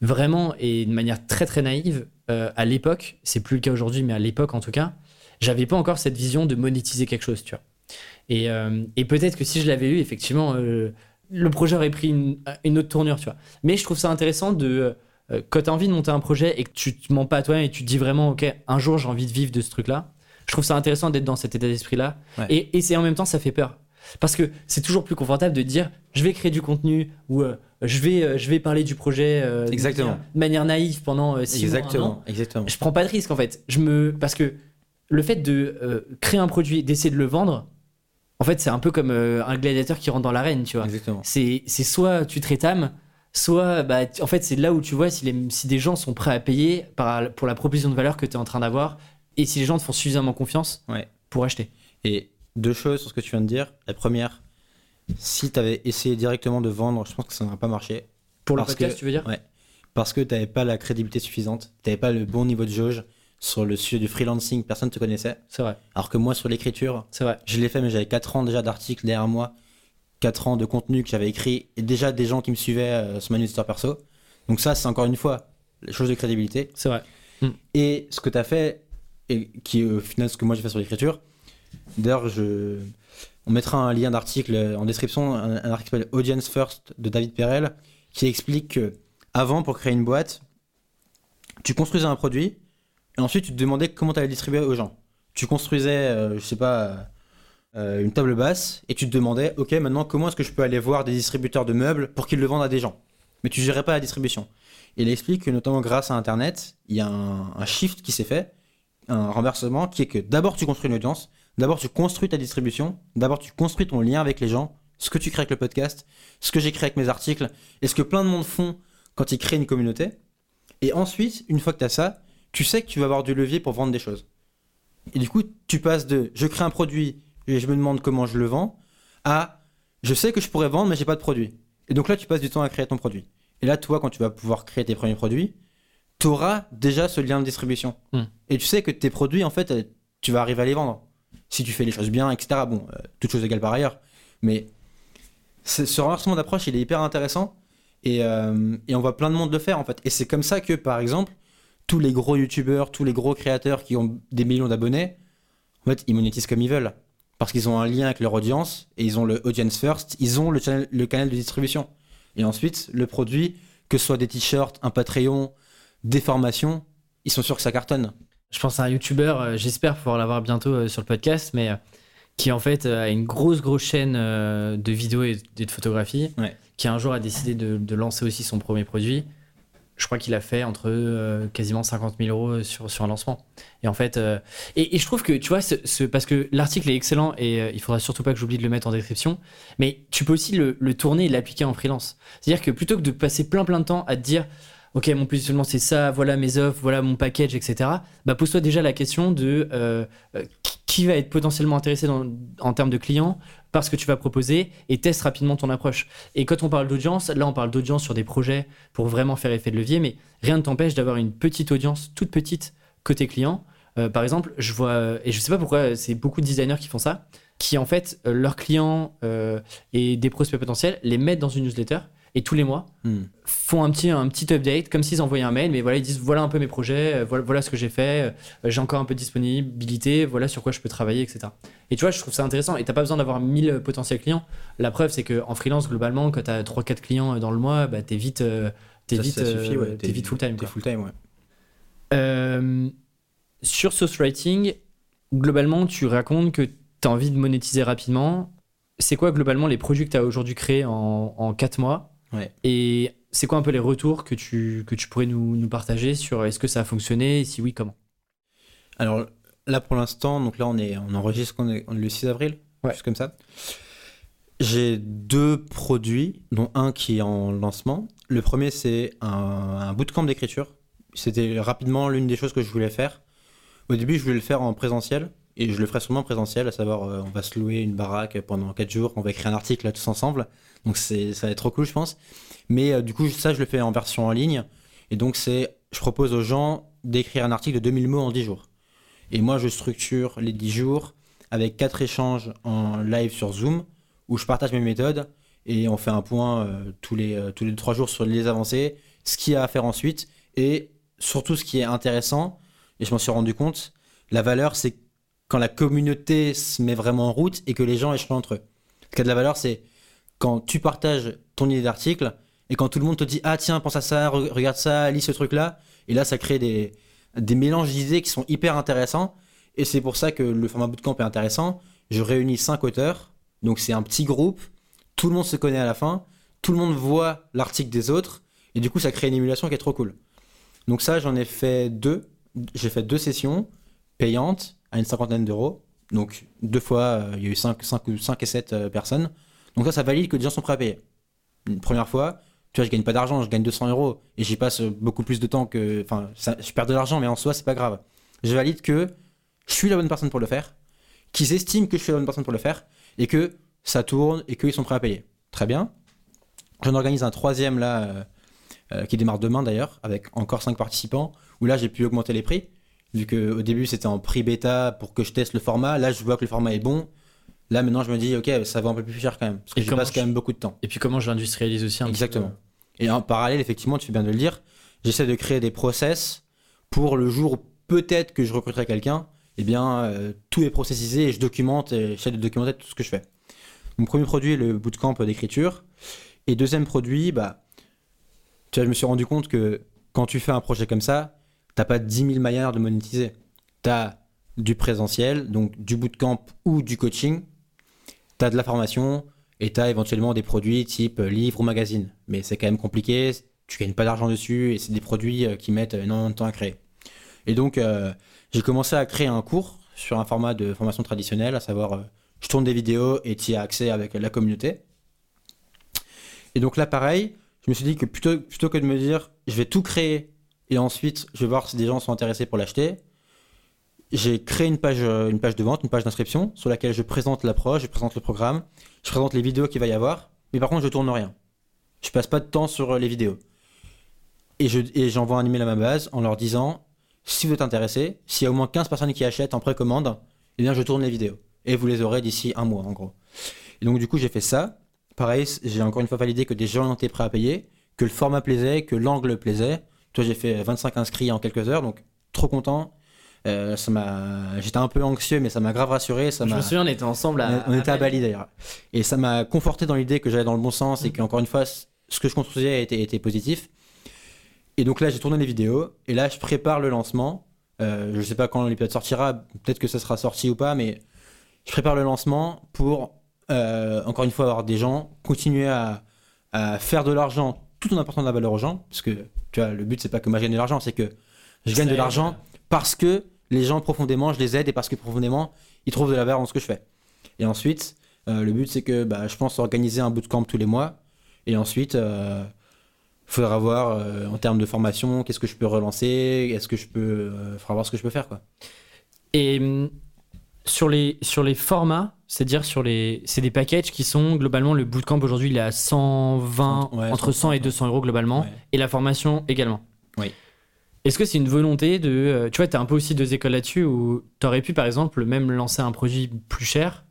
vraiment et de manière très très naïve, euh, à l'époque, c'est plus le cas aujourd'hui, mais à l'époque en tout cas, j'avais pas encore cette vision de monétiser quelque chose, tu vois. Et, euh, et peut-être que si je l'avais eu, effectivement, euh, le projet aurait pris une, une, autre tournure, tu vois. Mais je trouve ça intéressant de. Euh, quand tu as envie de monter un projet et que tu te mens pas à toi et tu te dis vraiment, OK, un jour j'ai envie de vivre de ce truc-là, je trouve ça intéressant d'être dans cet état d'esprit-là. Ouais. Et, et c'est en même temps, ça fait peur. Parce que c'est toujours plus confortable de dire, je vais créer du contenu ou euh, je, vais, euh, je vais parler du projet euh, de Exactement. manière- de manière naïve pendant six mois, un an Exactement, exactement. je prends pas de risque en fait. Je me parce que le fait de créer un produit, d'essayer de le vendre, en fait, c'est un peu comme euh, un gladiateur qui rentre dans l'arène, tu vois. Exactement. C'est c'est soit tu te rétames, soit bah en fait c'est là où tu vois si les si des gens sont prêts à payer par, pour la proposition de valeur que tu es en train d'avoir et si les gens te font suffisamment confiance Ouais. pour acheter. Et deux choses sur ce que tu viens de dire. La première, si tu avais essayé directement de vendre, je pense que ça n'aurait pas marché. Pour le podcast, que- tu veux dire? Ouais. Parce que tu n'avais pas la crédibilité suffisante, tu n'avais pas le bon niveau de jauge sur le sujet du freelancing, personne ne te connaissait. C'est vrai, Alors que moi, sur l'écriture, c'est vrai. je l'ai fait, mais j'avais 4 ans déjà d'articles derrière moi, 4 ans de contenu que j'avais écrit, et déjà des gens qui me suivaient euh, sur ma newsletter perso. Donc ça, c'est encore une fois, la chose de crédibilité. C'est vrai. Et ce que tu as fait, et qui est au final ce que moi j'ai fait sur l'écriture, d'ailleurs, je... on mettra un lien d'article en description, un, un article qui s'appelle Audience First de David Perel, qui explique que avant, pour créer une boîte, tu construisais un produit, et ensuite tu te demandais comment tu allais distribuer aux gens. Tu construisais, euh, je sais pas, euh, une table basse, et tu te demandais, ok, maintenant comment est-ce que je peux aller voir des distributeurs de meubles pour qu'ils le vendent à des gens? Mais tu gérais pas la distribution. Il explique que notamment grâce à Internet, il y a un, un shift qui s'est fait, un renversement qui est que d'abord tu construis une audience, d'abord tu construis ta distribution, d'abord tu construis ton lien avec les gens, ce que tu crées avec le podcast, ce que j'écris avec mes articles, et ce que plein de monde font quand ils créent une communauté. Et ensuite, une fois que tu as ça, tu sais que tu vas avoir du levier pour vendre des choses. Et du coup, tu passes de je crée un produit et je me demande comment je le vends à je sais que je pourrais vendre mais j'ai pas de produit. Et donc là, tu passes du temps à créer ton produit. Et là, toi, quand tu vas pouvoir créer tes premiers produits, tu auras déjà ce lien de distribution. Hmm. Et tu sais que tes produits, en fait, euh, tu vas arriver à les vendre. Si tu fais les choses bien, etc. Bon, euh, toutes choses égales par ailleurs. Mais ce ce renversement d'approche, il est hyper intéressant. Et, euh, et on voit plein de monde le faire, en fait. Et c'est comme ça que, par exemple, tous les gros youtubeurs, tous les gros créateurs qui ont des millions d'abonnés, en fait, ils monétisent comme ils veulent. Parce qu'ils ont un lien avec leur audience et ils ont le audience first, ils ont le, channel- le canal de distribution. Et ensuite, le produit, que ce soit des t-shirts, un Patreon, des formations, ils sont sûrs que ça cartonne. Je pense à un youtubeur, euh, j'espère pouvoir l'avoir bientôt euh, sur le podcast, mais euh, qui en fait a une grosse grosse chaîne de vidéos et de, de photographie, Ouais. qui un jour a décidé de, de lancer aussi son premier produit. Je crois qu'il a fait entre euh, quasiment 50 000 euros sur, sur un lancement. Et en fait, euh, et, je trouve que tu vois, ce, ce- parce que l'article est excellent et euh, il faudra surtout pas que j'oublie de le mettre en description, mais tu peux aussi le, le tourner et l'appliquer en freelance. C'est-à-dire que plutôt que de passer plein plein de temps à te dire ok, mon positionnement c'est ça, voilà mes offres, voilà mon package, etc. Bah pose-toi déjà la question de euh, euh, qui- va être potentiellement intéressé en termes de clients par ce que tu vas proposer et teste rapidement ton approche. Et quand on parle d'audience, là on parle d'audience sur des projets pour vraiment faire effet de levier, mais rien ne t'empêche d'avoir une petite audience, toute petite, côté client. Euh, par exemple, je vois, et je sais pas pourquoi, c'est beaucoup de designers qui font ça, qui en fait, leurs clients et des prospects potentiels les mettent dans une newsletter et tous les mois, Hmm. font un petit, un petit update, comme s'ils envoyaient un mail, mais voilà, ils disent voilà un peu mes projets, euh, voilà, voilà ce que j'ai fait, euh, j'ai encore un peu de disponibilité, voilà sur quoi je peux travailler, etc. Et tu vois, je trouve ça intéressant. Et t'as pas besoin d'avoir 1000 potentiels clients. La preuve, c'est qu'en freelance, globalement, quand t'as 3-4 clients euh, dans le mois, bah, t'es vite, euh, Ça, vite, ça suffit, euh, vite full time. T'es full time, ouais. Euh, sur Source Writing, globalement, tu racontes que tu as envie de monétiser rapidement. C'est quoi globalement les produits que tu as aujourd'hui créés en, en 4 mois? Ouais. Et c'est quoi un peu les retours que tu, que tu pourrais nous, nous partager sur est-ce que ça a fonctionné et si oui, comment? Alors là pour l'instant, donc là on est on enregistre on est, on est le 6 avril, Ouais. juste comme ça. J'ai deux produits, dont un qui est en lancement. Le premier c'est un, un bootcamp d'écriture. C'était rapidement l'une des choses que je voulais faire. Au début je voulais le faire en présentiel et je le ferai sûrement en présentiel, à savoir euh, on va se louer une baraque pendant 4 jours, on va écrire un article là tous ensemble. Donc c'est ça va être trop cool je pense. Mais euh, du coup ça je le fais en version en ligne et donc c'est je propose aux gens d'écrire un article de 2000 mots en 10 jours. Et moi, je structure les 10 jours avec quatre échanges en live sur Zoom où je partage mes méthodes et on fait un point euh, tous les tous les trois jours sur les avancées, ce qu'il y a à faire ensuite et surtout ce qui est intéressant. Et je m'en suis rendu compte, la valeur c'est quand la communauté se met vraiment en route et que les gens échangent entre eux. Ce qui a de la valeur, c'est quand tu partages ton idée d'article et quand tout le monde te dit ah tiens pense à ça, re- regarde ça, lis ce truc là, et là ça crée des des mélanges d'idées qui sont hyper intéressants. Et c'est pour ça que le format bootcamp est intéressant. Je réunis cinq auteurs, donc c'est un petit groupe. Tout le monde se connaît à la fin. Tout le monde voit l'article des autres. Et du coup, ça crée une émulation qui est trop cool. Donc ça, j'en ai fait deux. J'ai fait deux sessions payantes à une cinquantaine d'euros. Donc deux fois, euh, il y a eu 5, 5, 5 et 7 personnes. Donc ça, ça valide que les gens sont prêts à payer. Une première fois, tu vois, je gagne pas d'argent, je gagne 200 euros. Et j'y passe euh, beaucoup plus de temps que... Enfin, je perds de l'argent, mais en soi, c'est pas grave. Je valide que je suis la bonne personne pour le faire, qu'ils estiment que je suis la bonne personne pour le faire, et que ça tourne, et qu'ils sont prêts à payer. Très bien. J'en organise un troisième là, euh, euh, qui démarre demain d'ailleurs, avec encore 5 participants, où là j'ai pu augmenter les prix, vu qu'au début c'était en prix bêta pour que je teste le format, là je vois que le format est bon, là maintenant je me dis ok ça va un peu plus cher quand même, parce que comment passe quand je- même beaucoup de temps. Et puis comment je l'industrialise aussi un Exactement. peu. Et en parallèle, effectivement, tu fais bien de le dire, j'essaie de créer des process pour le jour où peut-être que je recruterai quelqu'un, eh bien, euh, tout est processisé et je documente et j'essaie de documenter tout ce que je fais. Mon premier produit est le bootcamp d'écriture. Et deuxième produit, bah, tu vois, je me suis rendu compte que quand tu fais un projet comme ça, t'as pas 10 000 manières de monétiser. Tu as du présentiel, donc du bootcamp ou du coaching. Tu as de la formation et tu as éventuellement des produits type euh, livre ou magazine. Mais c'est quand même compliqué, tu gagnes pas d'argent dessus et c'est des produits euh, qui mettent énormément de temps à créer. Et donc, euh, j'ai commencé à créer un cours sur un format de formation traditionnelle, à savoir, je tourne des vidéos et tu as accès avec la communauté. Et donc là, pareil, je me suis dit que plutôt, plutôt que de me dire, je vais tout créer et ensuite, je vais voir si des gens sont intéressés pour l'acheter, j'ai créé une page, euh, une page de vente, une page d'inscription, sur laquelle je présente l'approche, je présente le programme, je présente les vidéos qu'il va y avoir, mais par contre, je tourne rien. Je passe pas de temps sur euh, les vidéos. Et je- j'envoie un email à ma base en leur disant, si vous êtes intéressé, s'il y a au moins 15 personnes qui achètent en précommande, eh bien, je tourne les vidéos. Et vous les aurez d'ici un mois, en gros. Et donc, du coup, j'ai fait ça. Pareil, j'ai encore une fois validé que des gens étaient prêts à payer, que le format plaisait, que l'angle plaisait. Toi, j'ai fait 25 inscrits en quelques heures, donc trop content. Euh, ça m'a, j'étais un peu anxieux, mais ça m'a grave rassuré. Ça Je m'a. me souviens, on était ensemble à. On était à Bali. D'ailleurs. Et ça m'a conforté dans l'idée que j'allais dans le bon sens et qu'encore une fois, ce que je construisais était, était positif. Et donc là, j'ai tourné les vidéos et là, je prépare le lancement. Euh, je sais pas quand l'épisode sortira, peut-être que ça sera sorti ou pas, mais je prépare le lancement pour, euh, encore une fois, avoir des gens, continuer à, à faire de l'argent tout en apportant de la valeur aux gens. Parce que, tu vois, le but, c'est pas que moi je gagne de l'argent, c'est que je gagne de l'argent parce que les gens profondément, je les aide et parce que profondément, ils trouvent de la valeur dans ce que je fais. Et ensuite, euh, le but c'est que bah, je pense organiser un bootcamp tous les mois. Et ensuite, il faudra voir euh, en termes de formation, qu'est-ce que je peux relancer, est-ce que je peux, euh, faudra voir ce que je peux faire quoi. Et hum, sur les, sur les formats, c'est-à-dire sur les. C'est des packages qui sont globalement. Le bootcamp aujourd'hui, il est à 120, Ouais, entre 100 et 200 euros globalement. Ouais. Et la formation également. Oui. Est-ce que c'est une volonté de. euh, Tu vois, tu as un peu aussi deux écoles là-dessus où tu aurais pu, par exemple, même lancer un produit plus cher,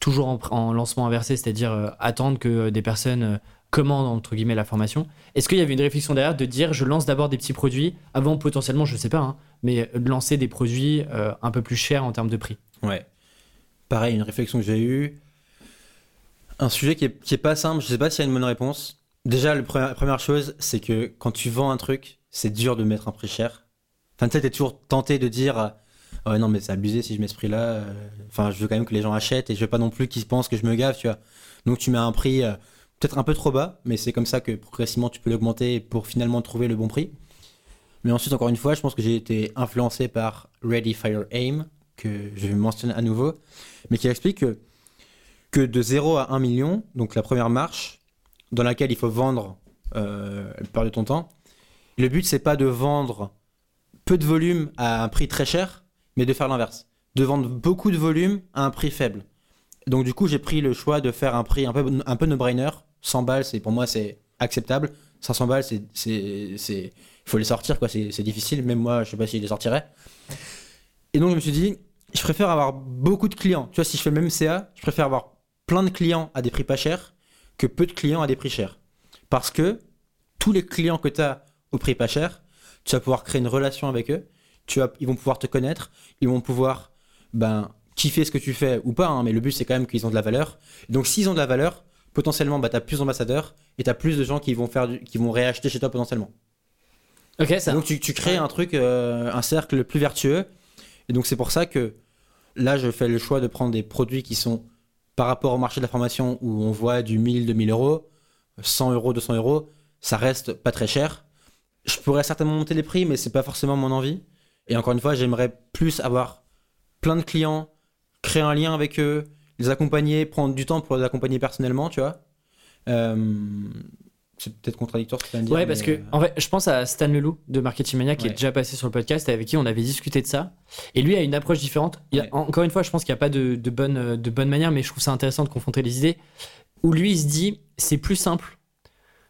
toujours en, en lancement inversé, c'est-à-dire euh, attendre que euh, des personnes euh, commandent, entre guillemets, la formation. Est-ce qu'il y avait une réflexion derrière de dire je lance d'abord des petits produits avant potentiellement, je sais pas, hein, mais de lancer des produits euh, un peu plus chers en termes de prix? Ouais. Pareil, une réflexion que j'ai eue. Un sujet qui est, pas simple, je sais pas s'il y a une bonne réponse. Déjà, la première chose, c'est que quand tu vends un truc, c'est dur de mettre un prix cher. Enfin, tu sais, t'es toujours tenté de dire euh, Ouais, non, mais c'est abusé si je mets ce prix-là. euh, Enfin, je veux quand même que les gens achètent et je veux pas non plus qu'ils pensent que je me gave, tu vois. Donc, tu mets un prix euh, peut-être un peu trop bas, mais c'est comme ça que progressivement tu peux l'augmenter pour finalement trouver le bon prix. Mais ensuite, encore une fois, je pense que j'ai été influencé par Ready Fire Aim, que je mentionne à nouveau, mais qui explique que, de 0 à 1 million, donc la première marche, dans laquelle il faut vendre euh, la de ton temps, le but c'est pas de vendre peu de volume à un prix très cher, mais de faire l'inverse. De vendre beaucoup de volume à un prix faible. Donc du coup, j'ai pris le choix de faire un prix un peu, un peu no-brainer. 100 balles, c'est pour moi c'est acceptable. 500 balles, c'est il faut les sortir quoi, c'est c'est difficile. Même moi, je sais pas si je les sortirais. Et donc je me suis dit, je préfère avoir beaucoup de clients. Tu vois, si je fais le même CA, je préfère avoir plein de clients à des prix pas chers que peu de clients à des prix chers. Parce que tous les clients que tu as au prix pas cher, tu vas pouvoir créer une relation avec eux, tu vas, ils vont pouvoir te connaître, ils vont pouvoir ben, kiffer ce que tu fais ou pas, hein, mais le but c'est quand même qu'ils ont de la valeur. Donc s'ils ont de la valeur, potentiellement bah, tu as plus d'ambassadeurs et tu as plus de gens qui vont, faire du- qui vont réacheter chez toi potentiellement. Ok, ça. Donc tu, tu crées un truc, euh, un cercle plus vertueux. Et donc c'est pour ça que là je fais le choix de prendre des produits qui sont par rapport au marché de la formation où on voit du 1000, 2000 euros, 100 euros, 200 euros, ça reste pas très cher. Je pourrais certainement monter les prix, mais c'est pas forcément mon envie. Et encore une fois, j'aimerais plus avoir plein de clients, créer un lien avec eux, les accompagner, prendre du temps pour les accompagner personnellement, tu vois. Euh, c'est peut-être contradictoire ce que tu viens de dire. Ouais, parce mais, que en fait, je pense à Stan Leloup de Marketing Mania qui est déjà passé sur le podcast et avec qui on avait discuté de ça. Et lui a une approche différente. Il y a- Ouais. Encore une fois, je pense qu'il n'y a pas de, de bonne, de bonne manière, mais je trouve ça intéressant de confronter les idées. Où lui, il se dit c'est plus simple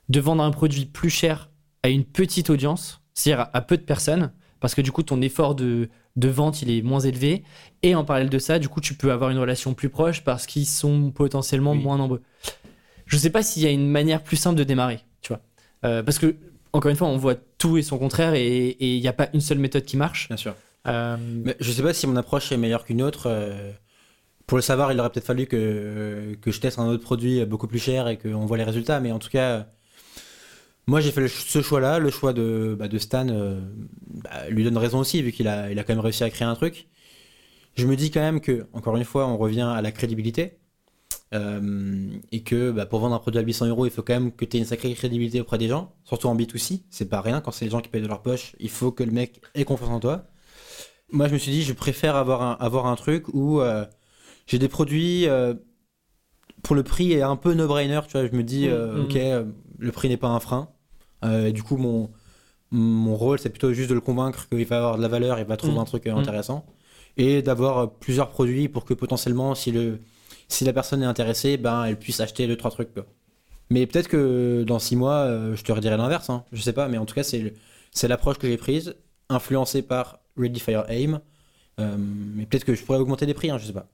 de vendre un produit plus cher à une petite audience, c'est-à-dire à, à peu de personnes, parce que du coup, ton effort de, de vente, il est moins élevé. Et en parallèle de ça, du coup, tu peux avoir une relation plus proche parce qu'ils sont potentiellement Oui. moins nombreux. Je sais pas s'il y a une manière plus simple de démarrer, tu vois. Euh, parce que, encore une fois, on voit tout et son contraire et il n'y a pas une seule méthode qui marche. Bien sûr. Euh, Mais je sais pas si mon approche est meilleure qu'une autre. euh, pour le savoir, il aurait peut-être fallu que, que je teste un autre produit beaucoup plus cher et qu'on voit les résultats. Mais en tout cas, moi j'ai fait le- ce choix-là. Le choix de, bah, de Stan euh, bah, lui donne raison aussi, vu qu'il a, il a quand même réussi à créer un truc. Je me dis quand même que, encore une fois, on revient à la crédibilité. Euh, et que bah, pour vendre un produit à 800 euros, il faut quand même que tu aies une sacrée crédibilité auprès des gens, surtout en B2C. C'est pas rien, quand c'est les gens qui payent de leur poche, il faut que le mec ait confiance en toi. Moi, je me suis dit, je préfère avoir un, avoir un truc où euh, j'ai des produits euh, pour le prix est un peu no-brainer. Tu vois, je me dis, Mm, mm, ok, le prix n'est pas un frein. Et du coup, mon, mon rôle, c'est plutôt juste de le convaincre qu'il va avoir de la valeur, il va trouver Mm. un truc intéressant. Et d'avoir plusieurs produits pour que potentiellement, si, le, si la personne est intéressée, ben, elle puisse acheter deux, trois trucs. quoi. Mais peut-être que dans six mois, euh, je te redirai l'inverse. Hein. Je sais pas, mais en tout cas, c'est l'approche que j'ai prise, influencée par Ready Fire Aim. Euh, mais peut-être que je pourrais augmenter les prix, hein, je sais pas.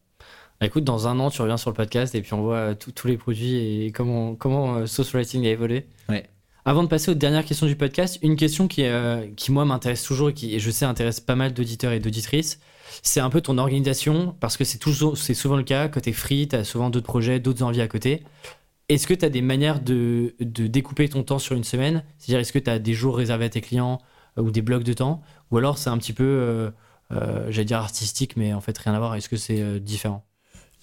bah, écoute, dans un an, tu reviens sur le podcast et puis on voit euh, tous- les produits et comment, comment Sauce Writing a évolué. Ouais. Avant de passer aux dernières questions du podcast, une question qui, euh, qui moi, m'intéresse toujours et qui, et je sais, intéresse pas mal d'auditeurs et d'auditrices, c'est un peu ton organisation, parce que c'est souvent le cas, quand t'es free, t'as souvent d'autres projets, d'autres envies à côté. Est-ce que tu as des manières de, de découper ton temps sur une semaine? C'est-à-dire, est-ce que tu as des jours réservés à tes clients euh, ou des blocs de temps? Ou alors c'est un petit peu, euh, euh, j'allais dire artistique, mais en fait rien à voir. Est-ce que c'est différent?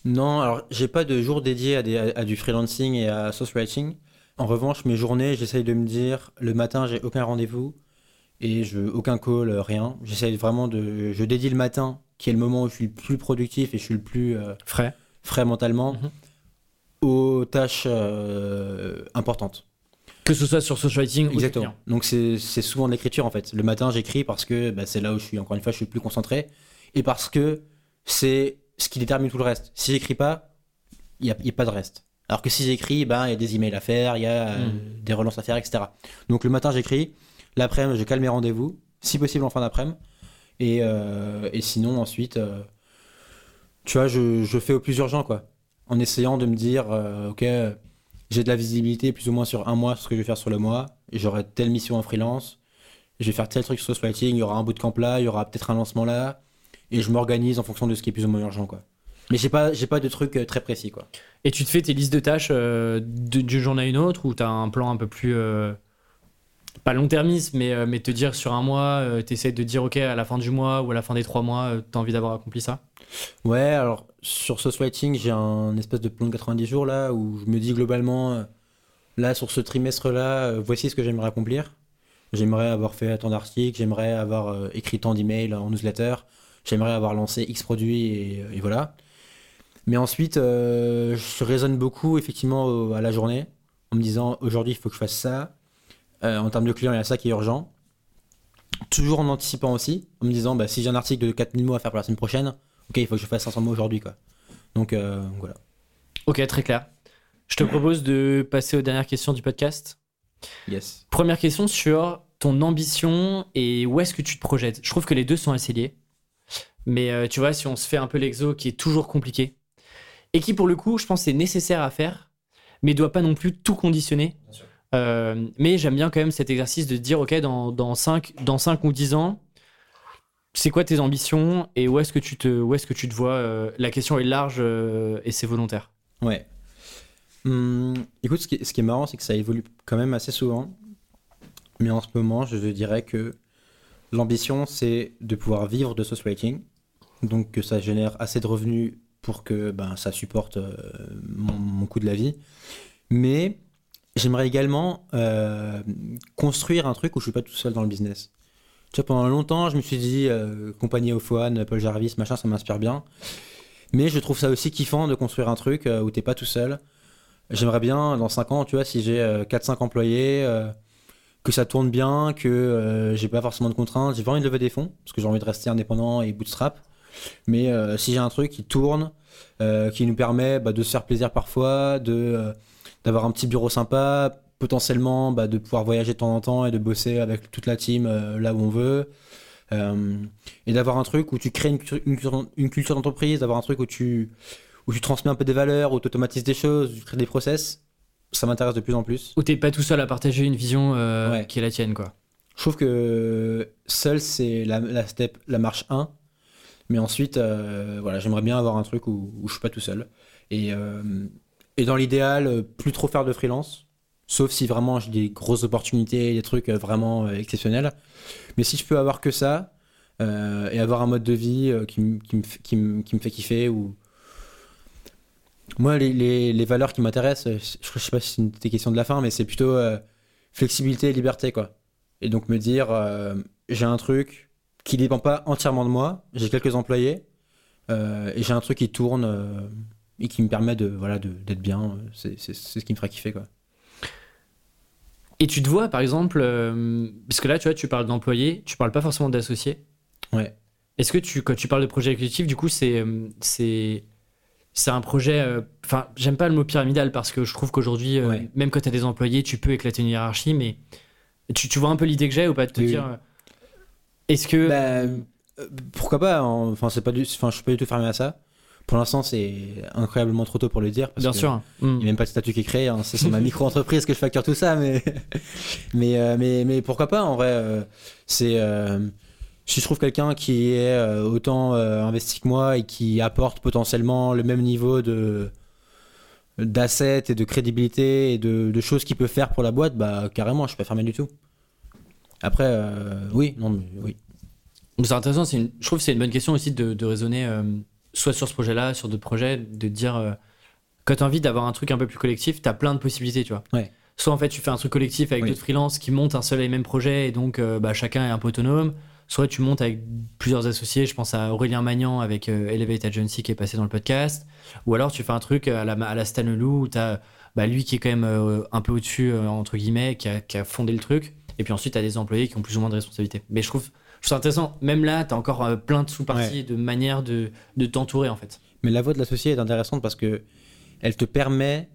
Non, alors j'ai pas de jour dédié à, des- à- du freelancing et à source writing. En revanche, mes journées, j'essaye de me dire le matin, j'ai aucun rendez-vous et je aucun call, rien. J'essaye vraiment de. Je dédie le matin, qui est le moment où je suis le plus productif et je suis le plus euh, Frais frais mentalement, Mhm. aux tâches euh, importantes. Que ce soit sur social writing ou tes Exactement. Donc c'est souvent de l'écriture en fait. Le matin, j'écris parce que bah, c'est là où je suis, encore une fois, je suis plus concentré et parce que c'est ce qui détermine tout le reste. Si j'écris pas, il n'y a, pas de reste. Alors que si j'écris, ben, il y a des emails à faire, il y a euh, Mm. des relances à faire, etc. Donc le matin, j'écris. L'après-midi, je cale mes rendez-vous, si possible en fin d'après-midi. Et, euh, et sinon, ensuite, euh, tu vois, je, fais au plus urgent, quoi. En essayant de me dire, euh, ok, j'ai de la visibilité plus ou moins sur un mois, ce que je vais faire sur le mois. J'aurai telle mission en freelance. Je vais faire tel truc sur Social Writing. Il y aura un bootcamp là, il y aura peut-être un lancement là. Et je m'organise en fonction de ce qui est plus ou moins urgent, quoi. Mais j'ai pas, pas de truc très précis, quoi. Et tu te fais tes listes de tâches d'une journée à une autre ou tu as un plan un peu plus. Euh, pas long-termiste, mais, euh, mais te dire sur un mois, tu essaies de dire, OK, à la fin du mois ou à la fin des trois mois, tu as envie d'avoir accompli ça? Ouais, alors sur Social Writing, j'ai un espèce de plan de 90 jours là où je me dis globalement, euh, là sur ce trimestre-là, euh, voici ce que j'aimerais accomplir. J'aimerais avoir fait tant d'articles, j'aimerais avoir euh, écrit tant d'emails en newsletter, j'aimerais avoir lancé X produits et, voilà. Mais ensuite, euh, je raisonne beaucoup effectivement à la journée en me disant aujourd'hui il faut que je fasse ça. Euh, en termes de clients, il y a ça qui est urgent. Toujours en anticipant aussi, en me disant bah, si j'ai un article de 4000 mots à faire pour la semaine prochaine, ok, il faut que je fasse 500 mots aujourd'hui, quoi. Donc euh, voilà. Ok, très clair. Je te propose de passer aux dernières questions du podcast. Yes. Première question sur ton ambition et où est-ce que tu te projettes. Je trouve que les deux sont assez liés. Mais euh, tu vois, si on se fait un peu l'exo qui est toujours compliqué et qui, pour le coup, je pense, est nécessaire à faire mais doit pas non plus tout conditionner. Euh, mais j'aime bien quand même cet exercice de dire, OK, dans, dans, 5, dans 5 ou 10 ans, c'est quoi tes ambitions et où est-ce que tu te, où est-ce que tu te vois euh, La question est large euh, et c'est volontaire. Ouais. Hum, écoute, ce qui, ce qui est marrant, c'est que ça évolue quand même assez souvent. Mais en ce moment, je dirais que l'ambition, c'est de pouvoir vivre de ce writing. Donc que ça génère assez de revenus pour que ben, ça supporte mon, mon coût de la vie. Mais J'aimerais également euh, construire un truc où je suis pas tout seul dans le business. Tu vois, pendant longtemps, je me suis dit, euh, compagnie One, Paul Jarvis, machin, ça m'inspire bien. Mais je trouve ça aussi kiffant de construire un truc euh, où t'es pas tout seul. J'aimerais bien, dans 5 ans, tu vois, si j'ai 4-5 employés, que ça tourne bien, que j'ai pas forcément de contraintes. J'ai pas envie de lever des fonds, parce que j'ai envie de rester indépendant et bootstrap. Mais si j'ai un truc qui tourne, qui nous permet bah, de se faire plaisir parfois, de d'avoir un petit bureau sympa, potentiellement bah, de pouvoir voyager de temps en temps et de bosser avec toute la team euh, là où on veut. Euh, et d'avoir un truc où tu crées une, une, culture d'entreprise, d'avoir un truc où tu, où tu transmets un peu des valeurs, où tu automatises des choses, où tu crées des process, ça m'intéresse de plus en plus. Où t'es pas tout seul à partager une vision euh, qui est la tienne, quoi. Je trouve que seul, c'est la, la, step, la marche 1. Mais ensuite, voilà, j'aimerais bien avoir un truc où, où je suis pas tout seul. Et, et dans l'idéal, euh, plus trop faire de freelance. Sauf si vraiment j'ai des grosses opportunités, des trucs euh, vraiment euh, exceptionnels. Mais si je peux avoir que ça, et avoir un mode de vie qui, me fait kiffer, ou. Moi, les, valeurs qui m'intéressent, je, sais pas si c'est une des questions de la fin, mais c'est plutôt flexibilité et liberté, quoi. Et donc me dire, j'ai un truc qui dépend pas entièrement de moi, j'ai quelques employés, et j'ai un truc qui tourne et qui me permet de voilà d'être bien. C'est ce qui me fera kiffer quoi. Et tu te vois par exemple, euh, parce que là tu vois, tu parles d'employés, tu parles pas forcément d'associés. Ouais. Est-ce que tu quand tu parles de projet exécutif, du coup c'est euh, c'est c'est un projet. Euh, enfin, j'aime pas le mot pyramidal parce que je trouve qu'aujourd'hui, même quand tu as des employés, tu peux éclater une hiérarchie, mais tu, tu vois un peu l'idée que j'ai ou pas de te dire. Est-ce que. Bah, pourquoi pas. Enfin, c'est pas du. Enfin, je suis pas du tout fermé à ça. Pour l'instant, c'est incroyablement trop tôt pour le dire. Bien sûr. Il n'y a même pas de statut qui est créé. Hein. C'est sur ma micro-entreprise que je facture tout ça. Mais, [laughs] mais, euh, mais, mais, pourquoi pas En vrai, euh, c'est. Euh, si je trouve quelqu'un qui est autant investi que moi et qui apporte potentiellement le même niveau de d'assets et de crédibilité et de, choses qu'il peut faire pour la boîte, bah carrément, je suis pas fermé du tout. Après, oui, non, mais oui. C'est intéressant. Une... Je trouve que c'est une bonne question aussi de, de raisonner soit sur ce projet-là, sur d'autres projets, de dire euh, quand tu as envie d'avoir un truc un peu plus collectif, tu as plein de possibilités, tu vois. Soit en fait tu fais un truc collectif avec d'autres freelances qui montent un seul et même projet et donc euh, bah, chacun est un peu autonome. Soit tu montes avec plusieurs associés, je pense à Aurélien Magnan avec euh, Elevate Agency qui est passé dans le podcast. Ou alors tu fais un truc à la, à la Stanelou où tu as bah, lui qui est quand même un peu au-dessus, entre guillemets, qui a, qui a, fondé le truc. Et puis ensuite tu as des employés qui ont plus ou moins de responsabilités. Mais je trouve c'est intéressant. Même là, tu as encore euh, plein de sous-parties, de manières de, de t'entourer en fait. Mais la voix de l'associé est intéressante parce que elle te permet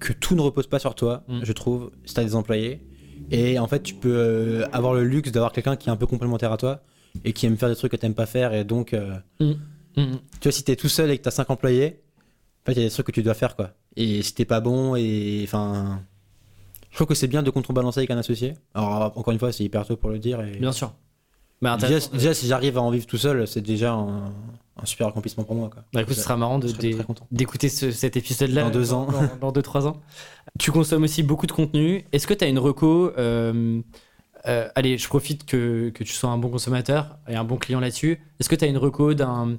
que tout ne repose pas sur toi, mm. je trouve, si tu as des employés. Et en fait, tu peux euh, avoir le luxe d'avoir quelqu'un qui est un peu complémentaire à toi et qui aime faire des trucs que tu n'aimes pas faire. Et donc, euh, mm. Mm, tu vois, si tu es tout seul et que tu as 5 employés, en fait, il y a des trucs que tu dois faire. quoi. Et si t'es pas bon, et enfin. Je trouve que c'est bien de contrebalancer avec un associé. Alors, encore une fois, c'est hyper tôt pour le dire. Et... Bien sûr. Bah, déjà, si j'arrive à en vivre tout seul, c'est déjà un, super accomplissement pour moi. Quoi. Bah, écoute, ce sera marrant d'écouter cet épisode-là dans deux ans. Dans, deux, trois ans. Tu consommes aussi beaucoup de contenu. Est-ce que tu as une reco euh, euh, Allez, je profite que, que, tu sois un bon consommateur et un bon client là-dessus. Est-ce que tu as une reco d'un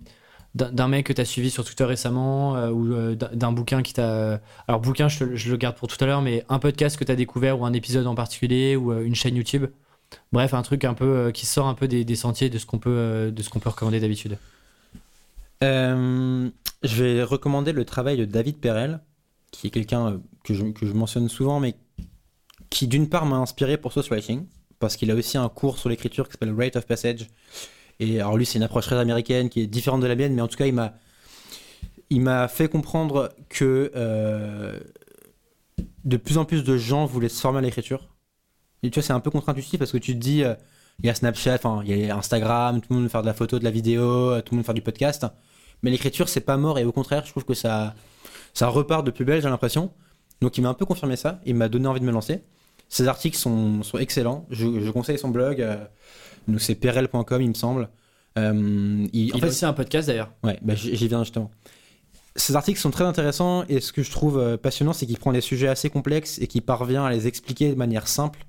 d'un mec que tu as suivi sur Twitter récemment euh, ou d'un bouquin qui t'a. Alors, bouquin, je, je, le garde pour tout à l'heure, mais un podcast que tu as découvert ou un épisode en particulier ou une chaîne YouTube? Bref, un truc un peu euh, qui sort un peu des, sentiers de ce qu'on peut, euh, de peut recommander d'habitude. Euh, je vais recommander le travail de David Perel, qui est quelqu'un que je, que je, mentionne souvent, mais qui d'une part m'a inspiré pour Source Writing, parce qu'il a aussi un cours sur l'écriture qui s'appelle Rate of Passage. Et alors lui, c'est une approche très américaine qui est différente de la mienne, mais en tout cas, il m'a, il m'a fait comprendre que de plus en plus de gens voulaient se former à l'écriture tu vois, c'est un peu contre-intuitif parce que tu te dis, euh, il y a Snapchat, il y a Instagram, tout le monde veut faire de la photo, de la vidéo, euh, tout le monde faire du podcast. Mais l'écriture, c'est pas mort et au contraire, je trouve que ça, ça repart de plus belle, j'ai l'impression. Donc il m'a un peu confirmé ça, il m'a donné envie de me lancer. Ses articles sont, sont excellents, je, je conseille son blog, euh, donc c'est perel.com il me semble. Euh, il, en Il fait, a aussi un podcast d'ailleurs. Ouais, bah, j'y viens justement. Ces articles sont très intéressants et ce que je trouve passionnant, c'est qu'il prend des sujets assez complexes et qu'il parvient à les expliquer de manière simple.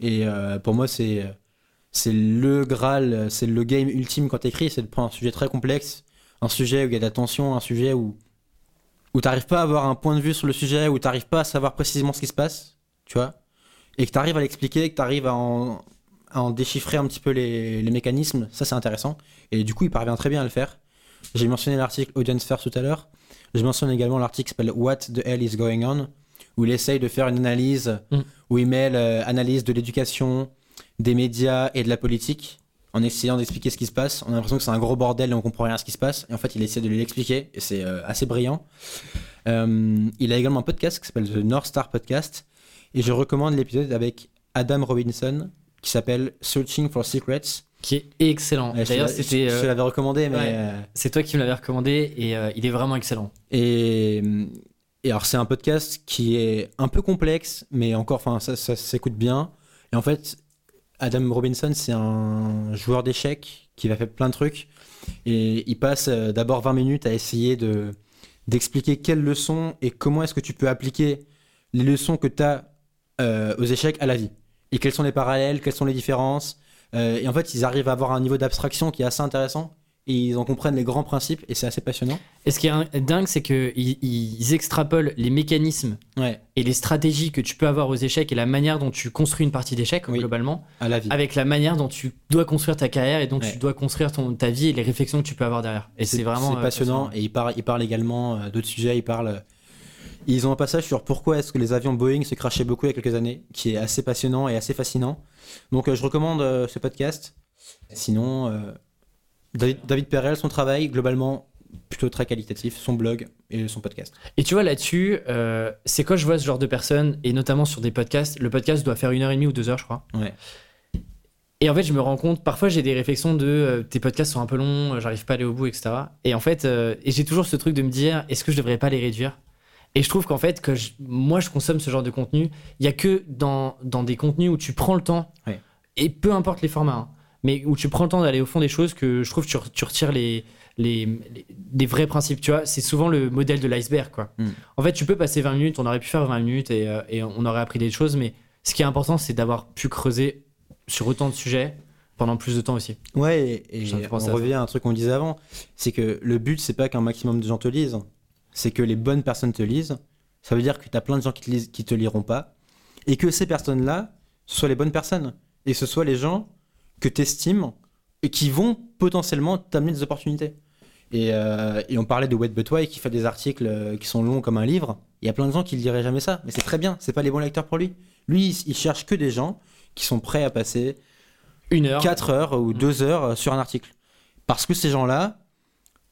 Et euh, pour moi, c'est c'est le graal, c'est le game ultime quand t'écris, c'est de prendre un sujet très complexe, un sujet où il y a de la tension, un sujet où où t'arrives pas à avoir un point de vue sur le sujet, où t'arrives pas à savoir précisément ce qui se passe, tu vois, et que t'arrives à l'expliquer, que t'arrives à en, à en déchiffrer un petit peu les, les mécanismes, ça c'est intéressant. Et du coup, il parvient très bien à le faire. J'ai mentionné l'article Audience First tout à l'heure. Je mentionne également l'article qui s'appelle What the Hell is Going On, où il essaye de faire une analyse, Mm. où il mêle euh, analyse de l'éducation, des médias et de la politique, en essayant d'expliquer ce qui se passe. On a l'impression que c'est un gros bordel et on comprend rien à ce qui se passe. Et en fait, il essaie de l'expliquer, et c'est euh, assez brillant. Euh, il a également un podcast qui s'appelle The North Star Podcast, et je recommande l'épisode avec Adam Robinson, qui s'appelle Searching for Secrets. Qui est excellent. Ouais, je D'ailleurs, je- c'était. je euh, l'avais recommandé, mais... ouais. euh, C'est toi qui me l'avais recommandé et euh, il est vraiment excellent. Et, et alors, c'est un podcast qui est un peu complexe, mais encore, enfin, ça, s'écoute bien. Et en fait, Adam Robinson, c'est un joueur d'échecs qui va faire plein de trucs. Et il passe euh, d'abord 20 minutes à essayer de d'expliquer quelles leçons et comment est-ce que tu peux appliquer les leçons que tu as aux échecs à la vie. Et quels sont les parallèles, quelles sont les différences. Euh, et en fait, ils arrivent à avoir un niveau d'abstraction qui est assez intéressant. Et ils en comprennent les grands principes et c'est assez passionnant. Et ce qui est dingue, c'est qu'ils ils extrapolent les mécanismes Ouais, et les stratégies que tu peux avoir aux échecs et la manière dont tu construis une partie d'échecs, Oui. globalement, à la vie. avec la manière dont tu dois construire ta carrière et dont Ouais. tu dois construire ton, ta vie et les réflexions que tu peux avoir derrière. Et c'est vraiment. euh, passionnant et il parle, il parle également euh, d'autres sujets. Il parle, euh, ils ont un passage sur pourquoi est-ce que les avions Boeing se crashaient beaucoup il y a quelques années, qui est assez passionnant et assez fascinant. Donc je recommande ce podcast. Sinon, euh, David, David Perel, son travail globalement plutôt très qualitatif, son blog et son podcast. Et tu vois, là-dessus, euh, c'est quand je vois ce genre de personnes, et notamment sur des podcasts, le podcast doit faire une heure et demie ou deux heures, je crois. Ouais. Et en fait, je me rends compte, parfois j'ai des réflexions de euh, tes podcasts sont un peu longs, euh, j'arrive pas à aller au bout, etc. Et en fait, euh, et j'ai toujours ce truc de me dire, est-ce que je devrais pas les réduire? Et je trouve qu'en fait, que je- moi je consomme ce genre de contenu, il y a que dans, dans des contenus où tu prends le temps, Ouais. et peu importe les formats, hein, mais où tu prends le temps d'aller au fond des choses, que je trouve que tu, re- tu retires les, les, vrais principes. Tu vois, c'est souvent le modèle de l'iceberg, quoi. Mm. En fait, tu peux passer 20 minutes, on aurait pu faire 20 minutes et, euh, et on aurait appris des choses, mais ce qui est important, c'est d'avoir pu creuser sur autant de sujets pendant plus de temps aussi. Ouais, et, et on revient à un truc qu'on disait avant, c'est que le but, c'est pas qu'un maximum de gens te lisent, c'est que les bonnes personnes te lisent. Ça veut dire que tu as plein de gens qui te, lisent, qui te liront pas, et que ces personnes-là, ce soient les bonnes personnes, et que ce soient les gens que tu estimes et qui vont potentiellement t'amener des opportunités. Et, euh, et on parlait de Wade Butway qui fait des articles euh, qui sont longs comme un livre. Il y a plein de gens qui ne liraient jamais ça, mais c'est très bien, c'est pas les bons lecteurs pour lui. Lui, il, cherche que des gens qui sont prêts à passer Une heure. 4 heures ou 2 heures euh, sur un article. Parce que ces gens-là,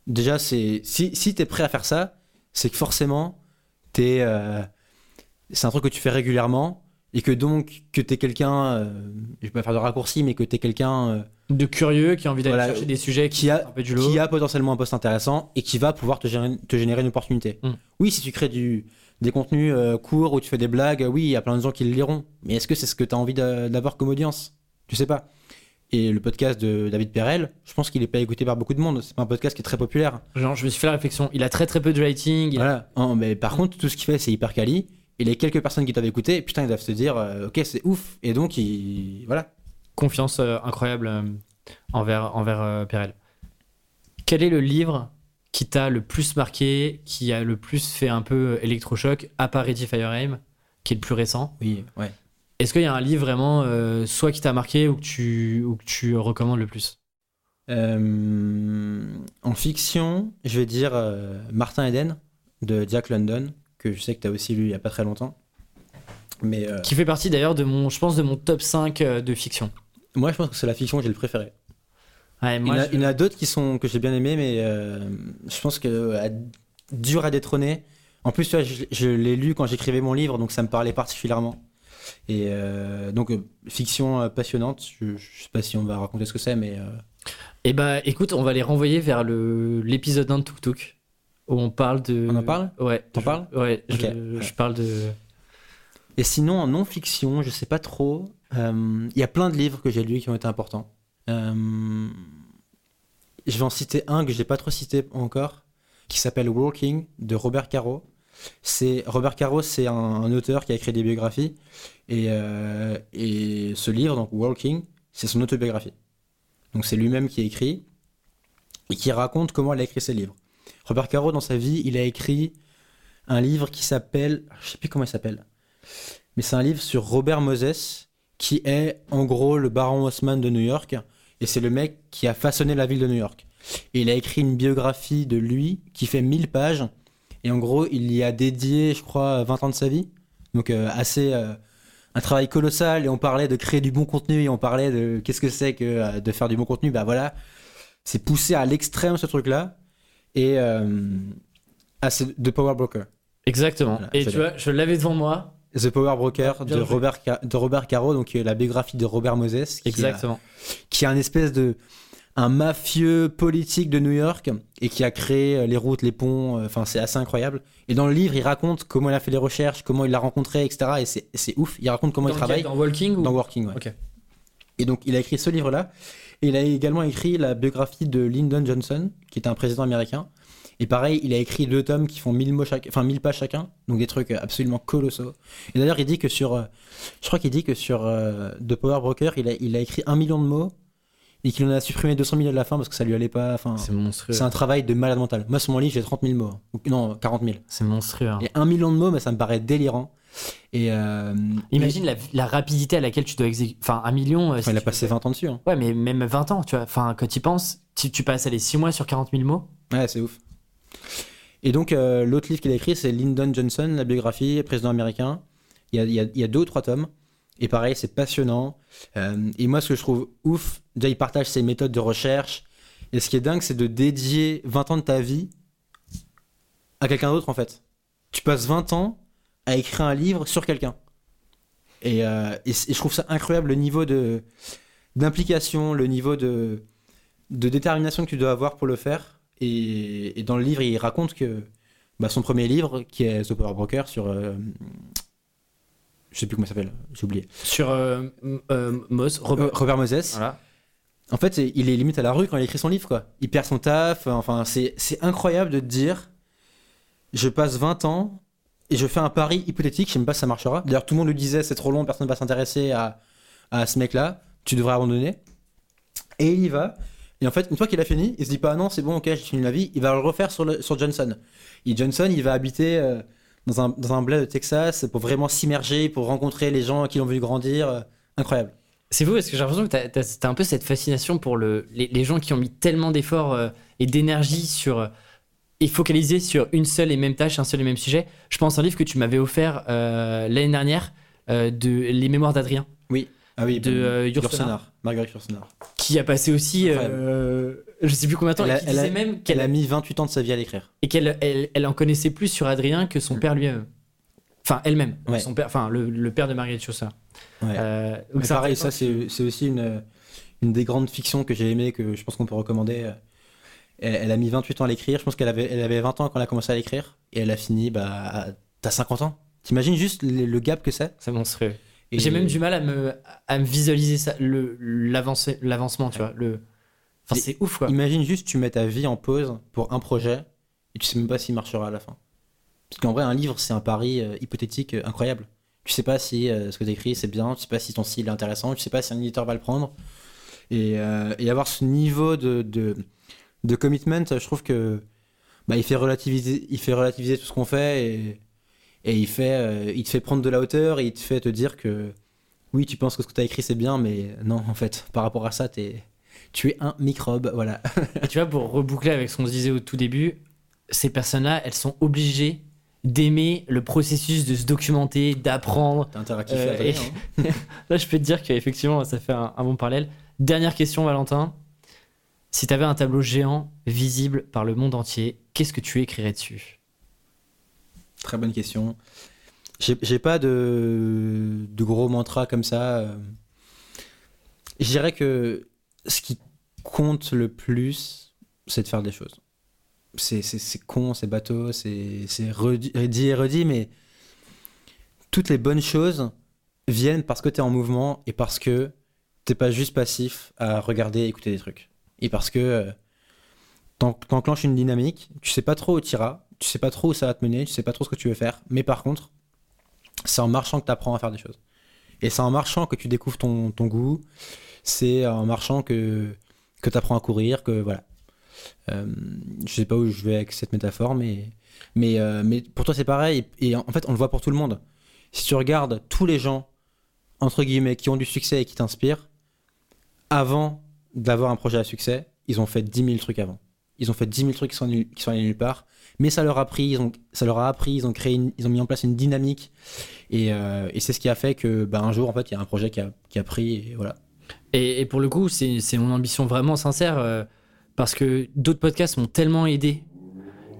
déjà, c'est si, si tu es prêt à faire ça, c'est que forcément, euh, c'est un truc que tu fais régulièrement et que donc, que tu es quelqu'un, euh, je vais pas faire de raccourci, mais que tu es quelqu'un euh, de curieux qui a envie d'aller Voilà, chercher des sujets qui, a- un peu du lot. qui a potentiellement un poste intéressant et qui va pouvoir te générer, te générer une opportunité. Mm. Oui, si tu crées du, des contenus euh, courts où tu fais des blagues, oui, il y a plein de gens qui le liront. Mais est-ce que c'est ce que tu as envie d'a- d'avoir comme audience? Tu sais pas. Et le podcast de David Perel, je pense qu'il est pas écouté par beaucoup de monde. C'est pas un podcast qui est très populaire. Genre, je me suis fait la réflexion. Il a très très peu de rating. il a- Voilà. Hein, mais par contre, tout ce qu'il fait, c'est hyper quali. Et les quelques personnes qui doivent écouter, putain, ils doivent se dire, euh, ok, c'est ouf. Et donc, il... voilà. Confiance euh, incroyable euh, envers, envers euh, Perel. Quel est le livre qui t'a le plus marqué, qui a le plus fait un peu électrochoc, à part Ready Fire Aim, qui est le plus récent? Oui, ouais. Est-ce qu'il y a un livre vraiment, euh, soit qui t'a marqué ou que tu, ou que tu recommandes le plus? Euh, en fiction, je vais dire euh, Martin Eden de Jack London, que je sais que tu as aussi lu il y a pas très longtemps. Mais euh, Qui fait partie d'ailleurs de mon, je pense, de mon top 5 euh, de fiction. moi, je pense que c'est la fiction que j'ai le préféré. Ouais, il, y en a, je- il y en a d'autres qui sont que j'ai bien aimé, mais euh, je pense que euh, dur à détrôner. En plus, tu vois, je, je l'ai lu quand j'écrivais mon livre, donc ça me parlait particulièrement. Et euh, donc, fiction passionnante. Je, je sais pas si on va raconter ce que c'est, mais Eh bah, écoute, on va les renvoyer vers l'épisode 1 de Tuk Tuk. Où on parle de. On en parle? Ouais. T'en je- parles? Ouais, je, Ok, je parle de. Et sinon, en non-fiction, je sais pas trop. euh, Il y a plein de livres que j'ai lus qui ont été importants. Euh, je vais en citer un que j'ai pas trop cité encore, qui s'appelle Walking de Robert Caro. C'est Robert Caro, c'est un, un auteur qui a écrit des biographies et, euh, et ce livre, donc Walking, c'est son autobiographie. Donc c'est lui-même qui écrit et qui raconte comment il a écrit ses livres. Robert Caro, dans sa vie, il a écrit un livre qui s'appelle, je sais plus comment il s'appelle, mais c'est un livre sur Robert Moses, qui est en gros le baron Haussmann de New York, et c'est le mec qui a façonné la ville de New York. Et il a écrit une biographie de lui qui fait 1000 pages, et en gros il y a dédié, je crois, 20 ans de sa vie, donc euh, assez... euh, un travail colossal, et on parlait de créer du bon contenu, et on parlait de qu'est-ce que c'est que euh, de faire du bon contenu, bah voilà, c'est poussé à l'extrême ce truc-là, et... Euh, ah, c'est The Power Broker. Exactement. Voilà, Et tu vois, je l'avais devant moi. The Power Broker Ah, de. Robert, de Robert Caro, donc euh, la biographie de Robert Moses, qui, a- Exactement. qui est un espèce de un mafieux politique de New York et qui a créé euh, les routes, les ponts. Enfin, c'est assez incroyable. Et dans le livre, il raconte comment il a fait les recherches, comment il l'a rencontré, etc. Et c'est- ouf. Il raconte comment dans il travaille Dans Walking ou... dans Working. ouais. Ok. Et donc, il a écrit ce livre-là. Il a également écrit la biographie de Lyndon Johnson, qui était un président américain. Et pareil, il a écrit deux tomes qui font 1000 mots chaque, enfin 1000 pages chacun, donc des trucs absolument colossaux. Et d'ailleurs, il dit que sur, euh, je crois qu'il dit que sur euh, The Power Broker, il a, il a écrit un million de mots et qu'il en a supprimé 200 000 à la fin parce que ça lui allait pas. Enfin, C'est monstrueux. c'est un travail de malade mental. Moi, sur mon livre, j'ai 30 000 mots, hein. Non 40 000. C'est monstrueux. hein. Et un million de mots, mais ça me paraît délirant. Et euh, Imagine la, la rapidité à laquelle tu dois exécuter. Enfin, un million. euh, Enfin, si il a passé veux. 20 ans dessus. hein. Ouais, mais même 20 ans, tu vois. Enfin, quand tu y penses, tu, tu passes les 6 mois sur 40 000 mots. Ouais, c'est ouf. Et donc, euh, l'autre livre qu'il a écrit, c'est Lyndon Johnson, la biographie, président américain. Il y a, il y a- il y a deux ou trois tomes. Et pareil, c'est passionnant. Euh, et moi, ce que je trouve ouf, déjà, il partage ses méthodes de recherche. Et ce qui est dingue, c'est de dédier 20 ans de ta vie à quelqu'un d'autre, en fait. Tu passes 20 ans à écrire un livre sur quelqu'un. Et, euh, et je trouve ça incroyable, le niveau de d'implication, le niveau de, de détermination que tu dois avoir pour le faire. Et, et dans le livre, il raconte que bah, son premier livre, qui est The Power Broker, sur. euh, je sais plus comment il s'appelle, j'ai oublié. Sur euh, euh, Robert. Euh, Robert Moses. Voilà. En fait, il est limite à la rue quand il écrit son livre, quoi. Il perd son taf. Enfin, c'est incroyable de te dire je passe 20 ans et je fais un pari hypothétique, je sais pas si ça marchera. D'ailleurs, tout le monde lui disait c'est trop long, personne ne va s'intéresser à, à ce mec-là, tu devrais abandonner. Et il y va. Et en fait, une fois qu'il a fini, il se dit pas ah non, c'est bon, ok, j'ai fini ma vie. Il va le refaire sur, le- sur Johnson. Et Johnson, il va habiter euh, dans, un, dans un de Texas pour vraiment s'immerger, pour rencontrer les gens qui l'ont vu grandir. Euh, incroyable. C'est vous parce que j'ai l'impression que t'as t'as un peu cette fascination pour le, les, les gens qui ont mis tellement d'efforts euh, et d'énergie sur et focalisé sur une seule et même tâche, un seul et même sujet. Je pense à un livre que tu m'avais offert euh, l'année dernière euh, de Les Mémoires d'Adrien, Ah oui, de euh, Yourcenar, Yourcenar, Marguerite Yourcenar. qui a passé aussi, euh, je sais plus combien de temps, Elle a- et qui elle a- disait même qu'elle Elle a mis 28 ans de sa vie à l'écrire. et qu'elle elle, elle en connaissait plus sur Adrien que son père lui-même. Enfin, elle-même. Ouais. Son père, enfin, le, le père de Marguerite Chaussard. Ouais. Pareil, ça c'est c'est aussi une, une des grandes fictions que j'ai aimé, que je pense qu'on peut recommander. Elle, elle a mis 28 ans à l'écrire, je pense qu'elle avait, elle avait 20 ans quand elle a commencé à l'écrire, et elle a fini, bah, à- t'as 50 ans. T'imagines juste le, le gap que c'est? C'est monstrueux. Et- J'ai même du mal à me, à me visualiser ça, le, l'avancé- l'avancement, tu vois. Le... Enfin, c'est ouf, quoi. Imagine juste, tu mets ta vie en pause pour un projet, et tu sais même pas s'il marchera à la fin. Parce qu'en vrai, un livre, c'est un pari euh, hypothétique euh, incroyable. Tu sais pas si euh, ce que t'écris c'est bien, tu sais pas si ton style est intéressant, tu sais pas si un éditeur va le prendre. Et, et avoir ce niveau de, de, de commitment, je trouve que bah, il, fait relativiser, il fait relativiser tout ce qu'on fait et, et il, fait, euh, il te fait prendre de la hauteur et il te fait te dire que oui, tu penses que ce que tu as écrit c'est bien, mais non, en fait, par rapport à ça, tu es un microbe. Voilà. [laughs] Et tu vois, pour reboucler avec ce qu'on se disait au tout début, ces personnes-là, elles sont obligées d'aimer le processus de se documenter, d'apprendre. T'as intérêt à kiffer, Euh, et- hein. [laughs] Là, je peux te dire qu'effectivement, ça fait un, un bon parallèle. Dernière question, Valentin. Si tu avais un tableau géant visible par le monde entier, qu'est-ce que tu écrirais dessus Très bonne question. J'ai pas de, de gros mantras comme ça. euh. Je dirais que ce qui compte le plus, c'est de faire des choses. c'est con, c'est bateau, c'est redit et redit, mais toutes les bonnes choses viennent parce que tu es en mouvement et parce que t'es pas juste passif à regarder et écouter des trucs. Et parce que euh, t'enclenches une dynamique, tu sais pas trop où tu iras, tu sais pas trop où ça va te mener, tu sais pas trop ce que tu veux faire, mais par contre, c'est en marchant que tu apprends à faire des choses. Et c'est en marchant que tu découvres ton, goût, c'est en marchant que, que tu apprends à courir, que voilà. Euh, je sais pas où je vais avec cette métaphore, mais, mais, euh, mais pour toi c'est pareil. Et en fait, on le voit pour tout le monde. Si tu regardes tous les gens, entre guillemets, qui ont du succès et qui t'inspirent, avant d'avoir un projet à succès, ils ont fait 10 000 trucs avant. Ils ont fait 10 000 trucs qui sont, qui sont allés nulle part. Mais ça leur a pris, ils ont, ça leur a appris, ils ont créé, ils ont mis en place une dynamique. Et, euh, et c'est ce qui a fait que, bah, un jour, en fait, il y a un projet qui a, qui a pris, et voilà. Et, et pour le coup, c'est mon ambition vraiment sincère, euh, parce que d'autres podcasts m'ont tellement aidé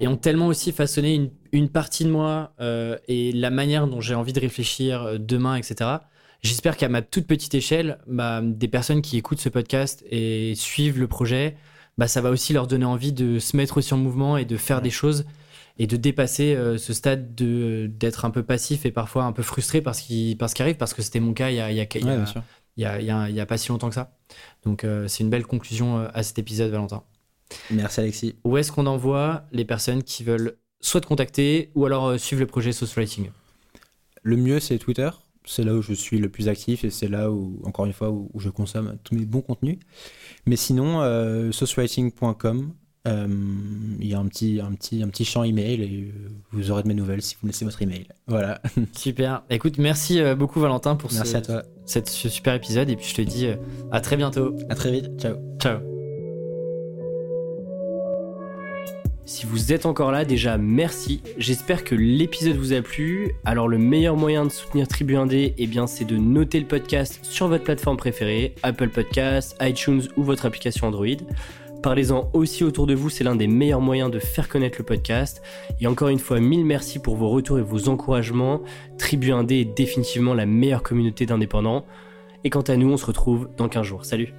et ont tellement aussi façonné une, une partie de moi euh, et la manière dont j'ai envie de réfléchir demain, etc. J'espère qu'à ma toute petite échelle, bah, des personnes qui écoutent ce podcast et suivent le projet, bah, ça va aussi leur donner envie de se mettre aussi en mouvement et de faire des choses et de dépasser euh, ce stade de d'être un peu passif et parfois un peu frustré parce qu'il parce arrive parce que c'était mon cas il y a il y a, il y a, il y a, pas si longtemps que ça. Donc euh, c'est une belle conclusion euh, à cet épisode Valentin. Merci Alexis. Où est-ce qu'on envoie les personnes qui veulent soit te contacter ou alors suivre le projet Social Writing? Le mieux c'est Twitter c'est là où je suis le plus actif et c'est là où, encore une fois, où, je consomme tous mes bons contenus. Mais sinon, euh, socialwriting.com, euh, il y a un petit, un, petit, un petit champ email et vous aurez de mes nouvelles si vous me laissez votre email. Voilà. [laughs] Super. Écoute, merci euh, beaucoup Valentin pour merci ce, à toi. Cette, ce super épisode et puis je te dis à très bientôt. À très vite. Ciao. Ciao. Si vous êtes encore là, déjà merci. J'espère que l'épisode vous a plu. Alors le meilleur moyen de soutenir Tribu 1D, eh bien c'est de noter le podcast sur votre plateforme préférée, Apple Podcasts, iTunes ou votre application Android. Parlez-en aussi autour de vous, c'est l'un des meilleurs moyens de faire connaître le podcast. Et encore une fois, mille merci pour vos retours et vos encouragements. Tribu 1D est définitivement la meilleure communauté d'indépendants. Et quant à nous, on se retrouve dans 15 jours. Salut